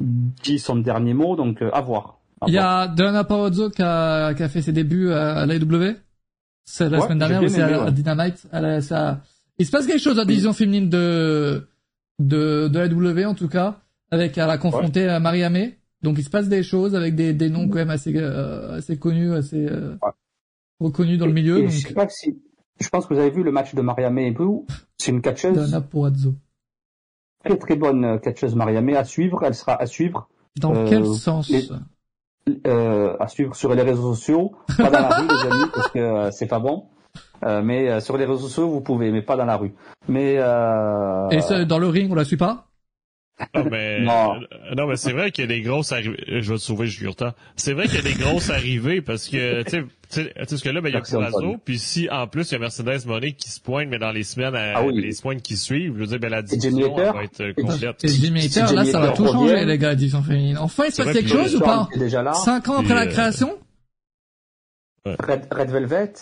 dit son dernier mot, donc euh, à voir. À Il y a Diana Parazzo qui a, qui a fait ses débuts à l'AEW. C'est la Ouais, semaine dernière bien à, ouais. à Dynamite. Il se passe quelque chose dans la division féminine de, de, de l'AEW en tout cas, avec elle a confronté à Maria May. Donc il se passe des choses avec des, des noms quand même assez, euh, assez connus, assez euh, Ouais. reconnus dans le milieu. et donc je sais pas si, je pense que vous avez vu le match de Maria May et Boo. C'est une catcheuse Diana Parazzo. très très bonne euh, catcheuse Maria May à suivre. Elle sera à suivre, Dans Euh, quel sens? Les- euh, à suivre sur les réseaux sociaux, pas dans la rue les amis parce que euh, c'est pas bon. Euh, mais euh, sur les réseaux sociaux vous pouvez, mais pas dans la rue. Mais euh, Et ça, dans le ring, on la suit pas? Non, mais, Non. euh, non, mais c'est vrai qu'il y a des grosses arrivées. Je vais te sauver, Jurta. C'est vrai qu'il y a des grosses arrivées parce que, tu sais, parce que là, ben, il y a Corazzo, puis si, en plus, il y a Mercedes Monet qui se pointe, mais dans les semaines, à- Ah oui. les semaines qui suivent, je veux dire, ben, la division, elle va être euh, complète. Et Jimmy Hater, là, ça va tout changer, les gars, la division féminine. Enfin, il se passe quelque chose ou pas? déjà là. Cinq ans après Puis, la euh, création? Red, Red Velvet?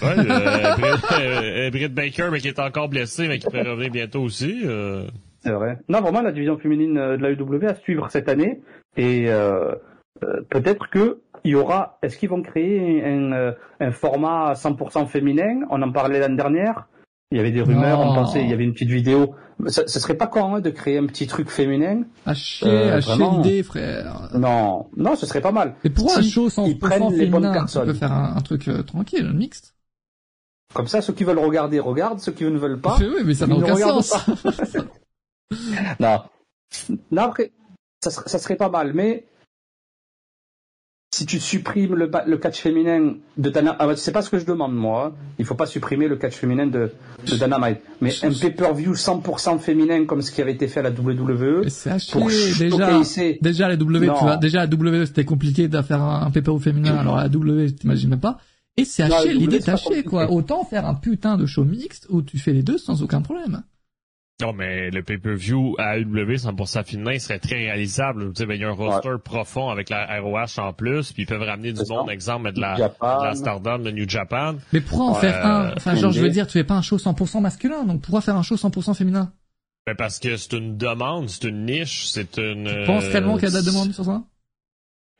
Ouais, euh, Britt, euh, Britt Baker, mais qui est encore blessée, mais qui peut revenir bientôt aussi. euh. C'est vrai. Non, vraiment, la division féminine euh, de la UW à suivre cette année. Et euh, euh, peut-être que il y aura. Est-ce qu'ils vont créer un, euh, un format 100% féminin? On en parlait l'année dernière. Il y avait des rumeurs. Non. On pensait. Il y avait une petite vidéo. Ce, ce serait pas con hein, de créer un petit truc féminin. À chier, Euh, à chier vraiment. l'idée, frère. Non, non, ce serait pas mal. Mais pourquoi un Si show sans ils prennent les bonnes féminin Tu personnes. peux faire un, un truc euh, tranquille, un mixte. Comme ça, ceux qui veulent regarder regardent. Ceux qui ne veulent pas. Oui, mais ça n'a aucun sens. Non. Non, après, ça serait, ça serait pas mal, mais si tu supprimes le, le catch féminin de Dana, ah, bah, c'est pas ce que je demande moi. hein. Il faut pas supprimer le catch féminin de, de Dynamite, mais un pay-per-view 100% féminin comme ce qui avait été fait à la WWE c'est à chier. pour Déjà, déjà, la W, Non. tu vois, déjà, la W, c'était compliqué de faire un, un PPO féminin, alors la W, t'imagines même pas. Et c'est à W, l'idée c'est est à compliqué. quoi. Autant faire un putain de show mixte où tu fais les deux sans aucun problème. Non, mais le pay-per-view à AEW 100% féminin serait très réalisable. Tu sais, ben, il y a un roster profond avec la ROH en plus, puis ils peuvent ramener du monde, exemple, de la, Japan. de la Stardom de New Japan. Mais pourquoi en faire un? Enfin, genre, je veux dire, tu fais pas un show 100% masculin, donc pourquoi faire un show 100% féminin? Ben parce que c'est une demande, c'est une niche, c'est une. Tu penses réellement qu'il y a de la demande sur ça?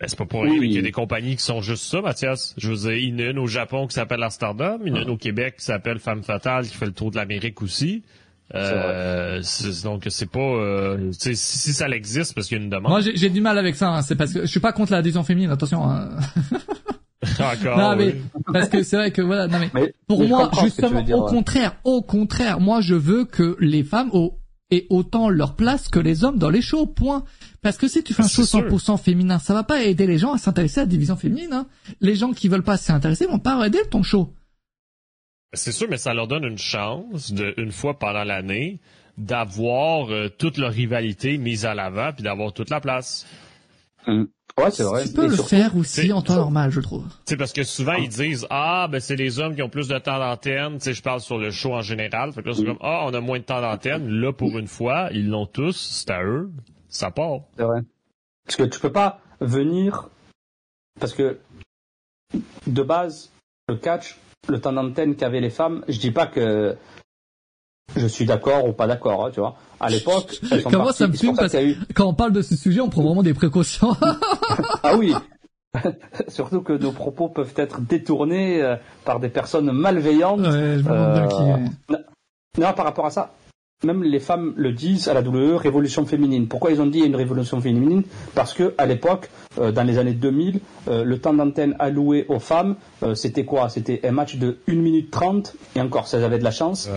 Ben, c'est pas pour rien qu'il y a des compagnies qui sont juste ça, Mathias. Je veux dire, il y en a une au Japon qui s'appelle Amsterdam, il y en a une au Québec qui s'appelle Femme Fatale qui fait le tour de l'Amérique aussi. Euh, donc c'est pas euh, si, si ça existe parce qu'il y a une demande. Moi j'ai du mal avec ça. Hein. C'est parce que je suis pas contre la décision féminine. Attention. Hein. Encore. non, mais parce que c'est vrai que voilà. Non mais, pour moi justement au contraire, au contraire, moi je veux que les femmes au aient autant leur place que les hommes dans les shows. Point. Parce que si tu fais un show 100% féminin, ça va pas aider les gens à s'intéresser à la division féminine. Hein. Les gens qui veulent pas s'y intéresser vont pas aider ton show. C'est sûr, mais ça leur donne une chance, de, une fois pendant l'année, d'avoir euh, toute leur rivalité mise à l'avant puis d'avoir toute la place. Hum. Ouais, c'est vrai. Tu peux le faire aussi en temps normal, je trouve. C'est parce que souvent ils disent ah ben c'est les hommes qui ont plus de temps d'antenne. Tu sais, je parle sur le show en général. Fait que là c'est comme ah on a moins de temps d'antenne. Là pour une fois ils l'ont tous, c'est à eux, ça part. C'est vrai. Parce que tu peux pas venir parce que de base le catch le temps d'antenne qu'avaient les femmes, je dis pas que je suis d'accord ou pas d'accord, hein, tu vois. À l'époque, comment ça me fume parce que quand on parle de ce sujet, on prend vraiment des précautions. ah oui. Surtout que nos propos peuvent être détournés euh, par des personnes malveillantes. Ouais, je me euh, qui... Non, par rapport à ça, même les femmes le disent à la WWE, révolution féminine. Pourquoi ils ont dit une révolution féminine? Parce que à l'époque, euh, dans les années 2000, euh, le temps d'antenne alloué aux femmes, euh, c'était quoi? C'était un match de 1 minute 30, et encore, si elles avaient de la chance,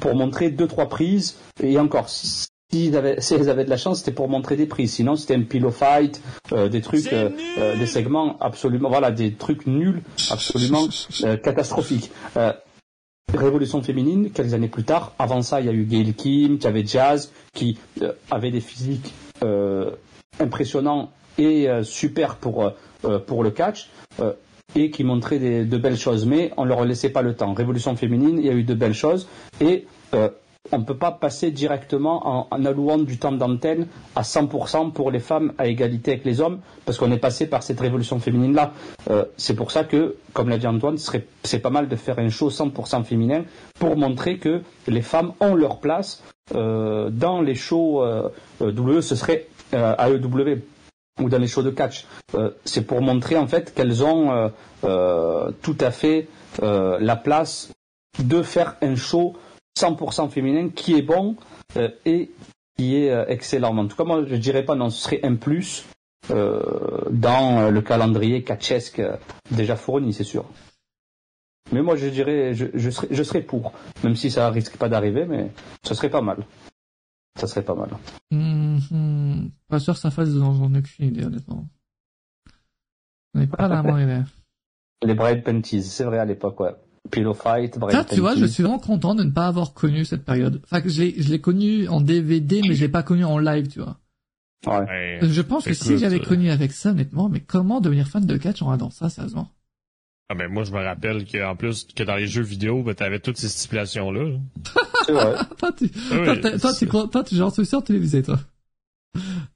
pour montrer deux trois prises, et encore, si, avaient, si elles avaient de la chance, c'était pour montrer des prises. Sinon, c'était un pillow fight, des trucs, des segments absolument, voilà, des trucs nuls, absolument catastrophiques. Révolution féminine, quelques années plus tard. Avant ça, il y a eu Gail Kim, qui avait Jazz, qui euh, avait des physiques euh, impressionnants et euh, super pour, pour le catch, et qui montraient de belles choses. Mais on ne leur laissait pas le temps. Révolution féminine, il y a eu de belles choses. Et on ne peut pas passer directement en, allouant du temps d'antenne à 100% pour les femmes à égalité avec les hommes, parce qu'on est passé par cette révolution féminine-là. Euh, c'est pour ça que, comme l'a dit Antoine, c'est pas mal de faire un show 100% féminin pour montrer que les femmes ont leur place euh, dans les shows euh, WWE, ce serait AEW ou dans les shows de catch. c'est pour montrer en fait qu'elles ont tout à fait la place de faire un show 100% féminin qui est bon euh, et qui est euh, excellent. En tout cas, moi, je dirais pas non, ce serait un plus euh, dans le calendrier catchesque déjà fourni, c'est sûr. Mais moi, je dirais, je, je, serais, je serais pour, même si ça risque pas d'arriver, mais ce serait pas mal. Ça serait pas mal. Mm-hmm. Pas sûr que ça fasse dans aucune idée, honnêtement. On n'est pas là à Les Bride Panties, c'est vrai à l'époque, ouais. Pillow Fight, Ça, tu vois, je suis vraiment content de ne pas avoir connu cette période. Enfin, je l'ai, je l'ai connu en DVD, mais je l'ai pas connu en live, tu vois. Ouais. Je pense que si j'avais connu avec ça, honnêtement, mais comment devenir fan de catch en regardant ça, sérieusement? Ah ben moi je me rappelle qu'en plus que dans les jeux vidéo, ben t'avais toutes ces stipulations là. C'est vrai. toi, tu, toi, toi, tu, toi, tu genre sur télévisé, toi.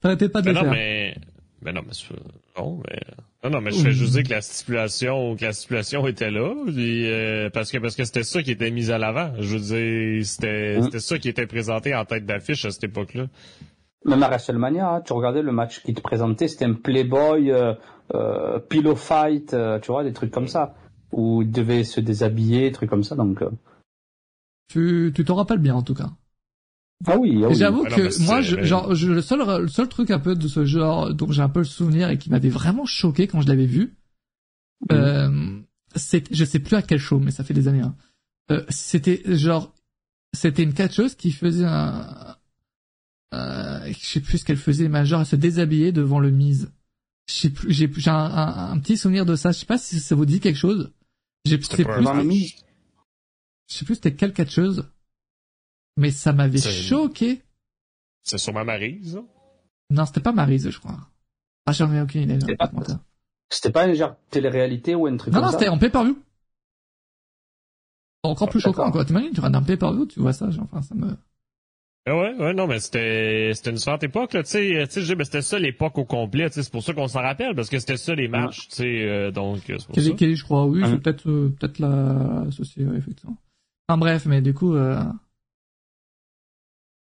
T'arrêtais pas de le non, faire. Mais, mais non, mais non, mais non, non, mais je fais juste dire que la stipulation, que la stipulation était là, euh, parce que parce que c'était ça qui était mis à l'avant. Je veux dire, c'était mm. c'était ça qui était présenté en tête d'affiche à cette époque-là. Même à WrestleMania, hein, tu regardais le match qui te présentait, c'était un Playboy, euh, euh, Pillow Fight, euh, tu vois, des trucs comme ça, où il devait se déshabiller, des trucs comme ça, donc. Tu tu t'en rappelles bien en tout cas. Ah oui, ah J'avoue que moi, je, genre, je, le seul, le seul truc un peu de ce genre dont j'ai un peu le souvenir et qui m'avait vraiment choqué quand je l'avais vu, mhm. euh, c'est, je sais plus à quel show, mais ça fait des années. Hein. Euh, c'était genre, c'était une catcheuse qui faisait un, euh, je sais plus ce qu'elle faisait, mais genre elle se déshabillait devant le mise. Je sais plus, j'ai, j'ai un, un, petit souvenir de ça. Je sais pas si ça vous dit quelque chose. J'ai, c'est plus, je sais plus c'était quelle catcheuse. Mais ça m'avait choqué. C'est sûrement Marise, Non, c'était pas Marise, je crois. Ah, j'en ai aucune idée. C'était pas, un genre télé-réalité ou un truc non, comme non, ça? Non, c'était en pay-per-view. Encore plus choquant, quoi. T'imagines, tu regardes un pay-per-view, tu vois ça, genre, enfin, ça me... Ah ouais, ouais, non, mais c'était, c'était une différente époque, là, tu sais, tu sais, c'était ça l'époque au complet, tu sais, c'est pour ça qu'on s'en rappelle, parce que c'était ça les matchs, tu sais, euh, donc, c'est pour Kelly, Kelly, je crois, oui, c'est peut-être, euh, peut-être la, associée, effectivement. Enfin, bref, mais du coup, euh,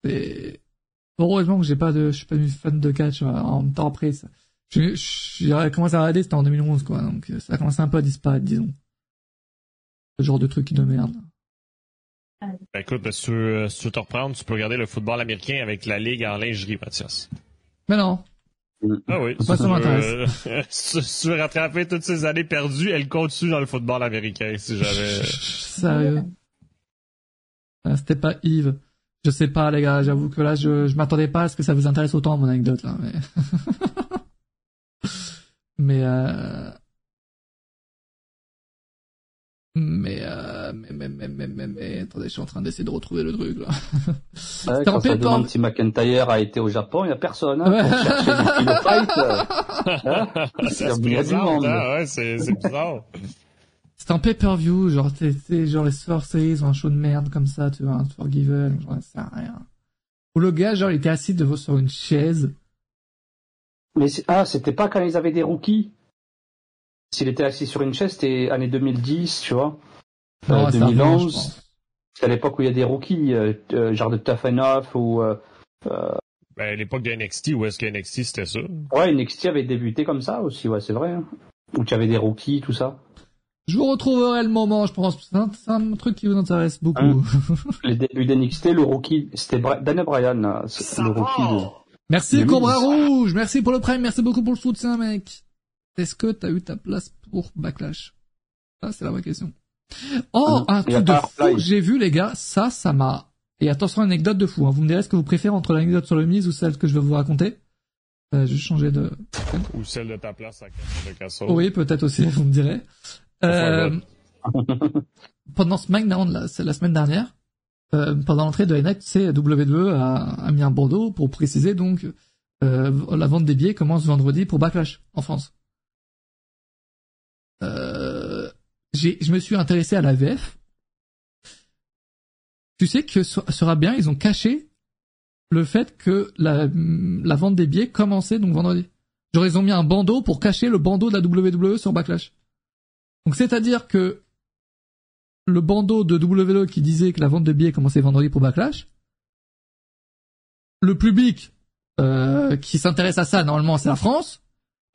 Et heureusement que j'ai pas de, je suis pas une fan de catch en même temps après ça. J'ai commencé à regarder, c'était en 2011 quoi, donc ça a commencé un peu à disparaître, disons. Ce genre de truc de merde. Ben, écoute, ben, si, tu veux, si tu veux te reprendre, tu peux regarder le football américain avec la ligue en lingerie, Mathias. Mais non. Ah oui. Pas si, ça tu m'intéresse. veux, si tu veux rattraper toutes ces années perdues, elle continue dans le football américain, si jamais. Sérieux. Ah, C'était pas Yves. Je sais pas, les gars, j'avoue que là, je, je m'attendais pas à ce que ça vous intéresse autant, mon anecdote, là, mais... mais, euh... Mais, euh... mais, mais, mais, mais, mais, mais, attendez, je suis en train d'essayer de retrouver le truc, là. Ouais, quand en ça demande si McIntyre a été au Japon, il n'y a personne. Hein, Ouais. pour chercher fight. hein. ça se Il y a du monde. hein, ouais, c'est c'est bizarre. C'était en pay-per-view, genre, t'es, t'es- genre les Sorceries ont un show de merde comme ça, tu vois, un Forgiven, genre, ça sert à rien. Où le gars, genre, il était assis devant sur une chaise. Mais c'est- ah, c'était pas quand ils avaient des rookies? S'il était assis sur une chaise, c'était année 2010, tu vois. Non, Euh, c'est je 2011. pense. C'est à l'époque où il y a des rookies, euh, euh, genre de Tough Enough ou euh, Ben, à l'époque de NXT, où est-ce que NXT c'était ça? ouais, NXT avait débuté comme ça aussi, ouais, c'est vrai. hein. Où tu avais des rookies, tout ça. Je vous retrouverai le moment, je pense. C'est un, truc qui vous intéresse beaucoup. Hein Les débuts d'NXT, le rookie, c'était Bra- Daniel Bryan, là, c'est le rookie. de- merci Cobra. Rouge, merci pour le prime, merci beaucoup pour le soutien, mec. Est-ce que t'as eu ta place pour Backlash? Ça, c'est la vraie question. Oh, Mhm. un truc de fou que j'ai vu, les gars. Ça, ça m'a... Et attention, anecdote de fou. Hein. Vous me direz ce que vous préférez entre l'anecdote sur le mise ou celle que je vais vous raconter. Euh, je vais changer de... Ou celle de ta place à de Castle? Oui, peut-être aussi, vous me direz. Euh, pendant SmackDown, la, c'est la semaine dernière, euh, pendant l'entrée de NXT, WWE a, a mis un bandeau pour préciser donc euh, la vente des billets commence vendredi pour Backlash en France. Euh, je me suis intéressé à la VF. Tu sais que sur, sur Abien, ils ont caché le fait que la, la vente des billets commençait donc vendredi. Genre ils ont mis un bandeau pour cacher le bandeau de la WWE sur Backlash. Donc c'est-à-dire que le bandeau de WWE qui disait que la vente de billets commençait vendredi pour Backlash, le public euh, qui s'intéresse à ça normalement c'est la France,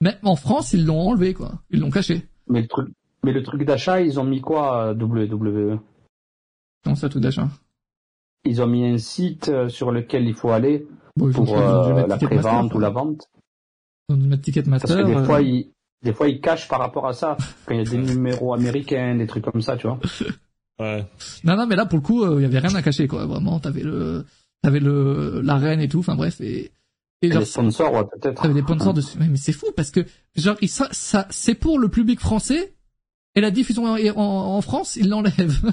mais en France ils l'ont enlevé quoi, ils l'ont caché. Mais le truc, mais le truc d'achat, ils ont mis quoi, WWE? Comment ça tout d'achat? Ils ont mis un site euh, sur lequel il faut aller Bon, pour euh, la prévente ou la vente. Ils ont dû mettre Ticketmaster. Parce que des euh, fois, ils, des fois, ils cachent par rapport à ça. Quand il y a des numéros américains, des trucs comme ça, tu vois. Ouais. Non non mais là pour le coup euh, il y avait rien à cacher quoi, vraiment t'avais le t'avais le l'arène et tout, enfin bref et et Et genre, les sponsors, ouais, peut-être. T'avais des sponsors dessus. Mais, mais c'est fou parce que genre il- ça, ça c'est pour le public français et la diffusion en, en, en France ils l'enlèvent.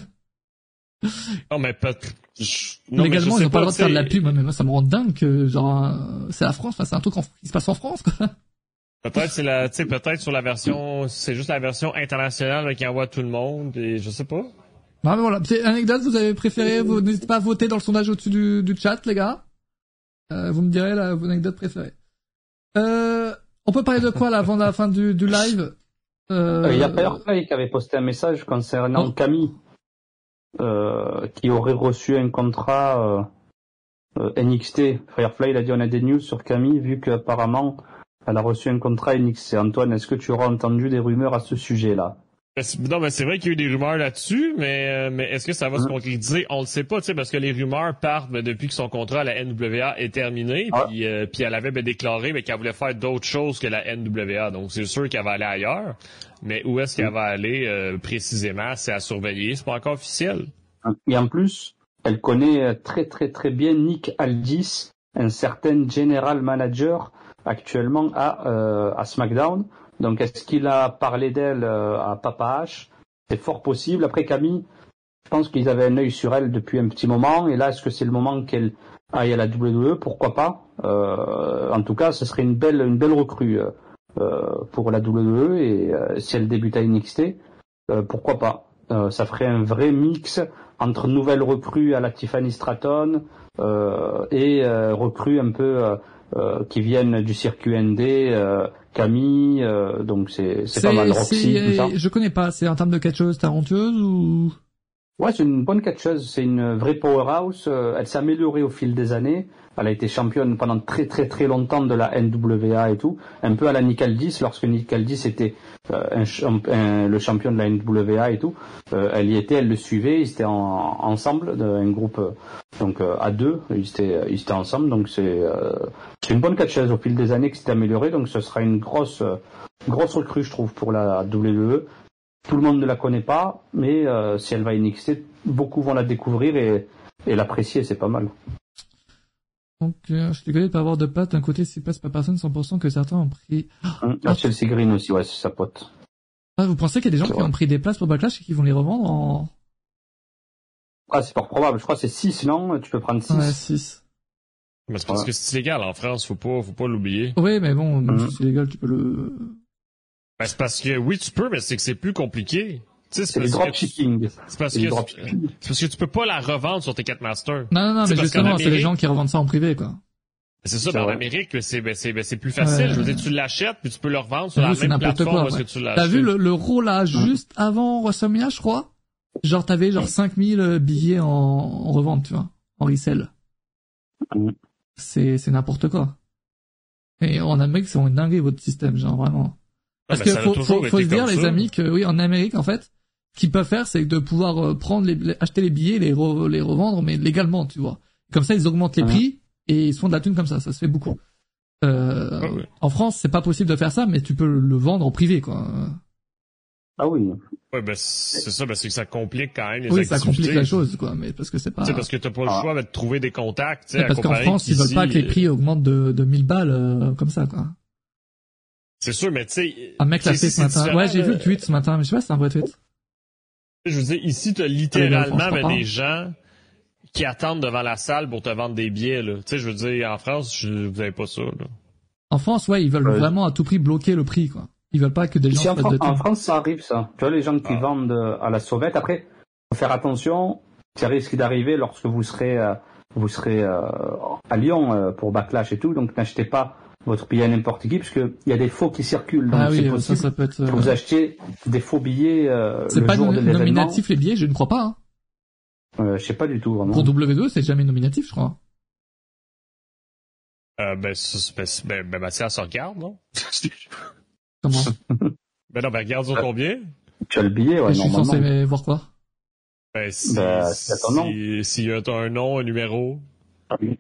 Non, mais peut je- non, mais je Légalement ils ont pas le droit de faire de la pub. Mais moi ça me rend dingue que genre euh, c'est la France, enfin, c'est un truc en- qui se passe en France quoi. Peut-être c'est la, tu sais, peut-être sur la version, c'est juste la version internationale là, qui envoie tout le monde et je sais pas. Non mais voilà, c'est anecdote vous avez préféré, vous n'hésitez pas à voter dans le sondage au-dessus du, du chat les gars. Euh, vous me direz la, vos anecdotes préférées. Euh, on peut parler de quoi là avant la fin du, du live? Euh, Euh, Il y a Firefly qui avait posté un message concernant Oh. Camille, euh, qui aurait reçu un contrat euh, euh, NXT. Firefly, il a dit on a des news sur Camille, vu qu'apparemment elle a reçu un contrat NXT. Antoine, est-ce que tu auras entendu des rumeurs à ce sujet-là? C'est- Non, mais c'est vrai qu'il y a eu des rumeurs là-dessus, mais, euh, mais est-ce que ça va se Hein? concrétiser? On le sait pas, tu sais, parce que les rumeurs partent ben, depuis que son contrat à la NWA est terminé, Ah. puis, euh, puis elle avait ben, déclaré ben, qu'elle voulait faire d'autres choses que la NWA, donc c'est sûr qu'elle va aller ailleurs, mais où est-ce qu'elle va aller euh, précisément, c'est à surveiller, c'est pas encore officiel. Et en plus, elle connaît très très très bien Nick Aldis, un certain general manager actuellement à, euh, à SmackDown. Donc est-ce qu'il a parlé d'elle euh, à Papa H? C'est fort possible. Après Camille, je pense qu'ils avaient un œil sur elle depuis un petit moment. Et là, est-ce que c'est le moment qu'elle aille à la WWE Pourquoi pas? Euh, En tout cas, ce serait une belle une belle recrue euh, euh, pour la WWE. Et euh, si elle débute à NXT, euh, pourquoi pas? Ça ferait un vrai mix entre nouvelles recrues à la Tiffany Stratton et recrues un peu euh, euh, qui viennent du circuit ND, euh, Camille, euh, donc c'est c'est pas mal Roxy, tout ça. Je connais pas, c'est en termes de quelque chose talentueuse ou? Ouais, c'est une bonne catcheuse, c'est une vraie powerhouse. Euh, elle s'est améliorée au fil des années. Elle a été championne pendant très très très longtemps de la NWA et tout, un peu à la Nick Aldis lorsque Nick Aldis était euh, un, le champion de la NWA et tout. Euh, elle y était, elle le suivait, ils étaient en, ensemble, un groupe donc à deux, ils étaient ils étaient ensemble, donc c'est une bonne catcheuse au fil des années qui s'est améliorée, donc ce sera une grosse grosse recrue je trouve pour la WWE. Tout le monde ne la connaît pas, mais si elle va à NXT, beaucoup vont la découvrir et, et l'apprécier, c'est pas mal. Donc, euh, je suis désolé de pas avoir de patte. D'un côté, c'est passe pas personne 100% que certains ont pris. Hum, ah, Chelsea Green aussi, ouais, c'est sa pote. Ah, vous pensez qu'il y a des gens qui ont pris des places pour Backlash et qui vont les revendre en... Ah, c'est pas probable. Je crois que c'est 6, non? Tu peux prendre 6. Ouais, 6. Mais c'est parce que c'est illégal en France, faut pas, faut pas l'oublier. Oui, mais bon, hum. si c'est légal, tu peux le... Ben, c'est parce que, oui, tu peux, mais c'est que c'est plus compliqué. C'est le dropshipping. C'est parce, que, parce que tu peux pas la revendre sur tes 4 masters. Non, non, non, mais justement, c'est les gens qui revendent ça en privé, quoi. C'est ça, mais en Amérique, c'est ben, ben, c'est plus facile. Je veux dire, tu l'achètes puis tu peux le revendre sur la même plateforme quoi, que tu l'as T'as vu le, le là juste avant WrestleMania, je crois? Genre t'avais genre 5000 euh, billets en, en revente, tu vois, en resell. C'est c'est n'importe quoi. Et en Amérique, c'est une dinguerie votre système, genre vraiment. Parce que faut, faut, faut se dire, les amis, que oui, en Amérique, en fait, ce qu'ils peuvent faire, c'est de pouvoir euh, prendre les, acheter les billets, les, les revendre, mais légalement, tu vois. Comme ça, ils augmentent les prix et ils se font de la thune comme ça. Ça se fait beaucoup. Euh, ah En France, c'est pas possible de faire ça, mais tu peux le vendre en privé, quoi. Ah oui. Ouais, ben c'est ça, parce que ça complique quand même les Oui, ça complique la chose, quoi, mais parce que c'est pas. C'est parce que t'as pas le ah. choix de trouver des contacts. sais. parce qu'en France, ils veulent pas que les prix augmentent de, de 1000 balles euh, comme ça, quoi. C'est sûr, mais tu sais. Un mec l'a fait ce matin. Ouais, j'ai vu le tweet ce matin, mais je sais pas si c'est un vrai tweet. Je veux dire, ici, t'as littéralement ben, des gens qui attendent devant la salle pour te vendre des billets, là. Tu sais, je veux dire, en France, je, vous avez pas ça, là. En France, ouais, ils veulent vraiment à tout prix bloquer le prix, quoi. Ils veulent pas que des gens en, en France, ça arrive, ça. Tu vois, les gens qui ah. vendent euh, à la sauvette. Après, faut faire attention. Ça risque d'arriver lorsque vous serez, euh, vous serez euh, à Lyon pour Backlash et tout. Donc, n'achetez pas votre billet à n'importe qui, parce qu'il y a des faux qui circulent. Donc ah oui, possible ça, ça peut être. Que vous achetez des faux billets euh, C'est pas nominatif les billets, je ne crois pas. Hein. Euh, je sais pas du tout. Vraiment. Pour W2, c'est jamais nominatif, je crois. Euh, ben, ben, ben, ben, Mathias regarde, non? Comment? Ben non, ben regarde sur combien Tu as le billet, ouais, Je suis censé voir quoi? Ben, si, ben, si, si, y a un nom, un numéro. Ah oui.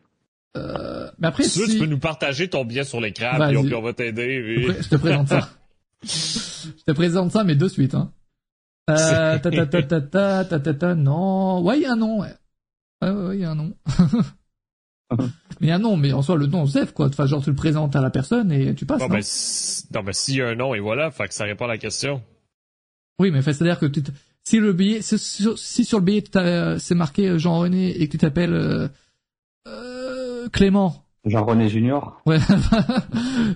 Euh, mais après, si... tu peux nous partager ton billet sur l'écran, et on, va t'aider. Je te présente ça. je te présente ça, mais de suite, hein. Euh, ta ta ta ta ta ta ta ta non. Ouais, il y a un nom, ouais. Ouais, ouais, il y a un nom. mais il y a un nom, mais en soi, le nom, Zef, quoi. Enfin, genre, tu le présentes à la personne et tu passes. Non, non, mais, non, mais s'il y a un nom, et voilà, fait que ça répond à la question. Oui, mais c'est-à-dire que tu si le billet, si, si sur le billet, c'est marqué Jean-René et que tu t'appelles, euh, Clément. Jean-René Junior. Ouais.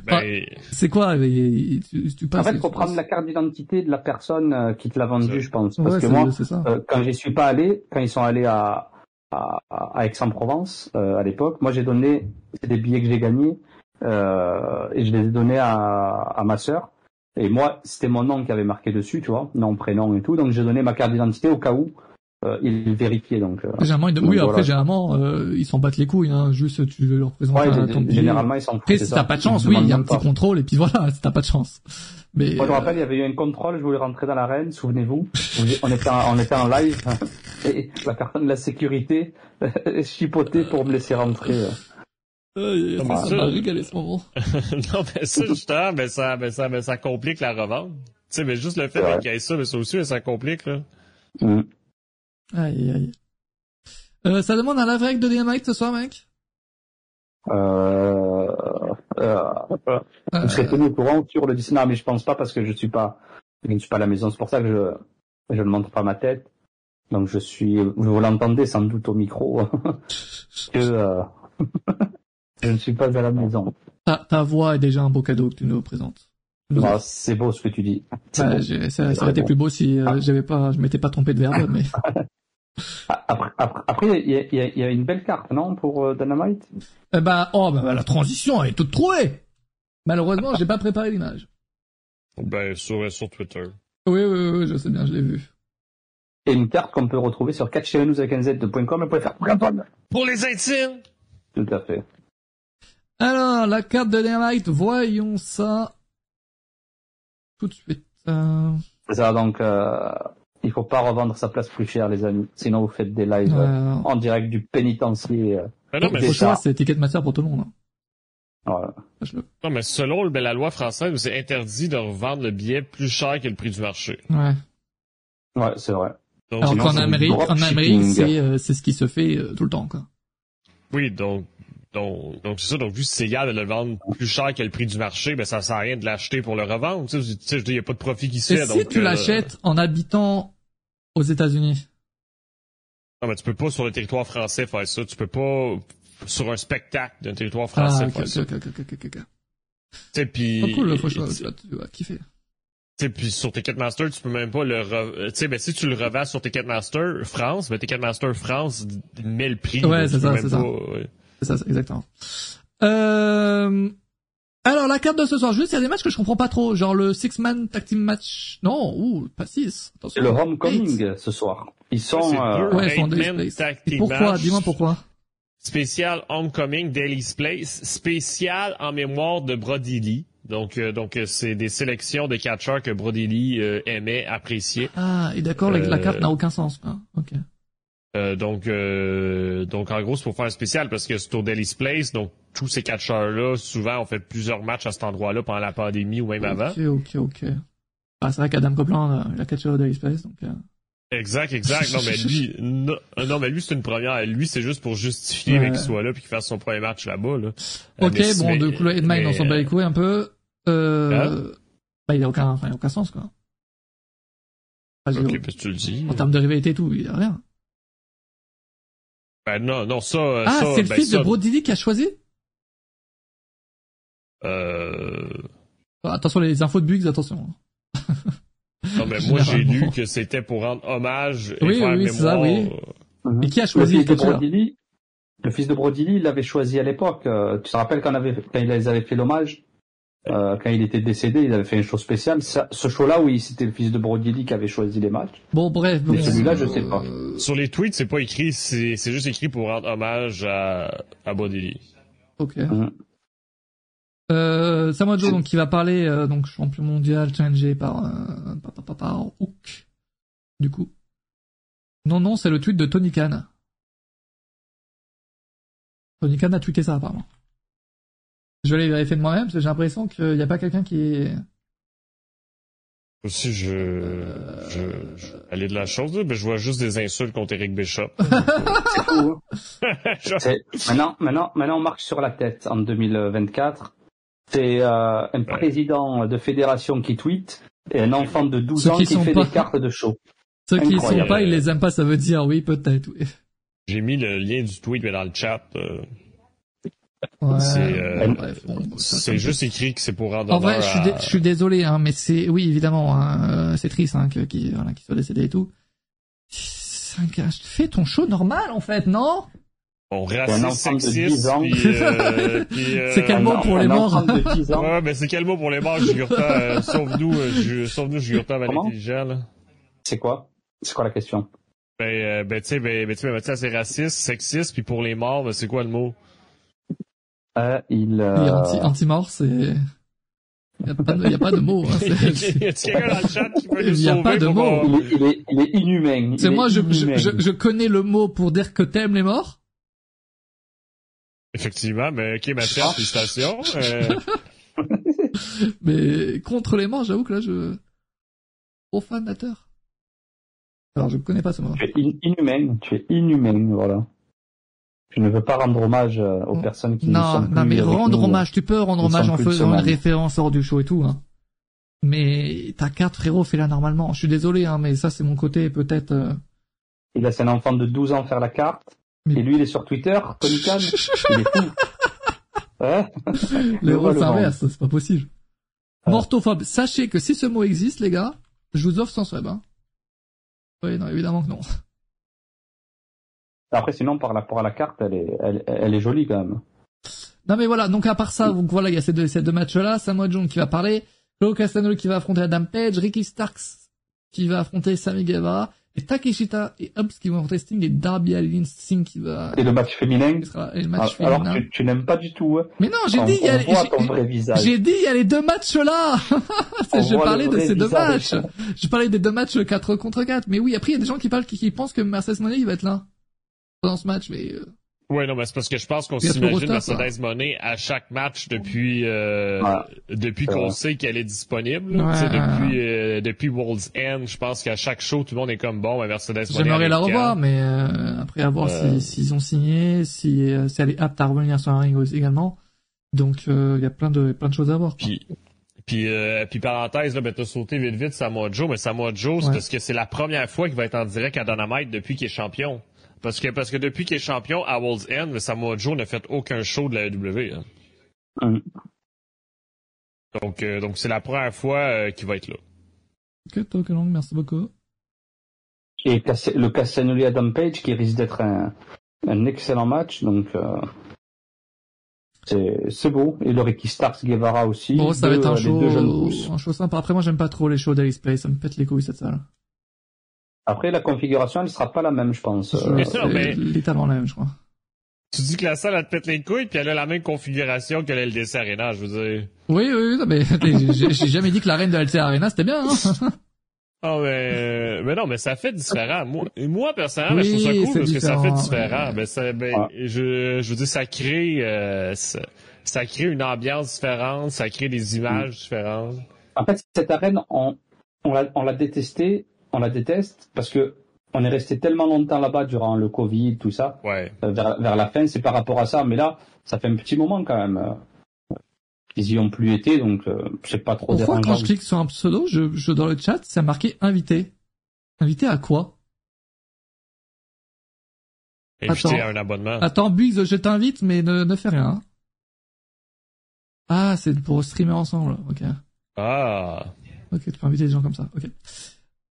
Ben, c'est quoi tu, tu passes, En fait, faut prendre la carte d'identité de la personne euh, qui te l'a vendu, je pense. Parce que moi, euh, quand j'y suis pas allé, quand ils sont allés à, à, à Aix-en-Provence euh, à l'époque, moi j'ai donné des billets que j'ai gagnés euh, et je les ai donnés à, à ma sœur. Et moi, c'était mon nom qui avait marqué dessus, tu vois, nom, prénom et tout. Donc j'ai donné ma carte d'identité au cas où euh, il vérifiait donc. Euh, généralement, oui, après généralement euh, ils s'en battent les couilles, hein. Juste tu leur présentes ouais, ton Généralement ils s'en Après si t'as pas de chance, oui, il y a un petit contrôle et puis voilà, si t'as pas de chance. Mais moi je me rappelle, il y avait eu un contrôle, je voulais rentrer dans l'arène, souvenez-vous, on était en, on était en live et la personne de la sécurité chipotait pour me laisser rentrer. Euh, non, ça, régalé ce moment. non, mais ça, justement, mais ça, mais ça, mais ça complique la revente. Tu sais, mais juste le fait qu'il y ait ça, mais ça aussi, ça complique, là. Mm. Aïe, aïe. Euh, ça demande un live de Dynamite ce soir, mec? Euh, euh, euh, je serais tenu au courant sur le Disney, mais je pense pas parce que je suis pas, je ne suis pas à la maison. C'est pour ça que je, je ne montre pas ma tête. Donc je suis, vous l'entendez sans doute au micro, que euh, je ne suis pas à la maison. Ta, ta voix est déjà un beau cadeau que tu nous présentes. Ah, c'est beau ce que tu dis. ça, ça, aurait été plus beau si euh, j'avais pas, je m'étais pas trompé de verbe, mais. Après, après, il y a, y a, une belle carte, non, pour euh, Dynamite? Eh ben, oh, bah, la transition, elle est toute trouvée Malheureusement, j'ai pas préparé l'image. Ben, sur, sur Twitter. Oui, oui, oui, je sais bien, je l'ai vu. et une carte qu'on peut retrouver sur catchnews.com et fr Pour les intimes Tout à fait. Alors, la carte de Dynamite, voyons ça tout de suite. Euh... Ça, donc, euh, il faut pas revendre sa place plus cher, les amis. Sinon, vous faites des lives euh, en direct du pénitencier. Euh, ah non, mais c'est Ticketmaster pour tout le monde. Hein. Voilà. Non, mais selon le, ben, la loi française, c'est interdit de revendre le billet plus cher que le prix du marché. Ouais. Ouais, c'est vrai. Donc, Alors qu'en Amérique, en Amérique, c'est, euh, c'est ce qui se fait euh, tout le temps, quoi. Oui, donc, donc, donc c'est ça. Donc, vu que c'est égal de le vendre plus cher que le prix du marché, ben, ça sert à rien de l'acheter pour le revendre. Tu sais, il n'y a pas de profit qui se fait. si tu euh, l'achètes en habitant aux États-Unis? Non, mais tu peux pas sur le territoire français faire ça. Tu peux pas sur un spectacle d'un territoire français ah, faire ça. Ok, ok, ok, ok, ok. Tu sais, puis... Pas cool, là, faut que tu vas kiffer. T'sais, puis sur Ticketmaster, tu peux même pas le re... tu sais ben si tu le revends sur Ticketmaster France, ben Ticketmaster France met le prix. Ouais, c'est ça, c'est ça. C'est ça, exactement. Euh... Alors la carte de ce soir, juste il y a des matchs que je comprends pas trop, genre le six man tag team match. Non, ouh, pas six. C'est le homecoming ce soir. Ils sont euh... ouais, ils sont Et pourquoi? Dis-moi pourquoi. Spécial homecoming Daily's Place, spécial en mémoire de Brody Lee. Donc, euh, donc euh, c'est des sélections de catcheurs que Brody Lee euh, aimait, appréciait. Ah, et d'accord, la carte n'a aucun sens. Ah, ok. Donc, donc en gros, c'est pour faire un spécial parce que c'est au Daily's Place, donc tous ces catcheurs-là, souvent, ont fait plusieurs matchs à cet endroit-là pendant la pandémie ou même avant. Ok, ok, ok. Ah, c'est vrai qu'Adam Copeland, la catcheur au Daily's Place, donc... Exact, exact. Non, mais lui, non, mais lui, c'est une première. Lui, c'est juste pour justifier qu'il soit là puis qu'il fasse son premier match là-bas, là. Ok, bon, de coup, Edmine, on s'en bat les couilles un peu. Euh, hein? bah, il a aucun, enfin, il a aucun sens, quoi. ok, parce que tu le dis. En termes de rivalité et tout, il a rien. Ben non, non, ça, ah, ça, c'est le ben, fils de Brody qui a choisi? Euh... Attention, les infos de bugs, attention. non, mais moi, j'ai lu que c'était pour rendre hommage et oui, faire oui, mémoire. Ça, oui. Et qui a choisi le fils de Brody Le fils de Brody il l'avait choisi à l'époque. Euh, tu te rappelles quand, avait, quand ils avaient fait l'hommage? Euh, quand il était décédé, il avait fait une show spéciale. ce show-là, oui, c'était le fils de Brody Lee qui avait choisi les matchs. Bon, bref. Mais celui-là, je sais pas. Sur les tweets, c'est pas écrit, c'est, c'est juste écrit pour rendre hommage à, à Brody Lee. Ok. Mmh. Euh, Samoa Joe, donc, qui va parler, euh, donc, champion mondial challengé par, euh, par, par, par, Hook. Du coup. Non, non, c'est le tweet de Tony Khan. Tony Khan a tweeté ça, apparemment. Je vais aller vérifier de moi-même parce que j'ai l'impression qu'il n'y a pas quelqu'un qui est... Aussi, je, je, je aller de la chose, mais je vois juste des insultes contre Eric Bishop. c'est fou. Hein. maintenant, maintenant, maintenant, on marche sur la tête en 2024. C'est euh, un président de fédération qui tweet et un enfant de 12 ans qui, fait des cartes de show. Ceux qui ne sont pas, ils les aiment pas, ça veut dire oui, peut-être. Oui. J'ai mis le lien du tweet mais dans le chat. Euh, c'est euh, juste écrit que c'est pour rendre En vrai, je suis, je suis désolé, hein, mais c'est oui évidemment, hein, euh, c'est triste hein, qu'il voilà, soit décédé et tout. Fais ton show normal en fait, non? Bon, raciste, sexiste, euh, c'est quel mot pour les morts Ouais, mais c'est quel mot pour les morts, Jugurta Sauve-nous, sauve-nous, Jugurta, intelligent, C'est quoi? C'est quoi la question? Ben, ben tu sais, ben, ben, ben, c'est raciste, sexiste, puis pour les morts, ben, c'est quoi le mot? Euh, il, euh... anti, anti-mort, c'est... Il n'y a, pas de, y a pas de mots. Hein, il y a quelqu'un dans le chat qui Il n'y a pas de mots. Il, est, il, est, il est inhumain. C'est moi, je, je, je, je, connais le mot pour dire que t'aimes les morts. Effectivement, mais ok, ma chère, félicitations. Euh... mais contre les morts, j'avoue que là, je... Profanateur. Alors, je ne connais pas ce mot. Tu es inhumain, tu es inhumain, voilà. Je ne veux pas rendre hommage euh, aux personnes qui non, sont Non, mais rendre hommage, tu peux rendre hommage en faisant une référence hors du show et tout. Hein. Mais ta carte, frérot, fais-la normalement. Je suis désolé, hein, mais ça, c'est mon côté peut-être... Euh... Il laisse un enfant de 12 ans faire la carte. Et lui, il est sur Twitter, Tony Khan. il est fou. Ouais Le rôle s'inverse, c'est pas possible. Mortophobe, sachez que si ce mot existe, les gars, je vous offre sans web. Hein. Oui, non, évidemment que non. Après, sinon, par rapport à la carte, elle est, elle, elle est jolie quand même. Non mais voilà, donc à part ça, donc voilà, il y a ces deux, ces deux matchs-là, Samoa Jones qui va parler, Claude Castagnolo qui va affronter Adam Page, Ricky Starks qui va affronter Sammy Guevara, et Takeshita et Hobbs qui vont testing et Darby Allin Singh qui va... Et le match féminin et le match Alors tu, tu n'aimes pas du tout. Hein. Mais non, j'ai dit, il y a, j'ai, j'ai dit, il y a les deux matchs là. je parlais de ces deux matchs. Je parlais des deux matchs 4 contre 4. Mais oui, après, il y a des gens qui parlent, qui, qui pensent que Mercedes Monet, il va être là. Dans ce match, mais... Euh... Oui, non, mais c'est parce que je pense qu'on s'imagine Mercedes Money à chaque match depuis euh, depuis qu'on sait qu'elle est disponible. Depuis euh, depuis World's End, je pense qu'à chaque show, tout le monde est comme bon, mais Mercedes Money. J'aimerais la revoir, mais euh, après à voir s'ils si, ont signé, si, si elle est apte à revenir sur un ring également. Donc il y a plein de plein de choses à voir. Puis puis, puis parenthèse, là, ben, t'as sauté vite vite Samoa Joe, mais Samoa Joe, c'est parce que c'est la première fois qu'il va être en direct à Dynamite depuis qu'il est champion. Parce que, parce que depuis qu'il est champion à World's End, Samoa Joe n'a fait aucun show de la AEW. Hein. Mm. Donc, euh, donc c'est la première fois euh, qu'il va être là. Ok, toi, Long, merci beaucoup. Et le Castagnoli Adam Page qui risque d'être un, un, excellent match, donc euh, c'est beau. Et le Ricky Starks Guevara aussi. Bon, ça va être un show, un show sympa. Après, moi, j'aime pas trop les shows d'Alice Play, ça me pète les couilles cette salle. Après, la configuration, elle sera pas la même, je pense. Bien sûr, mais... Littéralement la même, je crois. Tu dis que la salle, elle te pète les couilles, puis elle a la même configuration que l'LDC Arena, je veux dire. Oui, oui, oui, mais j'ai jamais dit que la reine de l'LDC Arena, c'était bien, hein. Oh, mais, mais non, mais ça fait différent. Moi, moi personnellement, je trouve ça cool parce que ça fait différent. Mais ça, ben, je, je veux dire, ça crée, euh, ça, ça, crée une ambiance différente, ça crée des images différentes. En fait, cette arène, on, on l'a, on l'a détestée on la déteste parce que on est resté tellement longtemps là-bas durant le Covid, tout ça. Ouais. Euh, vers, la fin, c'est par rapport à ça. Mais là, ça fait un petit moment quand même. Euh, ils y ont plus été, donc euh, c'est pas trop Pourquoi quand je clique sur un pseudo, je, je dans le chat, c'est marqué invité. Invité à quoi? Invité à un abonnement. Attends, Biggs, je t'invite, mais ne, ne fais rien. Ah, c'est pour streamer ensemble, ok. Ah. Ok, tu peux inviter des gens comme ça, ok.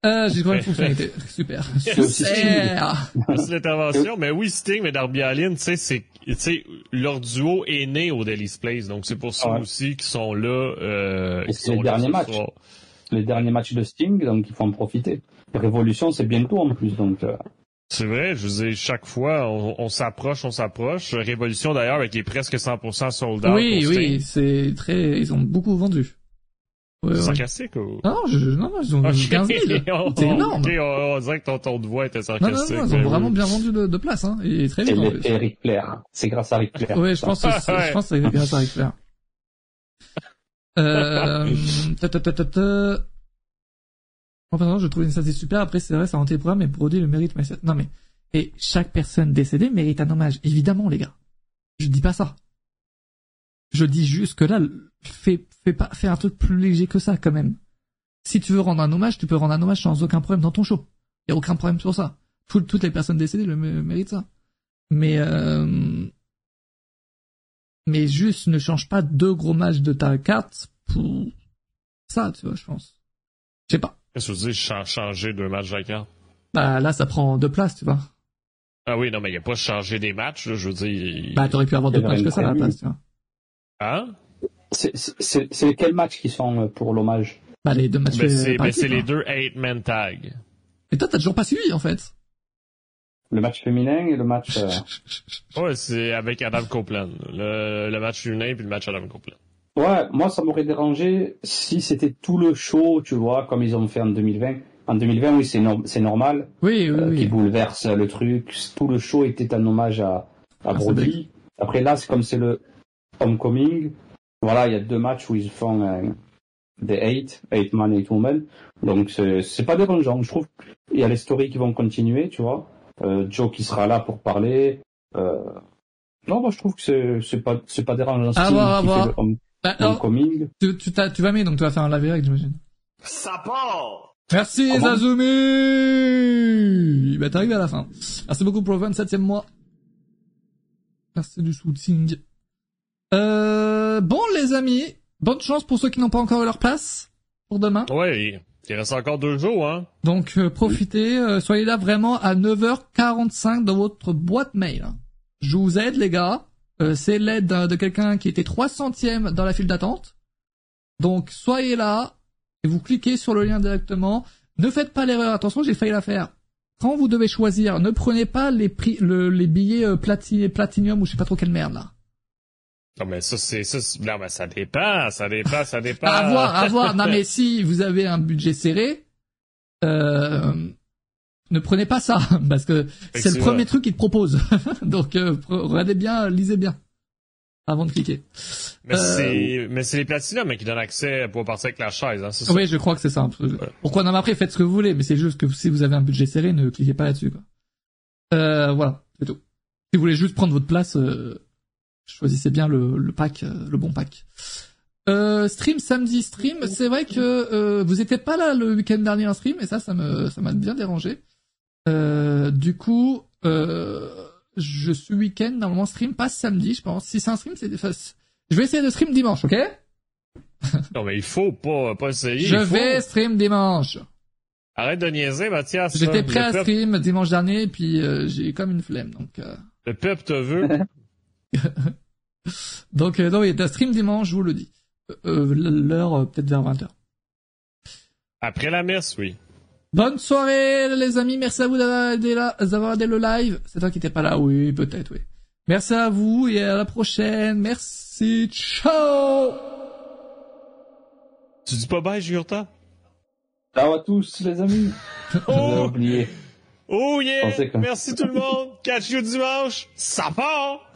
Euh, j'ai trouvé une fonctionnalité. Super. Super. Merci l'intervention. Mais oui, Sting et Darby Allin, tu sais, c'est, tu sais, leur duo est né au Daily's Place. Donc c'est pour ça aussi qu'ils sont là, euh, et c'est les derniers matchs. Les derniers matchs de Sting, donc il faut en profiter. Révolution, c'est bientôt en plus, donc, euh... C'est vrai, je veux dire, chaque fois, on, on s'approche, on s'approche. Révolution, d'ailleurs, avec les presque 100% sold out. Oui, oui, c'est très, ils ont beaucoup vendu. Ouais, sarcastique ou? Non, je, non, non, ils ont okay. 15 000. C'est énorme. Ok, on, dirait que ton ton de voix était sarcastique. Non, non, non, ils ont vraiment bien vendu de, de place, hein, et très vite. Et Ric Flair. C'est grâce à Ric Flair. Oui, je pense que c'est, je pense que c'est grâce à Ric Flair. euh, ta, ta, ta, ta, ta. Enfin, je trouve une statistique super. Après, c'est vrai, ça a programme, mais Brody le mérite, mais non, mais, et chaque personne décédée mérite un hommage. Évidemment, les gars. Je dis pas ça. Je dis juste que là, fais, fais pas, fais un truc plus léger que ça, quand même. Si tu veux rendre un hommage, tu peux rendre un hommage sans aucun problème dans ton show. Y a aucun problème sur ça. toutes les personnes décédées le méritent ça. Mais, euh, mais juste ne change pas deux gros matchs de ta carte pour ça, tu vois, je pense. Je sais pas. Qu'est-ce que tu dis, changer deux matchs de la carte? Bah, là, ça prend deux places, tu vois. Ah oui, non, mais il n'y a pas changé des matchs, là, je veux dire. Bah, t'aurais pu avoir deux matchs que ça à la place, tu vois. Hein? C'est quels matchs qui sont euh, pour l'hommage? Bah les deux matchs. Ben, c'est ben, les deux eight man tag. Et toi t'as toujours pas suivi en fait. Le match féminin et le match. Euh... ouais, c'est avec Adam Copeland. Le, le match féminin puis le match Adam Copeland. Ouais, moi ça m'aurait dérangé si c'était tout le show, tu vois, comme ils ont fait en 2020. En 2020, oui, c'est normal. Oui, oui, euh, Qui bouleverse le truc. Tout le show était un hommage à, à ah, Brody. Après là, c'est comme c'est le Homecoming. Voilà, il y a deux matchs où ils font euh, des eight, eight man, eight woman. Donc c'est pas dérangeant. Je trouve qu'il y a les stories qui vont continuer, tu vois. Euh, Joe qui sera là pour parler. Euh... Non, moi je trouve que c'est pas c'est pas dérangeant. À voir, à voir. Bah, homecoming. Tu, tu, tu vas mettre donc tu vas faire un live direct, j'imagine. Ça part. Merci Comment Zazumi Bah t'arrives à la fin. Merci beaucoup pour le 27e mois. Merci du soutien. Euh, bon les amis, bonne chance pour ceux qui n'ont pas encore eu leur place pour demain. Oui, il reste encore deux jours, hein. Donc euh, profitez, euh, soyez là vraiment à 9h45 dans votre boîte mail. Je vous aide les gars. C'est l'aide de quelqu'un qui était 300ème dans la file d'attente. Donc soyez là et vous cliquez sur le lien directement. Ne faites pas l'erreur, attention j'ai failli la faire. quand vous devez choisir, ne prenez pas les prix, les billets euh, platinium ou je sais pas trop quelle merde là. Non mais ça c'est ça non mais ça dépend, ça dépend, ça dépend. à voir, à voir. Non mais si vous avez un budget serré, euh, ne prenez pas ça parce que c'est le premier truc qu'ils te proposent. Donc euh, regardez bien, lisez bien avant de cliquer. Mais euh, c'est mais c'est les platinum qui donnent accès pour partir avec la chaise, hein, c'est. Oui, je crois que c'est ça. Pourquoi? Non après faites ce que vous voulez, mais c'est juste que si vous avez un budget serré, ne cliquez pas là-dessus quoi. Euh, voilà, c'est tout. Si vous voulez juste prendre votre place, euh, choisissez bien le, le pack, euh, le bon pack. Euh, stream samedi stream, c'est vrai que euh, vous étiez pas là le week-end dernier en stream et ça, ça me, ça m'a bien dérangé. Euh, du coup, je suis week-end normalement stream pas samedi, je pense. Si c'est un stream, c'est Je vais essayer de stream dimanche, ok? Non mais il faut pas, pas essayer. Je vais stream dimanche. Arrête de niaiser, Mathias. J'étais prêt à stream dimanche dernier, puis j'ai comme une flemme, donc. Le peuple te veut. Donc, euh, non, il y a un stream dimanche, je vous le dis. Euh, euh L'heure, euh, peut-être vers 20h. Après la messe, oui. Bonne soirée, les amis. Merci à vous d'avoir aidé, d'avoir aidé le live. C'est toi qui n'étais pas là, oui, peut-être, oui. Merci à vous et à la prochaine. Merci. Ciao. Tu dis pas bye, Jurta? Ciao à tous, les amis. oh! oublié. Oh yeah! Merci tout le monde. Catch you dimanche. Ça part!